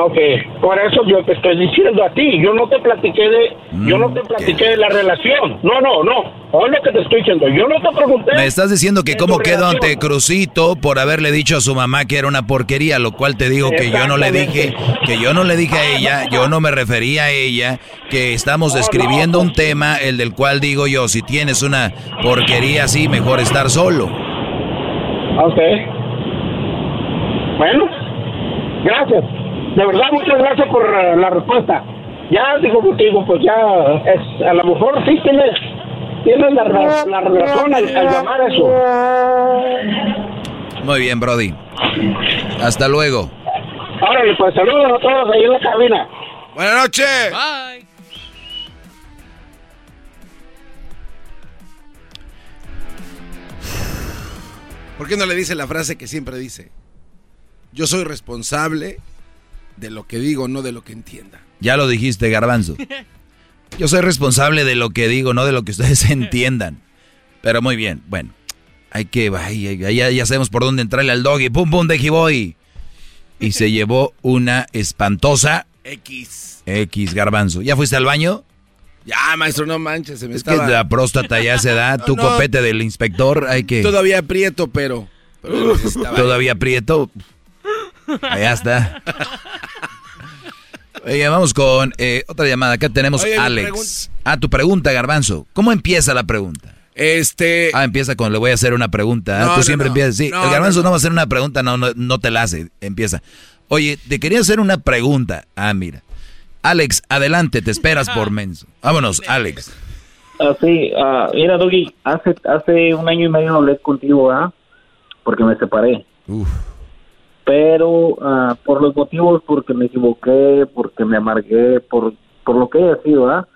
Ok, por eso yo te estoy diciendo a ti, yo no te platiqué de, yo no te platiqué de la relación, no, no, no, oye lo que te estoy diciendo, yo no te pregunté. Me estás diciendo que cómo quedó relación. ante Crucito por haberle dicho a su mamá que era una porquería, lo cual te digo que yo no le dije, que yo no le dije a ella, yo no me refería a ella, que estamos describiendo un tema, el del cual digo yo, si tienes una porquería así, mejor estar solo. Ok. Bueno, gracias. De verdad, muchas gracias por eh, la respuesta. Ya digo contigo, pues ya es, a lo mejor sí tienes, tienes la, la razón al, al llamar eso. Muy bien, Brody. Hasta luego. Órale, pues saludos a todos ahí en la cabina. Buenas noches. Bye. ¿Por qué no le dice la frase que siempre dice? Yo soy responsable de lo que digo, no de lo que entienda. Ya lo dijiste, Garbanzo. Yo soy responsable de lo que digo, no de lo que ustedes entiendan. Pero muy bien, bueno. Hay que, ay, ya, ya sabemos por dónde entrarle al doggy. Pum, pum, de boy. Y se llevó una espantosa X. X, Garbanzo. ¿Ya fuiste al baño? Ya, maestro, no manches, se me Es estaba... que la próstata ya se da. Tu No, copete del inspector, hay que... Todavía aprieto, pero... pero estaba- Todavía aprieto. Allá está. Oye, vamos con eh, otra llamada. Acá tenemos Oye, Alex. Ah, tu pregunta, Garbanzo. ¿Cómo empieza la pregunta? Este... Ah, empieza con le voy a hacer una pregunta. Ah, No, Tú no, siempre no. empiezas. Sí, No, el Garbanzo no, no, va a hacer una pregunta, no, no, no te la hace. Empieza. Oye, te quería hacer una pregunta. Ah, mira. Alex, adelante, te esperas por menso. Vámonos, Alex. Ah, sí, ah, mira, Doggy, hace, hace un año y medio no hablé contigo, ¿ah? Porque me separé. Pero ah, por los motivos, porque me equivoqué, porque me amargué, por, por lo que haya sido, ¿ah?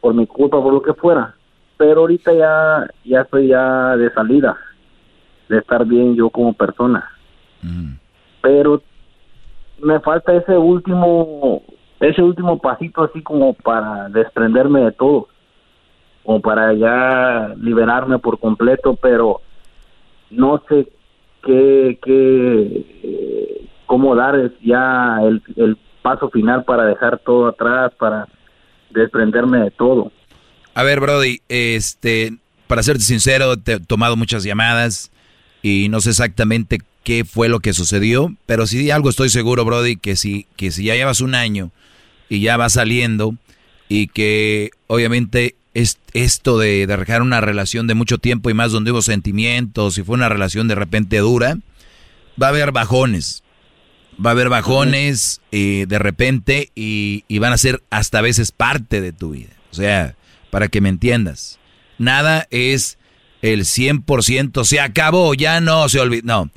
por mi culpa, por lo que fuera. Pero ahorita ya, ya estoy ya de salida, de estar bien yo como persona. Pero me falta ese último, ese último pasito así como para desprenderme de todo, como para ya liberarme por completo, pero no sé qué, qué, eh, cómo dar ya el, paso final para dejar todo atrás, para desprenderme de todo. A ver, Brody, este, para serte sincero, te he tomado muchas llamadas y no sé exactamente qué fue lo que sucedió, pero sí algo estoy seguro, Brody, que si, que si ya llevas un año y ya vas saliendo y que obviamente es esto de, de dejar una relación de mucho tiempo y más donde hubo sentimientos y fue una relación de repente dura, va a haber bajones, va a haber bajones eh, de repente y, van a ser hasta a veces parte de tu vida. O sea, para que me entiendas, nada es el 100%, se acabó, ya no se olvidó. No,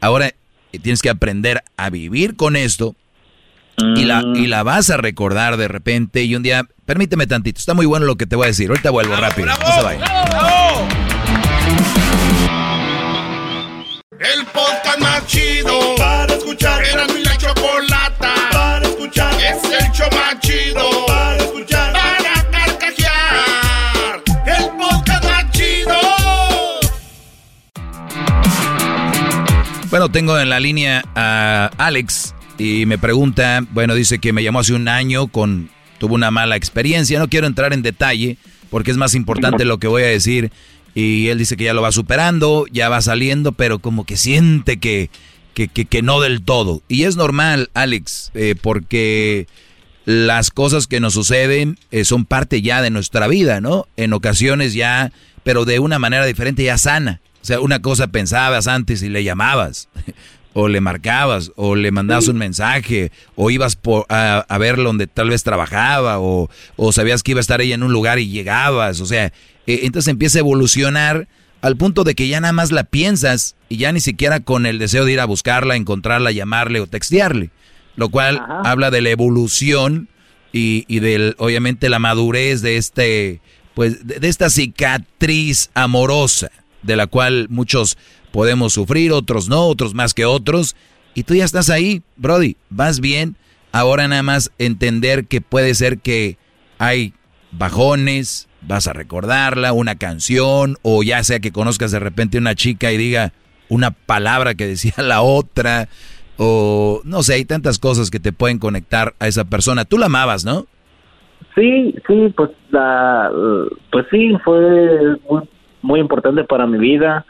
ahora eh, tienes que aprender a vivir con esto y, la, y la vas a recordar de repente y un día, permíteme tantito, está muy bueno lo que te voy a decir, ahorita vuelvo rápido. no se vaya. El podcast más chido para escuchar. Era mi la chocolata para escuchar. Es el show más chido para escuchar. Para carcajear. El podcast más chido. Bueno, tengo en la línea a Alex y me pregunta, bueno, dice que me llamó hace un año con tuvo una mala experiencia. No quiero entrar en detalle porque es más importante lo que voy a decir y él dice que ya lo va superando, ya va saliendo, pero como que siente que, que, que, no del todo. Y es normal, Alex, eh, porque las cosas que nos suceden eh, son parte ya de nuestra vida, ¿no? En ocasiones ya, pero de una manera diferente ya sana. O sea, una cosa pensabas antes y le llamabas, o le marcabas, o le mandabas un mensaje, o ibas por, a, a verlo donde tal vez trabajaba, o, o sabías que iba a estar ella en un lugar y llegabas. O sea, eh, entonces empieza a evolucionar al punto de que ya nada más la piensas y ya ni siquiera con el deseo de ir a buscarla, encontrarla, llamarle o textearle. Lo cual habla de la evolución y, y del, obviamente, la madurez de este, pues, de, de esta cicatriz amorosa, de la cual muchos podemos sufrir, otros no, otros más que otros. Y tú ya estás ahí, Brody, vas bien. Ahora nada más entender que puede ser que hay bajones, vas a recordarla, una canción, o ya sea que conozcas de repente una chica y diga una palabra que decía la otra, o no sé, hay tantas cosas que te pueden conectar a esa persona. Tú la amabas, ¿no? Sí, sí, pues la, pues sí, fue muy, muy importante para mi vida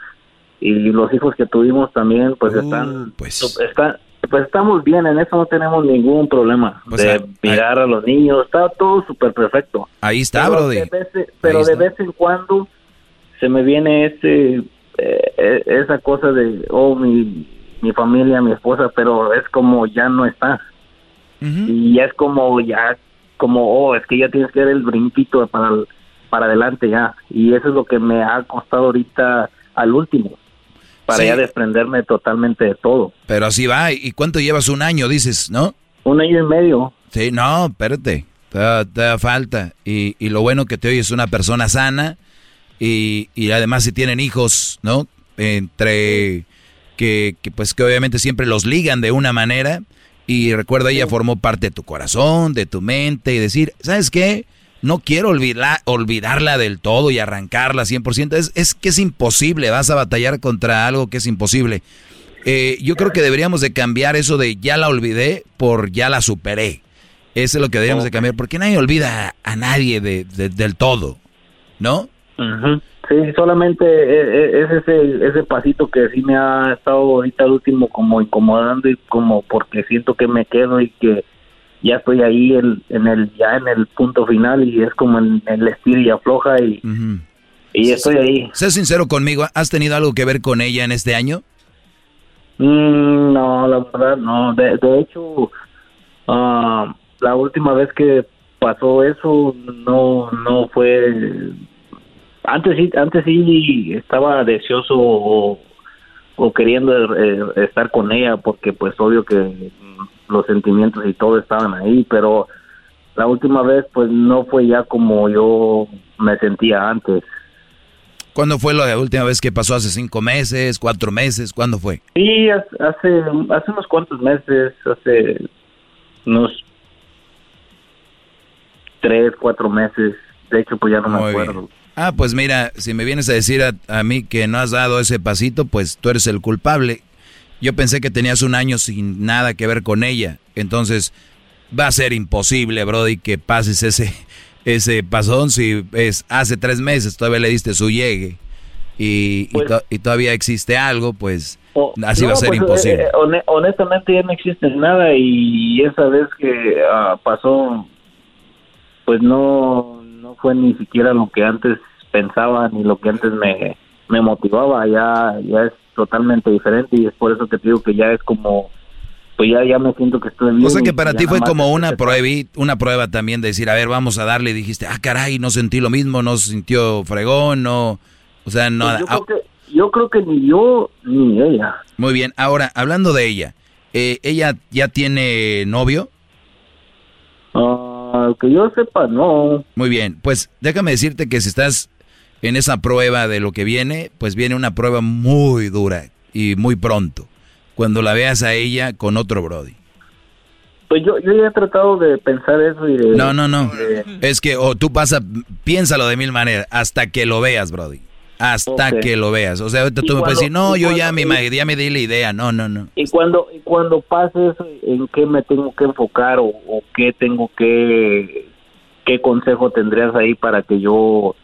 y los hijos que tuvimos también, pues están, pues. están, pues estamos bien, en eso no tenemos ningún problema de mirar a los niños, está todo súper perfecto. Ahí está, pero Brody. de vez, pero de vez en cuando se me viene ese, eh, eh, esa cosa de, oh, mi, mi familia, mi esposa, pero es como ya no está. Y ya es como, ya, como, oh, es que ya tienes que dar el brinquito para, para adelante ya. Y eso es lo que me ha costado ahorita al último, para Sí. ya desprenderme totalmente de todo. Pero así va. ¿Y cuánto llevas? Un año, dices, ¿no? Un año y medio. Sí, no, espérate. Te, da- te da falta. Y, y lo bueno que te oyes es una persona sana. Y, y además si tienen hijos, ¿no? Entre que, que pues que obviamente siempre los ligan de una manera. Y recuerda, ella formó parte de tu corazón, de tu mente. Y decir, ¿sabes qué? No quiero olvidar, olvidarla del todo y arrancarla 100%. Es, es que es imposible. Vas a batallar contra algo que es imposible. Eh, yo creo que deberíamos de cambiar eso de ya la olvidé por ya la superé. Eso es lo que deberíamos de cambiar, porque nadie olvida a, a nadie de, de- del todo, ¿no? Sí, solamente e- e- es ese, ese pasito que sí me ha estado ahorita al último como incomodando y como porque siento que me quedo y que ya estoy ahí el- en el ya en el punto final y es como en el estilo y afloja y, y estoy ahí. Sé sincero conmigo, ¿has tenido algo que ver con ella en este año? Mm, no, la verdad no. De, de hecho, ah, la última vez que pasó eso no no fue. Antes sí, antes sí estaba deseoso o, o queriendo eh, estar con ella porque pues obvio que los sentimientos y todo estaban ahí, pero la última vez pues no fue ya como yo me sentía antes. ¿Cuándo fue la última vez que pasó? ¿Hace cinco meses, cuatro meses? ¿Cuándo fue? Sí, hace, hace unos cuantos meses, hace unos tres, cuatro meses. De hecho, pues ya no me acuerdo. Ah, pues mira, si me vienes a decir a, mí que no has dado ese pasito, pues tú eres el culpable. Yo pensé que tenías un año sin nada que ver con ella. Entonces, va a ser imposible, Brody, que pases ese, ese pasón si es hace tres meses todavía le diste su llegue y, y, pues todavía existe algo, pues así va a ser pues, imposible. Eh, eh, honestamente ya no existe nada y esa vez que ah, pasó, pues no, no fue ni siquiera lo que antes pensaba ni lo que antes me, me motivaba, ya, ya es totalmente diferente y es por eso que te digo que ya es como pues ya, ya me siento que estoy bien. O sea que para ti fue como una prueba, una prueba también de decir, a ver, vamos a darle, y dijiste, ah, caray, no sentí lo mismo, no sintió fregón, no, o sea, no... Pues yo, creo que, yo creo que ni yo ni ella. Muy bien, ahora, hablando de ella, eh, ¿ella ya tiene novio? Ah, que yo sepa, no. Muy bien, pues déjame decirte que si estás en esa prueba de lo que viene, pues viene una prueba muy dura y muy pronto cuando la veas a ella con otro Brody? Pues yo, yo ya he tratado de pensar eso y de... No, no, no. Es que o tú pasa, piénsalo de mil maneras, hasta que lo veas, Brody. Hasta que lo veas. O sea, ahorita tú me puedes decir, no, yo ya, me, ya me di la idea. No, no, no. Y cuando, y cuando pase eso, ¿en qué me tengo que enfocar o, o qué tengo que... ¿Qué consejo tendrías ahí para que yo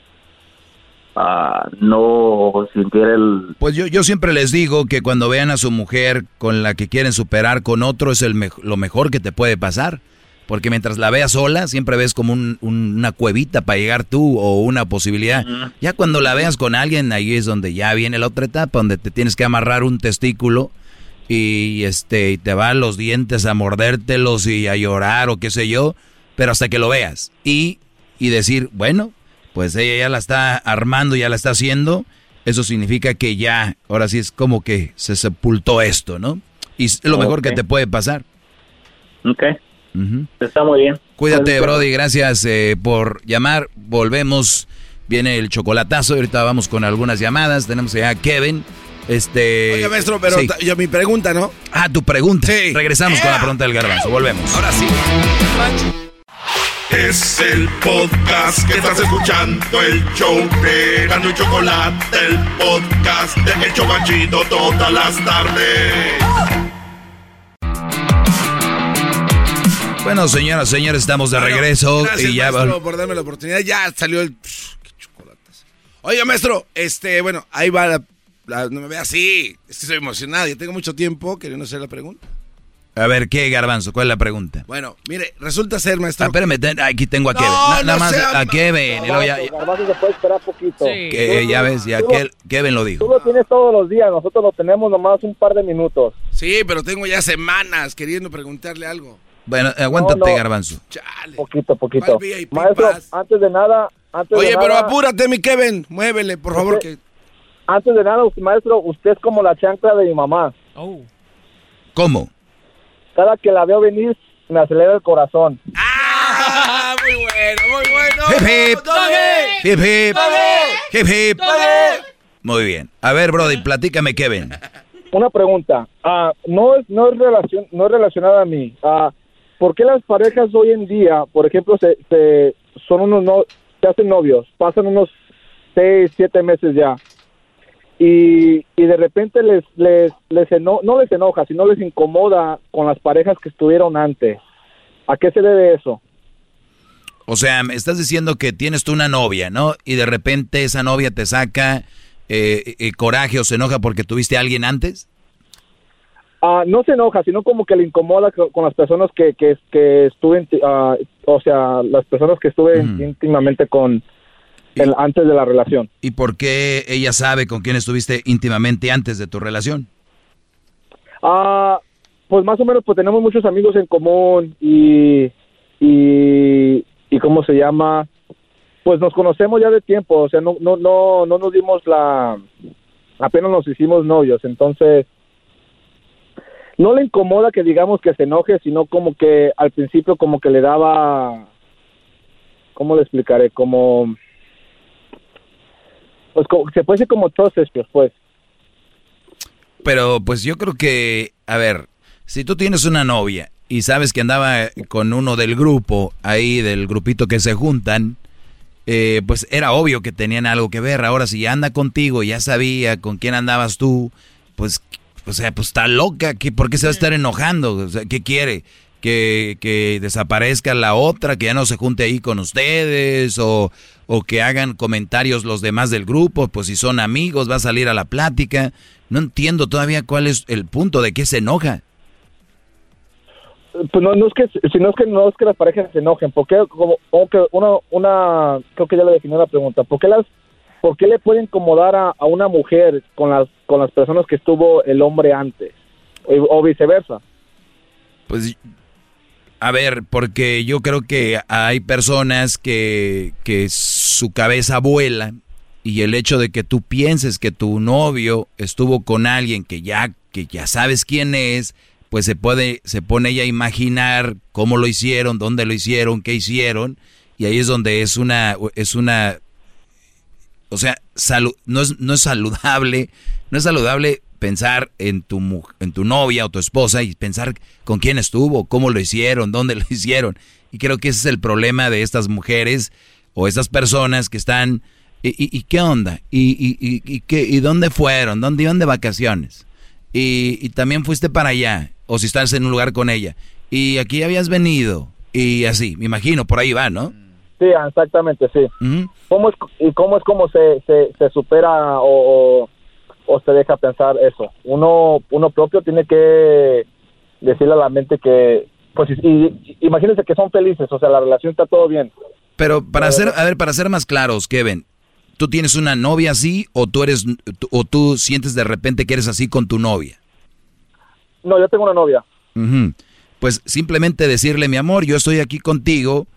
no sintiera el... Pues yo, yo siempre les digo que cuando vean a su mujer con la que quieren superar con otro es el lo mejor que te puede pasar. Porque mientras la veas sola, siempre ves como una cuevita para llegar tú o una posibilidad. Ya cuando la veas con alguien, ahí es donde ya viene la otra etapa, donde te tienes que amarrar un testículo y este y te van los dientes a mordértelos y a llorar o qué sé yo, pero hasta que lo veas. Y, y decir, bueno, pues ella ya la está armando, ya la está haciendo, eso significa que ya, ahora sí es como que se sepultó esto, ¿no? Y es lo mejor que te puede pasar. Ok. Está muy bien. Cuídate, Brody, gracias eh, por llamar. Volvemos, viene el chocolatazo, ahorita vamos con algunas llamadas. Tenemos ya a Kevin. Este. Oye, maestro, pero yo mi pregunta, ¿no? Ah, tu pregunta. Sí. Regresamos con la pregunta del garbanzo. Volvemos. Ahora sí. Es el podcast que estás escuchando, el show de Gano y Chocolate, el podcast de El Chocachito todas las tardes. Bueno, señoras, señores, estamos de regreso y ya maestro, por darme la oportunidad. Ya salió el chocolates. Oiga, maestro, este, bueno, ahí va la, no me ve así. Estoy emocionado. Ya tengo mucho tiempo queriendo hacer la pregunta. A ver, ¿qué, Garbanzo? ¿Cuál es la pregunta? Bueno, mire, resulta ser, maestro. Ah, espérame, aquí tengo a Kevin. nada más a Kevin. Garbanzo, se puede esperar poquito. Que, ya ves, ya Kevin lo dijo. Tú lo tienes todos los días, nosotros lo tenemos nomás un par de minutos. Sí, pero tengo ya semanas queriendo preguntarle algo. Bueno, aguántate, Garbanzo. Chale. Poquito, poquito. Maestro, antes de nada. Antes Oye, de pero nada, apúrate, mi Kevin. Muévele, por favor. que... Antes de nada, maestro, usted es como la chancla de mi mamá. Oh. ¿Cómo? Cada que la veo venir me acelera el corazón. ¡Ah! Muy bueno, muy bueno. Hip hip. Hip hip. Hip hip. Muy bien. A ver, Brody, platícame, Kevin. Una pregunta. Ah, no es no es relación no es relacionada a mí. Ah, ¿Por qué las parejas hoy en día, por ejemplo, se, se son unos no se hacen novios, pasan unos seis, siete meses ya, y, y de repente les, les, les no les enoja, sino les incomoda con las parejas que estuvieron antes. ¿A qué se debe eso? O sea, me estás diciendo que tienes tú una novia, ¿no? Y de repente esa novia te saca eh, eh coraje o se enoja porque tuviste a alguien antes. Ah, no se enoja, sino como que le incomoda con, las personas que, que, que estuve, uh, o sea, las personas que estuve íntimamente con, antes de la relación. ¿Y por qué ella sabe con quién estuviste íntimamente antes de tu relación? Ah, pues más o menos, pues tenemos muchos amigos en común y, y, y cómo se llama, pues nos conocemos ya de tiempo, o sea, no, no, no, no nos dimos la, apenas nos hicimos novios, entonces no le incomoda que digamos que se enoje, sino como que al principio como que le daba ¿cómo le explicaré? Como, pues como- se puede decir como todos estos, pues. Pero pues yo creo que, a ver, si tú tienes una novia y sabes que andaba con uno del grupo, ahí del grupito que se juntan, eh, pues era obvio que tenían algo que ver. Ahora si ya anda contigo, ya sabía con quién andabas tú, pues, o sea, pues está loca. ¿qué, ¿Por qué se va a estar enojando? O sea, ¿Qué quiere? Que, que desaparezca la otra, que ya no se junte ahí con ustedes, o, o que hagan comentarios los demás del grupo, pues si son amigos, va a salir a la plática. No entiendo todavía cuál es el punto de qué se enoja. Pues no, no es que, si no es que no es que las parejas se enojen, porque como, como que una, una, creo que ya le definió la pregunta, ¿por qué las, por qué le puede incomodar a, a una mujer con las, con las personas que estuvo el hombre antes, o, o viceversa? Pues, a ver, porque yo creo que hay personas que, que su cabeza vuela y el hecho de que tú pienses que tu novio estuvo con alguien que ya, que ya sabes quién es, pues se puede, se pone ella a imaginar cómo lo hicieron, dónde lo hicieron, qué hicieron, y ahí es donde es una, es una, o sea, salu- no, es, no es saludable, no es saludable pensar en tu, en tu novia o tu esposa y pensar con quién estuvo, cómo lo hicieron, dónde lo hicieron. Y creo que ese es el problema de estas mujeres o estas personas que están, ¿y, y- y qué onda? ¿Y, y, y, qué, ¿Y dónde fueron? ¿Dónde iban de vacaciones? Y, y también fuiste para allá, o si estás en un lugar con ella. Y aquí habías venido, y así, me imagino, por ahí va, ¿no? Sí, exactamente, sí. ¿Cómo es, ¿Y cómo es como se, se, se supera o, o, o se deja pensar eso? Uno, uno propio tiene que decirle a la mente que, pues, y, y- imagínense que son felices, o sea, la relación está todo bien. Pero para ser, a ver, para ser más claros, Kevin, ¿tú tienes una novia así o tú eres o tú sientes de repente que eres así con tu novia? No, yo tengo una novia. Ujú. Pues simplemente decirle, mi amor, yo estoy aquí contigo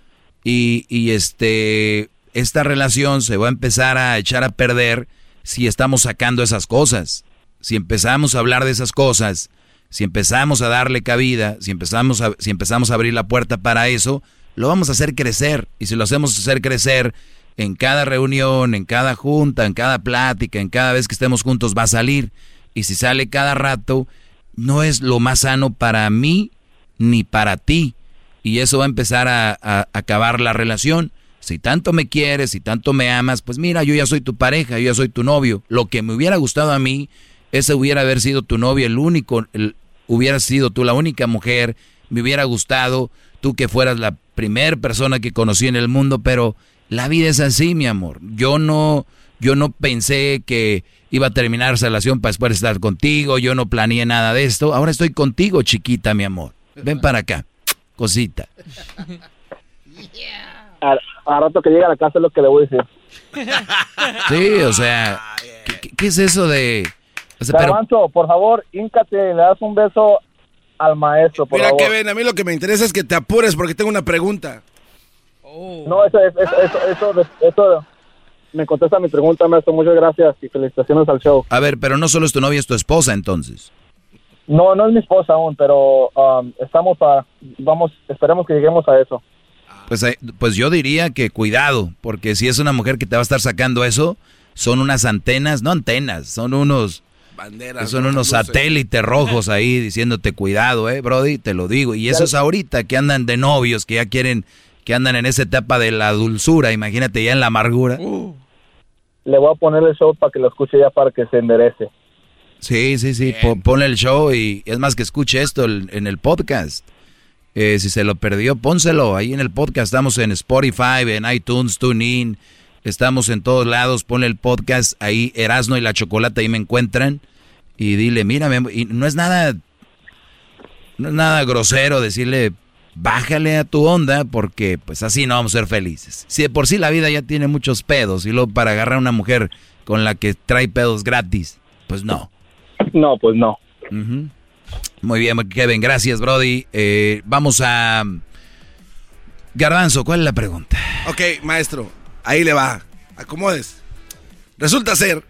y, y este esta relación se va a empezar a echar a perder si estamos sacando esas cosas. Si empezamos a hablar de esas cosas, si empezamos a darle cabida, si empezamos a, si empezamos a abrir la puerta para eso, lo vamos a hacer crecer. Y si lo hacemos hacer crecer en cada reunión, en cada junta, en cada plática, en cada vez que estemos juntos, va a salir. Y si sale cada rato, no es lo más sano para mí ni para ti. Y eso va a empezar a, a acabar la relación. Si tanto me quieres, si tanto me amas, pues mira, yo ya soy tu pareja, yo ya soy tu novio. Lo que me hubiera gustado a mí, ese hubiera haber sido tu novio, el único, el, hubiera sido tú la única mujer, me hubiera gustado tú que fueras la primer persona que conocí en el mundo, pero la vida es así, mi amor. Yo no, yo no pensé que iba a terminar esa relación para después estar contigo, yo no planeé nada de esto. Ahora estoy contigo, chiquita, mi amor. Ven para acá, cosita. A, a rato que llegue a la casa es lo que le voy a decir. Sí, o sea, ¿qué, es eso de...? o sea, pero- por favor, híncate y le das un beso al maestro, por Mira, favor. Kevin, a mí lo que me interesa es que te apures porque tengo una pregunta. No, eso, es- eso, eso, eso, eso me contesta mi pregunta, maestro. Muchas gracias y felicitaciones al show. a ver, pero no solo es tu novia, es tu esposa entonces. No, no es mi esposa aún, pero um, estamos a, vamos, esperemos que lleguemos a eso. Pues, eh, pues yo diría que cuidado, porque si es una mujer que te va a estar sacando eso, son unas antenas, no antenas, son unos... Banderas. Son unos luces. satélites rojos ahí diciéndote cuidado, eh, Brody, te lo digo. Y eso es ahorita que andan de novios, que ya quieren, que andan en esa etapa de la dulzura, imagínate ya en la amargura. Le voy a poner el show para que lo escuche ya para que se enderece. Sí, sí, sí, po- ponle el show y es más que escuche esto en el podcast. Eh, si se lo perdió, pónselo ahí en el podcast. Estamos en Spotify, en iTunes, TuneIn, estamos en todos lados. Ponle el podcast ahí, Erasno y la Chocolata, ahí me encuentran. Y dile, mírame, y no es nada, no es nada grosero decirle, bájale a tu onda porque pues así no vamos a ser felices. Si de por sí la vida ya tiene muchos pedos y luego para agarrar a una mujer con la que trae pedos gratis, pues no. No, pues no. Muy bien, Kevin, gracias, Brody. Eh, vamos a... Garbanzo, ¿cuál es la pregunta? Ok, maestro, ahí le va. Acomodes. Resulta ser.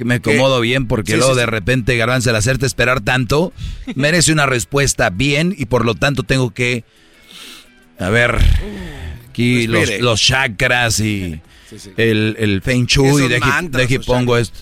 Me acomodo bien porque Sí, luego sí, de repente, Garbanzo, al hacerte esperar tanto, merece una respuesta bien y por lo tanto tengo que... A ver, aquí los, Respire. los chakras y Sí, el, el feng shui. Esos Deje, mantras pongo esto.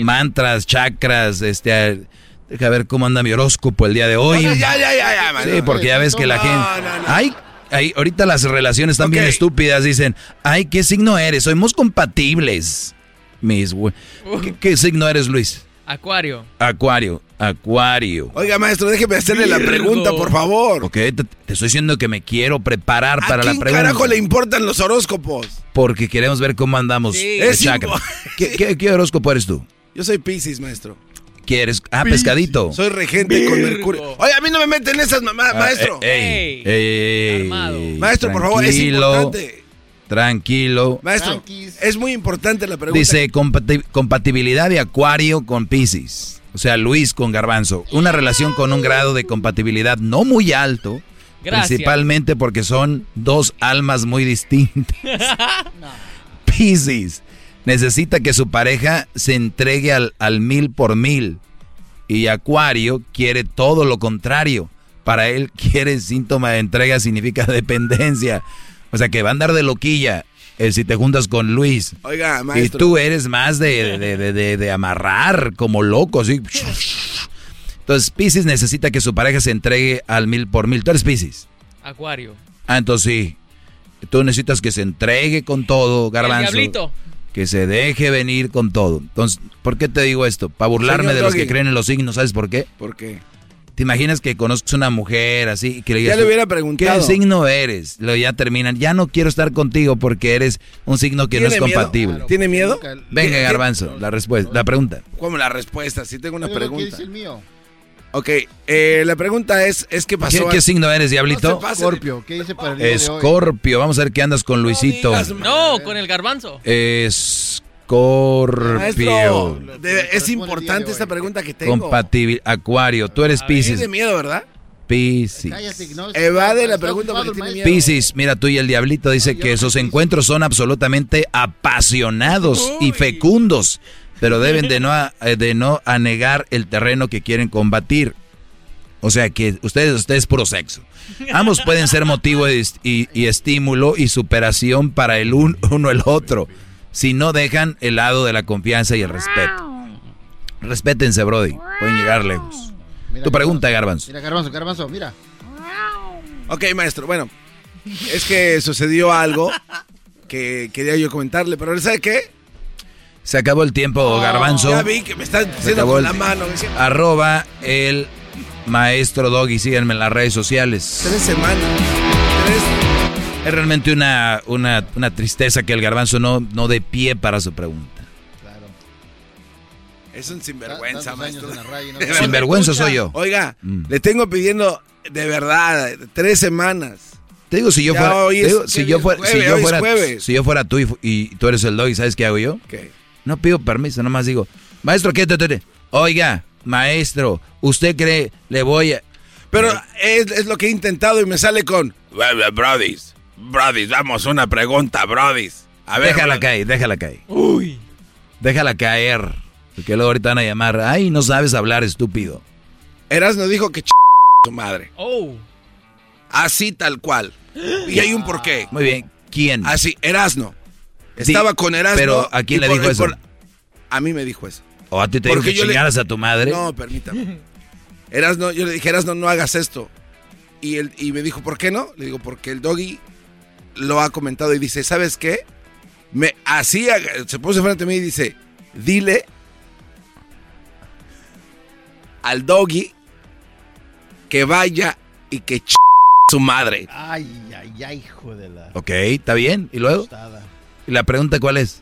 Mantras, chakras, este... a- Deja ver cómo anda mi horóscopo el día de hoy. Ok, ya, ya, ya, ya, man. Sí, porque ya ves que la No, gente... no, no. Ay, ay, ahorita las relaciones están bien estúpidas. Dicen, ay, ¿qué signo eres? Somos compatibles. Mis güey. ¿Qué, qué signo eres, Luis? Acuario. Acuario, acuario. Oiga, maestro, déjeme hacerle la pregunta, por favor. Ok, te, te estoy diciendo que me quiero preparar para ¿A la quién pregunta. carajo le importan los horóscopos? Porque queremos ver cómo andamos. Sí. Es chakra. impo- ¿Qué, qué, qué horóscopo eres tú? Yo soy Pisces, maestro. ¿Quieres? Ah, pescadito. Soy regente con Mercurio. Oye, a mí no me meten esas mamás, Ah, maestro. eh, ey, ey, ey, Maestro, por favor, es tranquilo, importante. Tranquilo. Maestro, es muy importante la pregunta. Dice compati- compatibilidad de Acuario con Pisces. O sea, Luis con Garbanzo. Una relación con un grado de compatibilidad no muy alto. Gracias. Principalmente porque son dos almas muy distintas. Pisces necesita que su pareja se entregue al, al mil por mil. Y Acuario quiere todo lo contrario. Para él quiere síntoma de entrega significa dependencia. O sea que va a andar de loquilla eh, si te juntas con Luis. Oiga, Y maestro. tú eres más de, de, de, de- de amarrar como loco, así. Entonces Pisces necesita que su pareja se entregue al mil por mil. Tú eres Pisces. Acuario. Ah, entonces sí. Tú necesitas que se entregue con todo, Garbanzo. El diablito. Que se deje venir con todo. Entonces, ¿por qué te digo esto? Para burlarme Señor de los Doggy. que creen en los signos, ¿sabes por qué? ¿Por qué? ¿Te imaginas que conozcas una mujer así y que le Ya le hubiera preguntado. ¿Qué signo eres? Luego ya terminan, ya no quiero estar contigo porque eres un signo que no es ¿Tiene miedo? compatible. ¿Tiene miedo? Venga, ¿Qué- Garbanzo, la respuesta, la pregunta. ¿Cómo la respuesta? Si tengo una Oiga, ¿qué pregunta. dice el mío? Ok, eh, la pregunta es, es ¿qué pasó? ¿Qué, qué signo eres, Diablito? No se pase de- Scorpio, ¿qué dice para el de? Escorpio, vamos a ver qué andas con Luisito. No, con el garbanzo. Escorpio. Maestro, de- es importante esta pregunta que tengo. Compatible. Acuario, tú eres Pisces. Tiene miedo, ¿verdad? Pisces. No, Evade la está pregunta. Piscis, mira tú y el diablito dice que sus encuentros son absolutamente apasionados y fecundos, pero deben de no, a- eh, de no anegar el terreno que quieren combatir. O sea que ustedes, ustedes puro sexo. Ambos pueden ser motivo de est- y, y estímulo y superación para el un- uno el otro, si no dejan el lado de la confianza y el respeto. Respétense, Brody. Pueden llegar lejos. Mira, Tu pregunta, Garbanzo. Mira, Garbanzo, Garbanzo, mira. Ok, maestro, bueno, es que sucedió algo que quería yo comentarle, pero ¿sabe qué? Se acabó el tiempo, Garbanzo. Ya vi que me está Se diciendo acabó con el- la mano. Arroba el maestro Doggy. Síganme en las redes sociales. Tres semanas. Tres. Es realmente una, una, una tristeza que el garbanzo no, no dé pie para su pregunta. Es un sinvergüenza, maestro. raya no. Sinvergüenza soy yo. Oiga, Mm. le tengo pidiendo de verdad tres semanas. Te digo, si yo fuera, hoy te es- digo, ¿qué si yo fuera, si yo fuera, jueves. si yo fuera tú y tú eres el Doggy, ¿sabes qué hago yo? ¿Qué? No pido permiso, nomás digo, maestro, ¿qué te, te- te- Oiga, maestro, ¿usted cree le voy a... Pero es, es lo que he intentado y me sale con... Brodis, Brodis, vamos, una pregunta, Brodis. A ver, déjala caer, déjala caer. Uy. Déjala caer. Porque luego ahorita van a llamar, ay, no sabes hablar, estúpido. Erasno dijo que ch... su madre. Oh. Así tal cual. Y hay un porqué. Muy bien, ¿quién? Así, Erasno. Sí, Estaba con Erasno. pero ¿a quién le dijo eso? por- A mí me dijo eso. ¿O a ti te dijo Porque que yo le- chingaras a tu madre? No, permítame. Erasno, yo le dije, Erasno, no hagas esto. Y, él, y me dijo, ¿por qué no? Le digo, porque el doggy lo ha comentado y dice, ¿sabes qué? Me hacía, se puso frente a mí y dice, dile al doggy que vaya y que ch su madre. Ay, ay, ay, hijo de la... Ok, está bien. ¿Y luego? tostada. ¿Y la pregunta cuál es?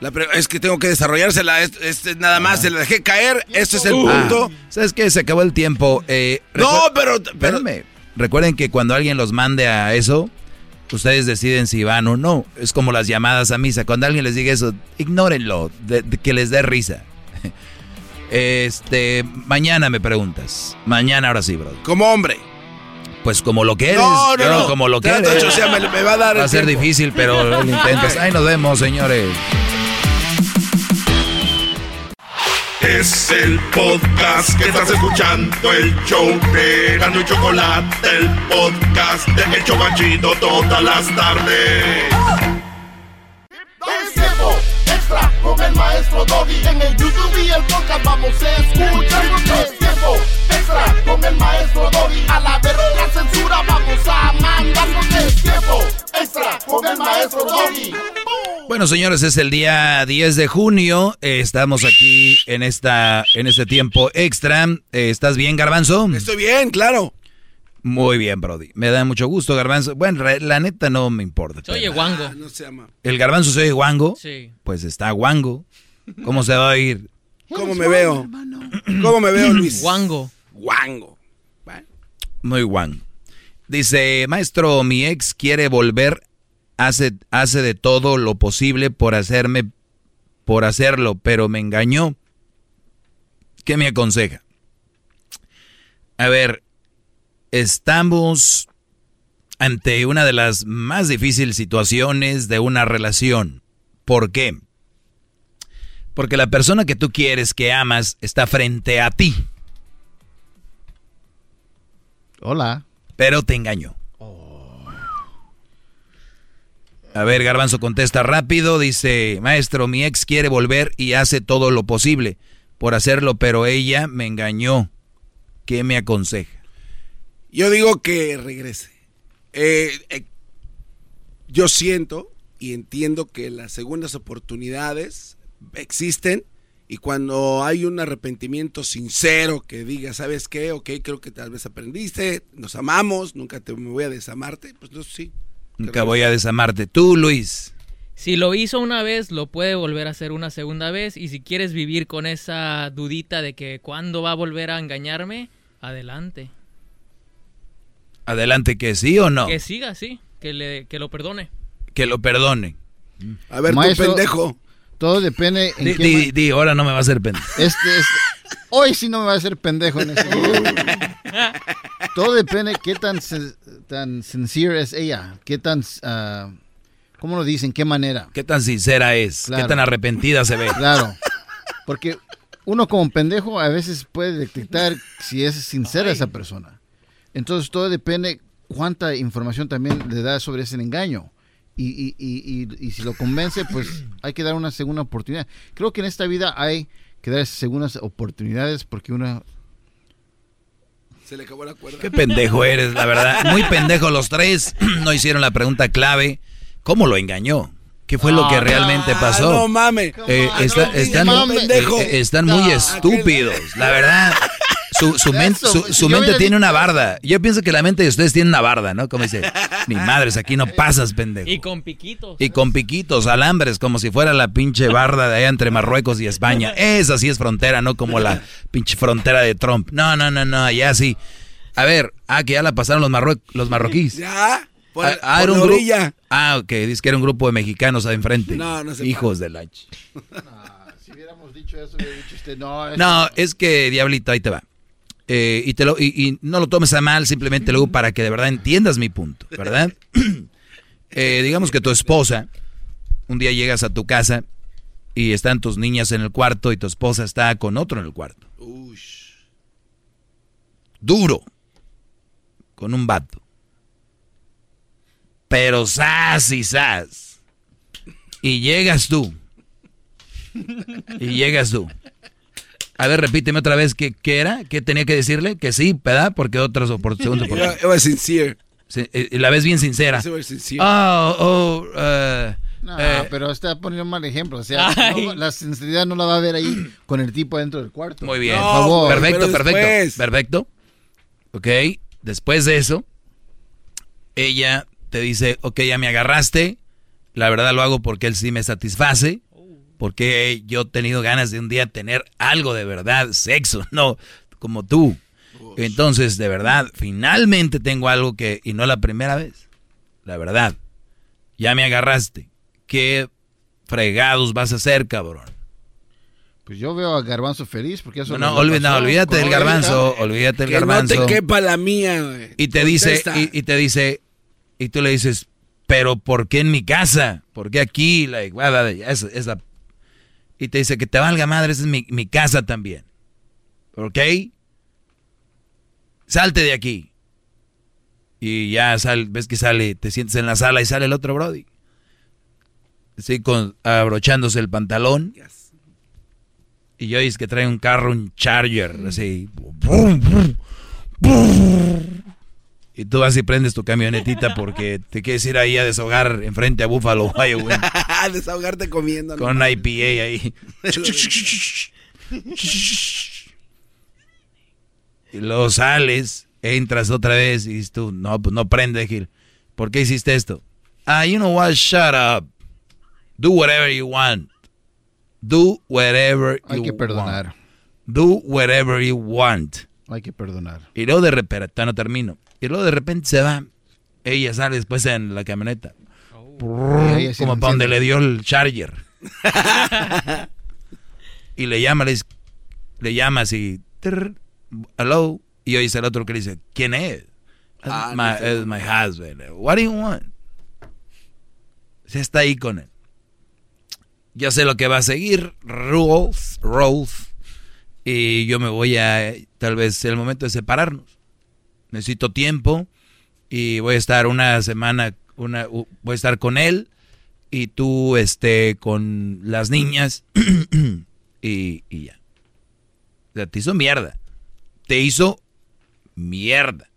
La pre- es que tengo que desarrollársela, es, es nada más, se la dejé caer, este es el Ah, punto. ¿Sabes qué? Se acabó el tiempo. Eh, No, pero. Recuerden que cuando alguien los mande a eso, ustedes deciden si van o no. Es como las llamadas a misa. Cuando alguien les diga eso, ignórenlo, de- de- que les dé risa. Este, mañana me preguntas. Mañana ahora sí, bro. como hombre. Pues como lo que eres. No, no, yo no. Como lo que eres. o sea, me, me va a dar Va a ser tiempo. difícil, pero lo intentas. Ahí nos vemos, señores. Es el podcast que estás escuchando, el show de Gano y Chocolate, el podcast de El Chocachito todas las tardes. Es tiempo extra con el maestro Doggy. En el YouTube y el podcast vamos a escuchar. Es tiempo extra con el maestro Doggy. A la verga la censura vamos a mandar. Es tiempo extra con el maestro Doggy. Bueno, señores, es el día 10 de junio. Eh, estamos aquí en esta en este tiempo extra. Eh, ¿Estás bien, Garbanzo? Estoy bien, claro. Muy bien, Brody. Me da mucho gusto, Garbanzo. Bueno, re- la neta no me importa. Se oye guango. No se llama. ¿El Garbanzo se oye guango? Sí. Pues está guango. ¿Cómo se va a oír? ¿Cómo me veo? ¿Cómo me veo, Luis? Guango. Guango. Muy guango. Dice, maestro, mi ex quiere volver, hace, hace de todo lo posible por hacerme, por hacerlo, pero me engañó. ¿Qué me aconseja? A ver, estamos ante una de las más difíciles situaciones de una relación. ¿Por qué? Porque la persona que tú quieres, que amas, está frente a ti. Hola. Pero te engañó. A ver, Garbanzo contesta rápido. Dice, maestro, mi ex quiere volver y hace todo lo posible por hacerlo, pero ella me engañó. ¿Qué me aconseja? Yo digo que regrese. Eh, eh, yo siento y entiendo que las segundas oportunidades existen y cuando hay un arrepentimiento sincero que diga, ¿sabes qué? Ok, creo que tal vez aprendiste, nos amamos, nunca te me voy a desamarte, pues no, sí. Nunca voy a desamarte. Tú, Luis. Si lo hizo una vez, lo puede volver a hacer una segunda vez. Y si quieres vivir con esa dudita de que cuándo va a volver a engañarme, adelante. Adelante, que sí o no. Que siga así, que, le, que lo perdone. Que lo perdone. A ver, Maestro, tu pendejo. Todo depende en Di, qué di- ahora no me va a hacer pendejo. Este, este- hoy sí no me va a hacer pendejo en video. Todo depende qué tan, tan sincere es ella, qué tan, ah, ¿cómo lo dicen? ¿Qué manera? ¿Qué tan sincera es? Claro. ¿Qué tan arrepentida se ve? Claro, porque uno como pendejo a veces puede detectar si es sincera esa persona. Entonces todo depende cuánta información también le da sobre ese engaño. Y, y, y, y, y si lo convence, pues hay que dar una segunda oportunidad. Creo que en esta vida hay que dar segundas oportunidades porque uno... Se le acabó la cuerda. Qué pendejo eres, la verdad. Muy pendejo los tres. No hicieron la pregunta clave. ¿Cómo lo engañó? ¿Qué fue lo que realmente pasó? no mames. Eh, está- no, están, eh, están muy No, estúpidos, la verdad. Su, su, men- su- yo mente tiene una barda. Yo pienso que la mente de ustedes tiene una barda, ¿no? Como dice, ni madres, aquí no pasas, pendejo. Y con piquitos. Y con piquitos, alambres, como si fuera la pinche barda de allá entre Marruecos y España. Esa sí es frontera, no como la pinche frontera de Trump. No, no, no, no, allá sí. A ver, ah, que ya la pasaron los, marrue- los marroquíes. Ya, por, Ah, ah, por era un orilla. Ah, ok, dice que era un grupo de mexicanos ahí enfrente. No, no se Hijos de la... ch- Si hubiéramos dicho eso, hubiera dicho usted, no, eso- No, es que, Diablito, ahí te va. Eh, y, te lo, y, y no lo tomes a mal, simplemente luego para que de verdad entiendas mi punto, ¿verdad? Eh, digamos que tu esposa, un día llegas a tu casa y están tus niñas en el cuarto y tu esposa está con otro en el cuarto. Duro. Con un vato. Pero sas y sas. Y llegas tú. Y llegas tú. A ver, repíteme otra vez qué, qué era, qué tenía que decirle, que sí, ¿verdad? Porque otras oportunidades. Yo, yo was sincere. la ves bien sincera. Yo was sincere. Oh, oh, eh, No, eh, pero está poniendo un mal ejemplo. O sea, no- la sinceridad no la va a ver ahí con el tipo dentro del cuarto. muy bien. Por favor. perfecto, perfecto. Perfecto. Ok, después de eso, ella te dice, ok, ya me agarraste, la verdad lo hago porque él sí me satisface, porque yo he tenido ganas de un día tener algo de verdad, sexo, no como tú. Entonces, de verdad, finalmente tengo algo que, y no la primera vez, la verdad, ya me agarraste. ¿Qué fregados vas a hacer, cabrón? Pues yo veo a Garbanzo feliz porque eso No, no, no, olvídate del garbanzo, olvídate del Que garbanzo. no te quepa la mía, güey. Y te dice, y, y te dice, y tú le dices, pero ¿por qué en mi casa? ¿Por qué aquí? Bla, bla, esa- esa- y te dice que te valga madre, esa es mi, mi casa también. ¿Ok? Salte de aquí. Y ya sal, ves que sale, te sientes en la sala y sale el otro Brody. Así con, abrochándose el pantalón. Y yo es que trae un carro, un Charger, así. Y tú vas y prendes tu camionetita porque te quieres ir ahí a desahogar enfrente a Buffalo, güey. Desahogarte comiendo. Con una IPA ahí. y luego sales, entras otra vez y dices tú, no, pues no prende, Gil. ¿Por qué hiciste esto? Ah, you know what, shut up. Do whatever you want. Do whatever you want. Hay que perdonar. Do whatever you want. Hay que perdonar. Y luego de repente, no termino. Y luego de repente se va. Ella sale después en la camioneta. como para donde le dio el charger. y le llama, le, le llama así. Hello. Y oye el otro que le dice, ¿quién es? Ah, my, es my husband. What do you want? Se está ahí con él. Ya sé lo que va a seguir. Rules, rules. Y yo me voy a, tal vez, el momento de separarnos. Necesito tiempo y voy a estar una semana, una, voy a estar con él y tú, este, con las niñas y, y ya. O sea, te hizo mierda. Te hizo mierda.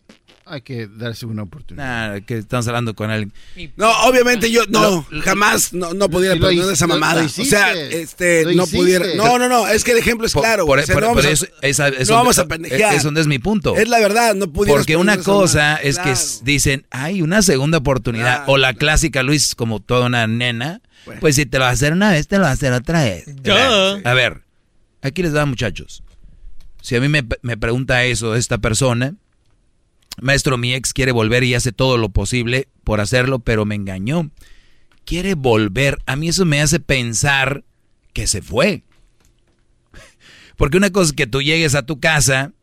Hay que darse una oportunidad. Nah, que estamos hablando con alguien. No, obviamente yo no, jamás no, no pudiera perdonar esa mamada. o sea, este, no pudiera. No, no, no, es que el ejemplo es claro. Por, o sea, no vamos, eso, a, esa, no vamos a pendejear. Eso no es mi punto. Es la verdad, no pudiera. Porque una cosa es que dicen, hay una segunda oportunidad. Claro. O la clásica, Luis, como toda una nena. Bueno. Pues si te lo vas a hacer una vez, te lo vas a hacer otra vez. A ver, aquí les va, muchachos. Si a mí me, me pregunta eso esta persona, Maestro, mi ex quiere volver y hace todo lo posible por hacerlo, pero me engañó. Quiere volver. A mí eso me hace pensar que se fue. Porque una cosa es que tú llegues a tu casa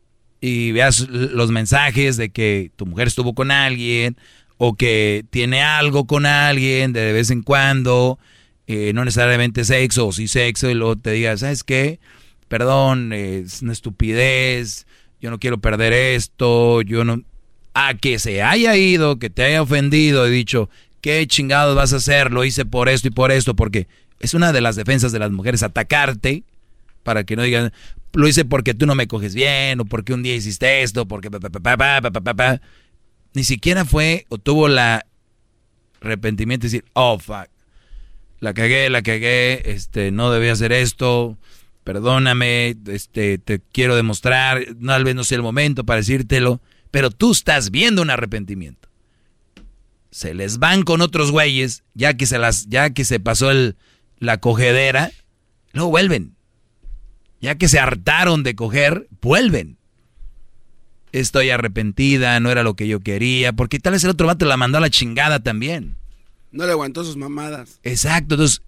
y veas los mensajes de que tu mujer estuvo con alguien o que tiene algo con alguien de vez en cuando, eh, no necesariamente sexo o sí sexo, y luego te digas, ¿sabes qué? Perdón, es una estupidez, yo no quiero perder esto, yo no a que se haya ido, que te haya ofendido y dicho, ¿qué chingados vas a hacer? Lo hice por esto y por esto, porque es una de las defensas de las mujeres, atacarte para que no digan, lo hice porque tú no me coges bien, o porque un día hiciste esto, porque... Ni siquiera fue o tuvo la arrepentimiento de decir, oh, fuck, la cagué, la cagué, este, no debía hacer esto, perdóname, este, te quiero demostrar, tal vez no sea el momento para decírtelo pero tú estás viendo un arrepentimiento. Se les van con otros güeyes, ya que se las, ya que se pasó el, la cogedera, luego vuelven. Ya que se hartaron de coger, vuelven. Estoy arrepentida, no era lo que yo quería, porque tal vez el otro vato la mandó a la chingada también. No le aguantó sus mamadas. Exacto, entonces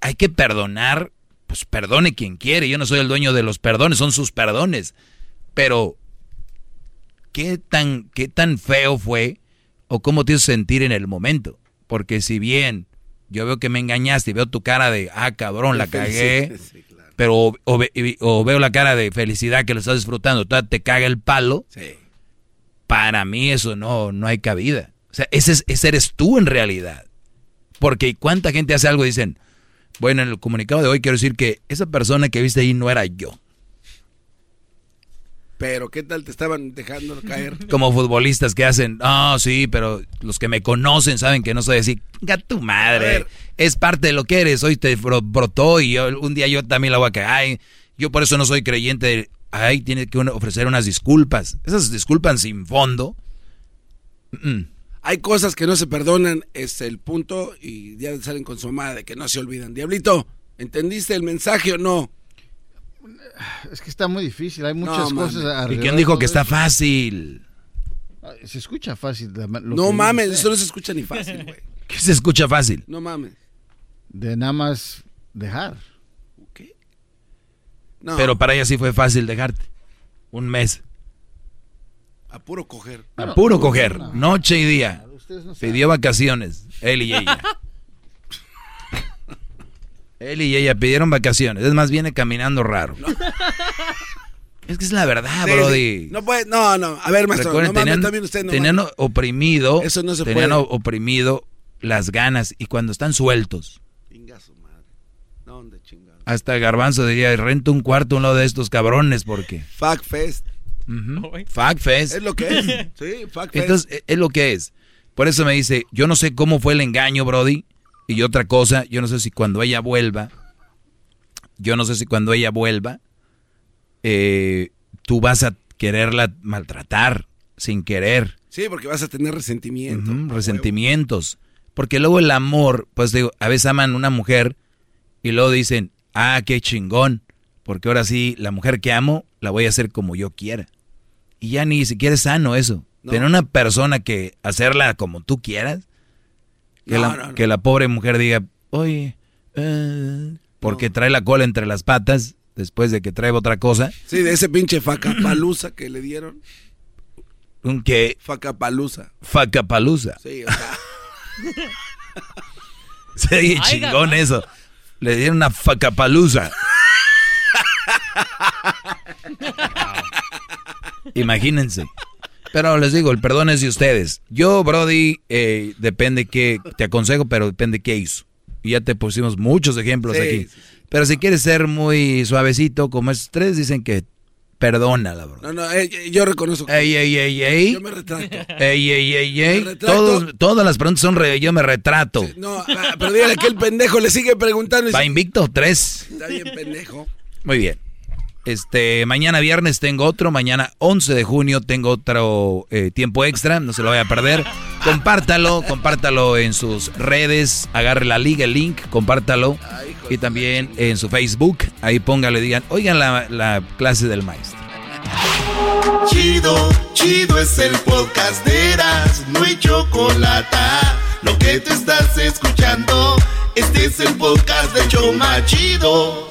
hay que perdonar, pues perdone quien quiere, yo no soy el dueño de los perdones, son sus perdones, pero qué tan, qué tan feo fue o cómo te hizo sentir en el momento. Porque si bien yo veo que me engañaste y veo tu cara de, ah, cabrón, la cagué, pero o, veo la cara de felicidad que lo estás disfrutando, te caga el palo, para mí eso no, no hay cabida. O sea, ese, ese eres tú en realidad. Porque cuánta gente hace algo y dicen, bueno, en el comunicado de hoy quiero decir que esa persona que viste ahí no era yo. Pero ¿qué tal te estaban dejando caer? Como futbolistas que hacen, ah, sí, pero los que me conocen saben que no soy así. tu madre, es parte de lo que eres. Hoy te brotó y un día yo también la voy a caer. Yo por eso no soy creyente. Ay, tiene que ofrecer unas disculpas. Esas disculpas sin fondo. Hay cosas que no se perdonan, es el punto, y ya salen con su madre que no se olvidan. Diablito, ¿entendiste el mensaje o no? Es que está muy difícil, hay muchas cosas. ¿Y quién dijo que está fácil? Se escucha fácil. no mames, eso no se escucha ni fácil, güey. ¿Qué se escucha fácil? No mames. De nada más dejar. ¿Qué? Pero para ella sí fue fácil dejarte. Un mes. A puro coger. A puro coger. Noche y día. Pidió vacaciones. Él y ella. Él y ella pidieron vacaciones. Es más, viene caminando raro. Es que es la verdad, Sí, Brody. sí. No puede, no, no. A ver, maestro, Recuerden, no tenían, también usted no tenían mames. oprimido, Eso no se tenían puede. oprimido las ganas y cuando están sueltos, Chinga su madre. ¿Dónde chingado? hasta Garbanzo diría, rento un cuarto a uno de estos cabrones porque... Fuck Fest. Ujú. Fuck fest. Es lo que es. Sí, fuck Fest. Entonces, e- es lo que es. Por eso me dice, yo no sé cómo fue el engaño, Brody. Y otra cosa, yo no sé si cuando ella vuelva, yo no sé si cuando ella vuelva, eh, tú vas a quererla maltratar sin querer. Sí, porque vas a tener resentimiento. Resentimientos. Porque luego el amor, pues digo, a veces aman una mujer y luego dicen, ah, qué chingón, porque ahora sí, la mujer que amo la voy a hacer como yo quiera. Y ya ni siquiera es sano eso. Tener una persona que hacerla como tú quieras, que, No, la, no, no. que la pobre mujer diga, oye, eh", porque trae la cola entre las patas después de que trae otra cosa, Sí, de ese pinche facapalusa que le dieron. un que Facapalusa. facapalusa. Sí, o sea. Ay, chingón eso. Le dieron una facapalusa. Imagínense. Pero les digo, el perdón es de ustedes. Yo, Brody, eh, depende que te aconsejo, pero depende qué hizo. Y ya te pusimos muchos ejemplos Sí, aquí. sí, Pero si quieres ser muy suavecito, como estos tres, dicen que perdónala, bro. No, no, eh, eh, yo reconozco. Ey, ey, ey, ey. Yo me retracto. Ey, ey, ey, ey. Todos, todas las preguntas son re- yo me retrato. No, ah, pero dígale que el pendejo le sigue preguntando. y Va invicto, tres. Está bien, pendejo. Muy bien. Este, mañana viernes tengo otro, mañana 11 de junio tengo otro eh, tiempo extra, no se lo vaya a perder. Compártalo, compártalo en sus redes, agarre la liga, el link, compártalo. Y también en su Facebook, ahí póngale, digan, oigan la, la clase del maestro. Chido, chido es el podcast de Eras, no hay chocolate. Lo que te estás escuchando, este es el podcast de Choma Chido.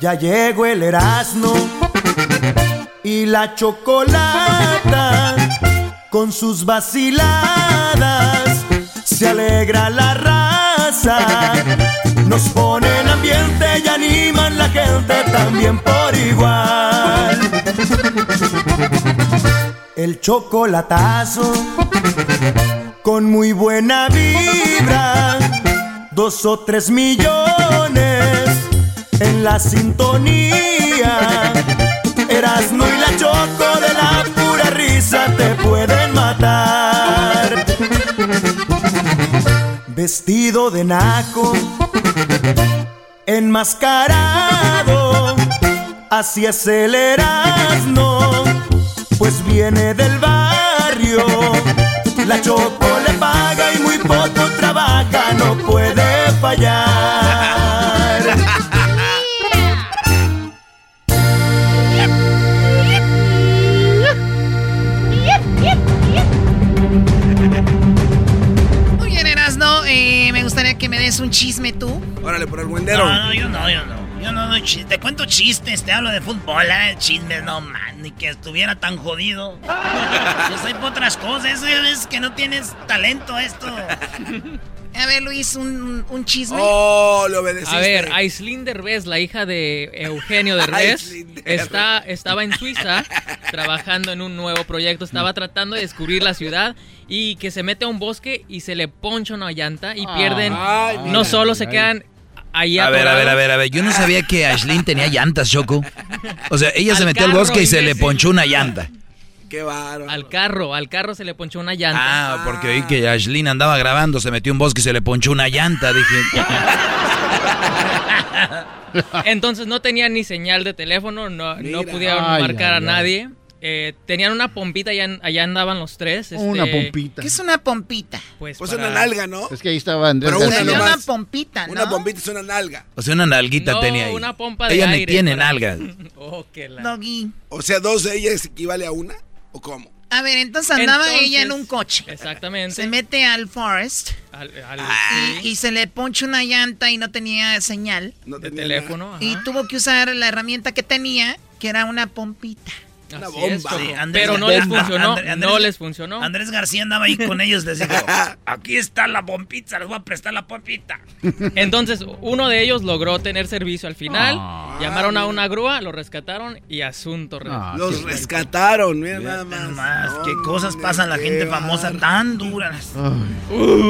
Ya llegó el Erasmo y la chocolata con sus vaciladas. Se alegra la raza, nos ponen ambiente y animan la gente también por igual. El chocolatazo con muy buena vibra, dos o tres millones en la sintonía. Erasmo y la choco de la pura risa te pueden matar. Vestido de naco, enmascarado, así es el Erasmo, pues viene del barrio. La choco le paga y muy poco trabaja, no puede fallar. Un chisme tú. Órale, por el buendero. No, no, yo no, yo no. Yo no doy chistes. Te cuento chistes, te hablo de fútbol, ¿eh? chismes, no man, ni que estuviera tan jodido. Yo soy por otras cosas, es que no tienes talento esto. A ver, Luis, un, un chisme. Oh, le obedeciste. A ver, Aislinn Derbez, la hija de Eugenio Derbez. está, estaba en Suiza trabajando en un nuevo proyecto. Estaba tratando de descubrir la ciudad y que se mete a un bosque y se le poncha una llanta y pierden. Ay, no mira. solo se quedan ahí A ver, a ver, a ver, a ver. Yo no sabía que Ashlyn tenía llantas, Choco. O sea, ella se metió al bosque y se le ponchó una llanta. Qué bárbaro. Al carro, al carro se le ponchó una llanta. Ah, porque oí que Ashlyn andaba grabando, se metió a un bosque y se le ponchó una llanta. Dije, Entonces no tenían ni señal de teléfono, no, no pudieron Ay, marcar ay, a ay. nadie. Eh, tenían una pompita, allá, allá andaban los tres. Una este, pompita. ¿Qué es una pompita? Pues, Pues para- una nalga, ¿no? Es que ahí estaba Andrés Pero una una pompita, ¿no? Una bombita es una nalga. o sea, una nalguita No, tenía ahí. una pompa de ella aire me tiene para- nalgas. Oh, que la- Doggy. O sea, dos de ellas equivale a una. ¿O cómo? A ver, entonces andaba Entonces- ella en un coche. Exactamente. Se mete al forest Al- al- y, se le poncha una llanta y no tenía señal. No de tenía teléfono. ajá. Y tuvo que usar la herramienta que tenía, que era una pompita. Una bomba. Pero no les funcionó, no les funcionó. Andrés García andaba ahí con ellos, les dijo, aquí está la bombita, les voy a prestar la bombita. Entonces, uno de ellos logró tener servicio al final, ah. llamaron a una grúa, lo rescataron y asunto. Ah, los rescataron, mira nada más. qué cosas pasan la gente famosa tan duras.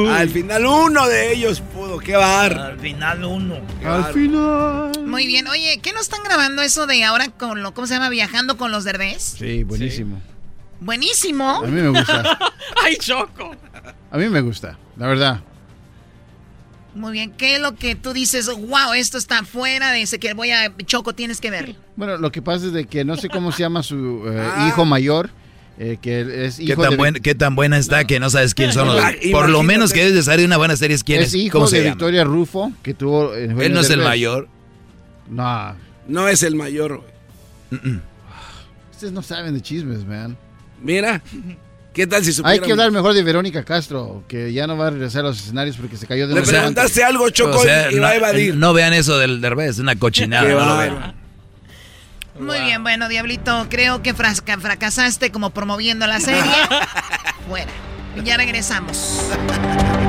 al final uno de ellos pudo, qué bar. Al final uno. Al final. Muy bien, oye, ¿qué no están grabando eso de ahora con lo, ¿cómo se llama? Viajando con los Sí, buenísimo. Buenísimo. A mí me gusta. ¡Ay, Choco! A mí me gusta, la verdad. Muy bien, ¿qué es lo que tú dices? Wow, esto está fuera de ese que voy a Choco, tienes que ver. Bueno, lo que pasa es de que no sé cómo se llama su eh, ah. hijo mayor. Eh, que es hijo ¿Qué tan, ¿Qué tan buena está que no sabes quién son los Por lo menos que debes de saber una buena serie es quién es. hijo de Victoria Rufo, que tuvo... Eh, Él no es el mayor. No. No es el mayor, Ustedes no saben de chismes, man. Mira, ¿qué tal si supieran? Hay que hablar mejor de Verónica Castro, que ya no va a regresar a los escenarios porque se cayó de Le preguntaste algo, Choco, y va a evadir. No vean eso del derbez, una cochinada. Muy bien, bueno, Diablito, creo que fracasaste como promoviendo la serie. Fuera. Ya regresamos.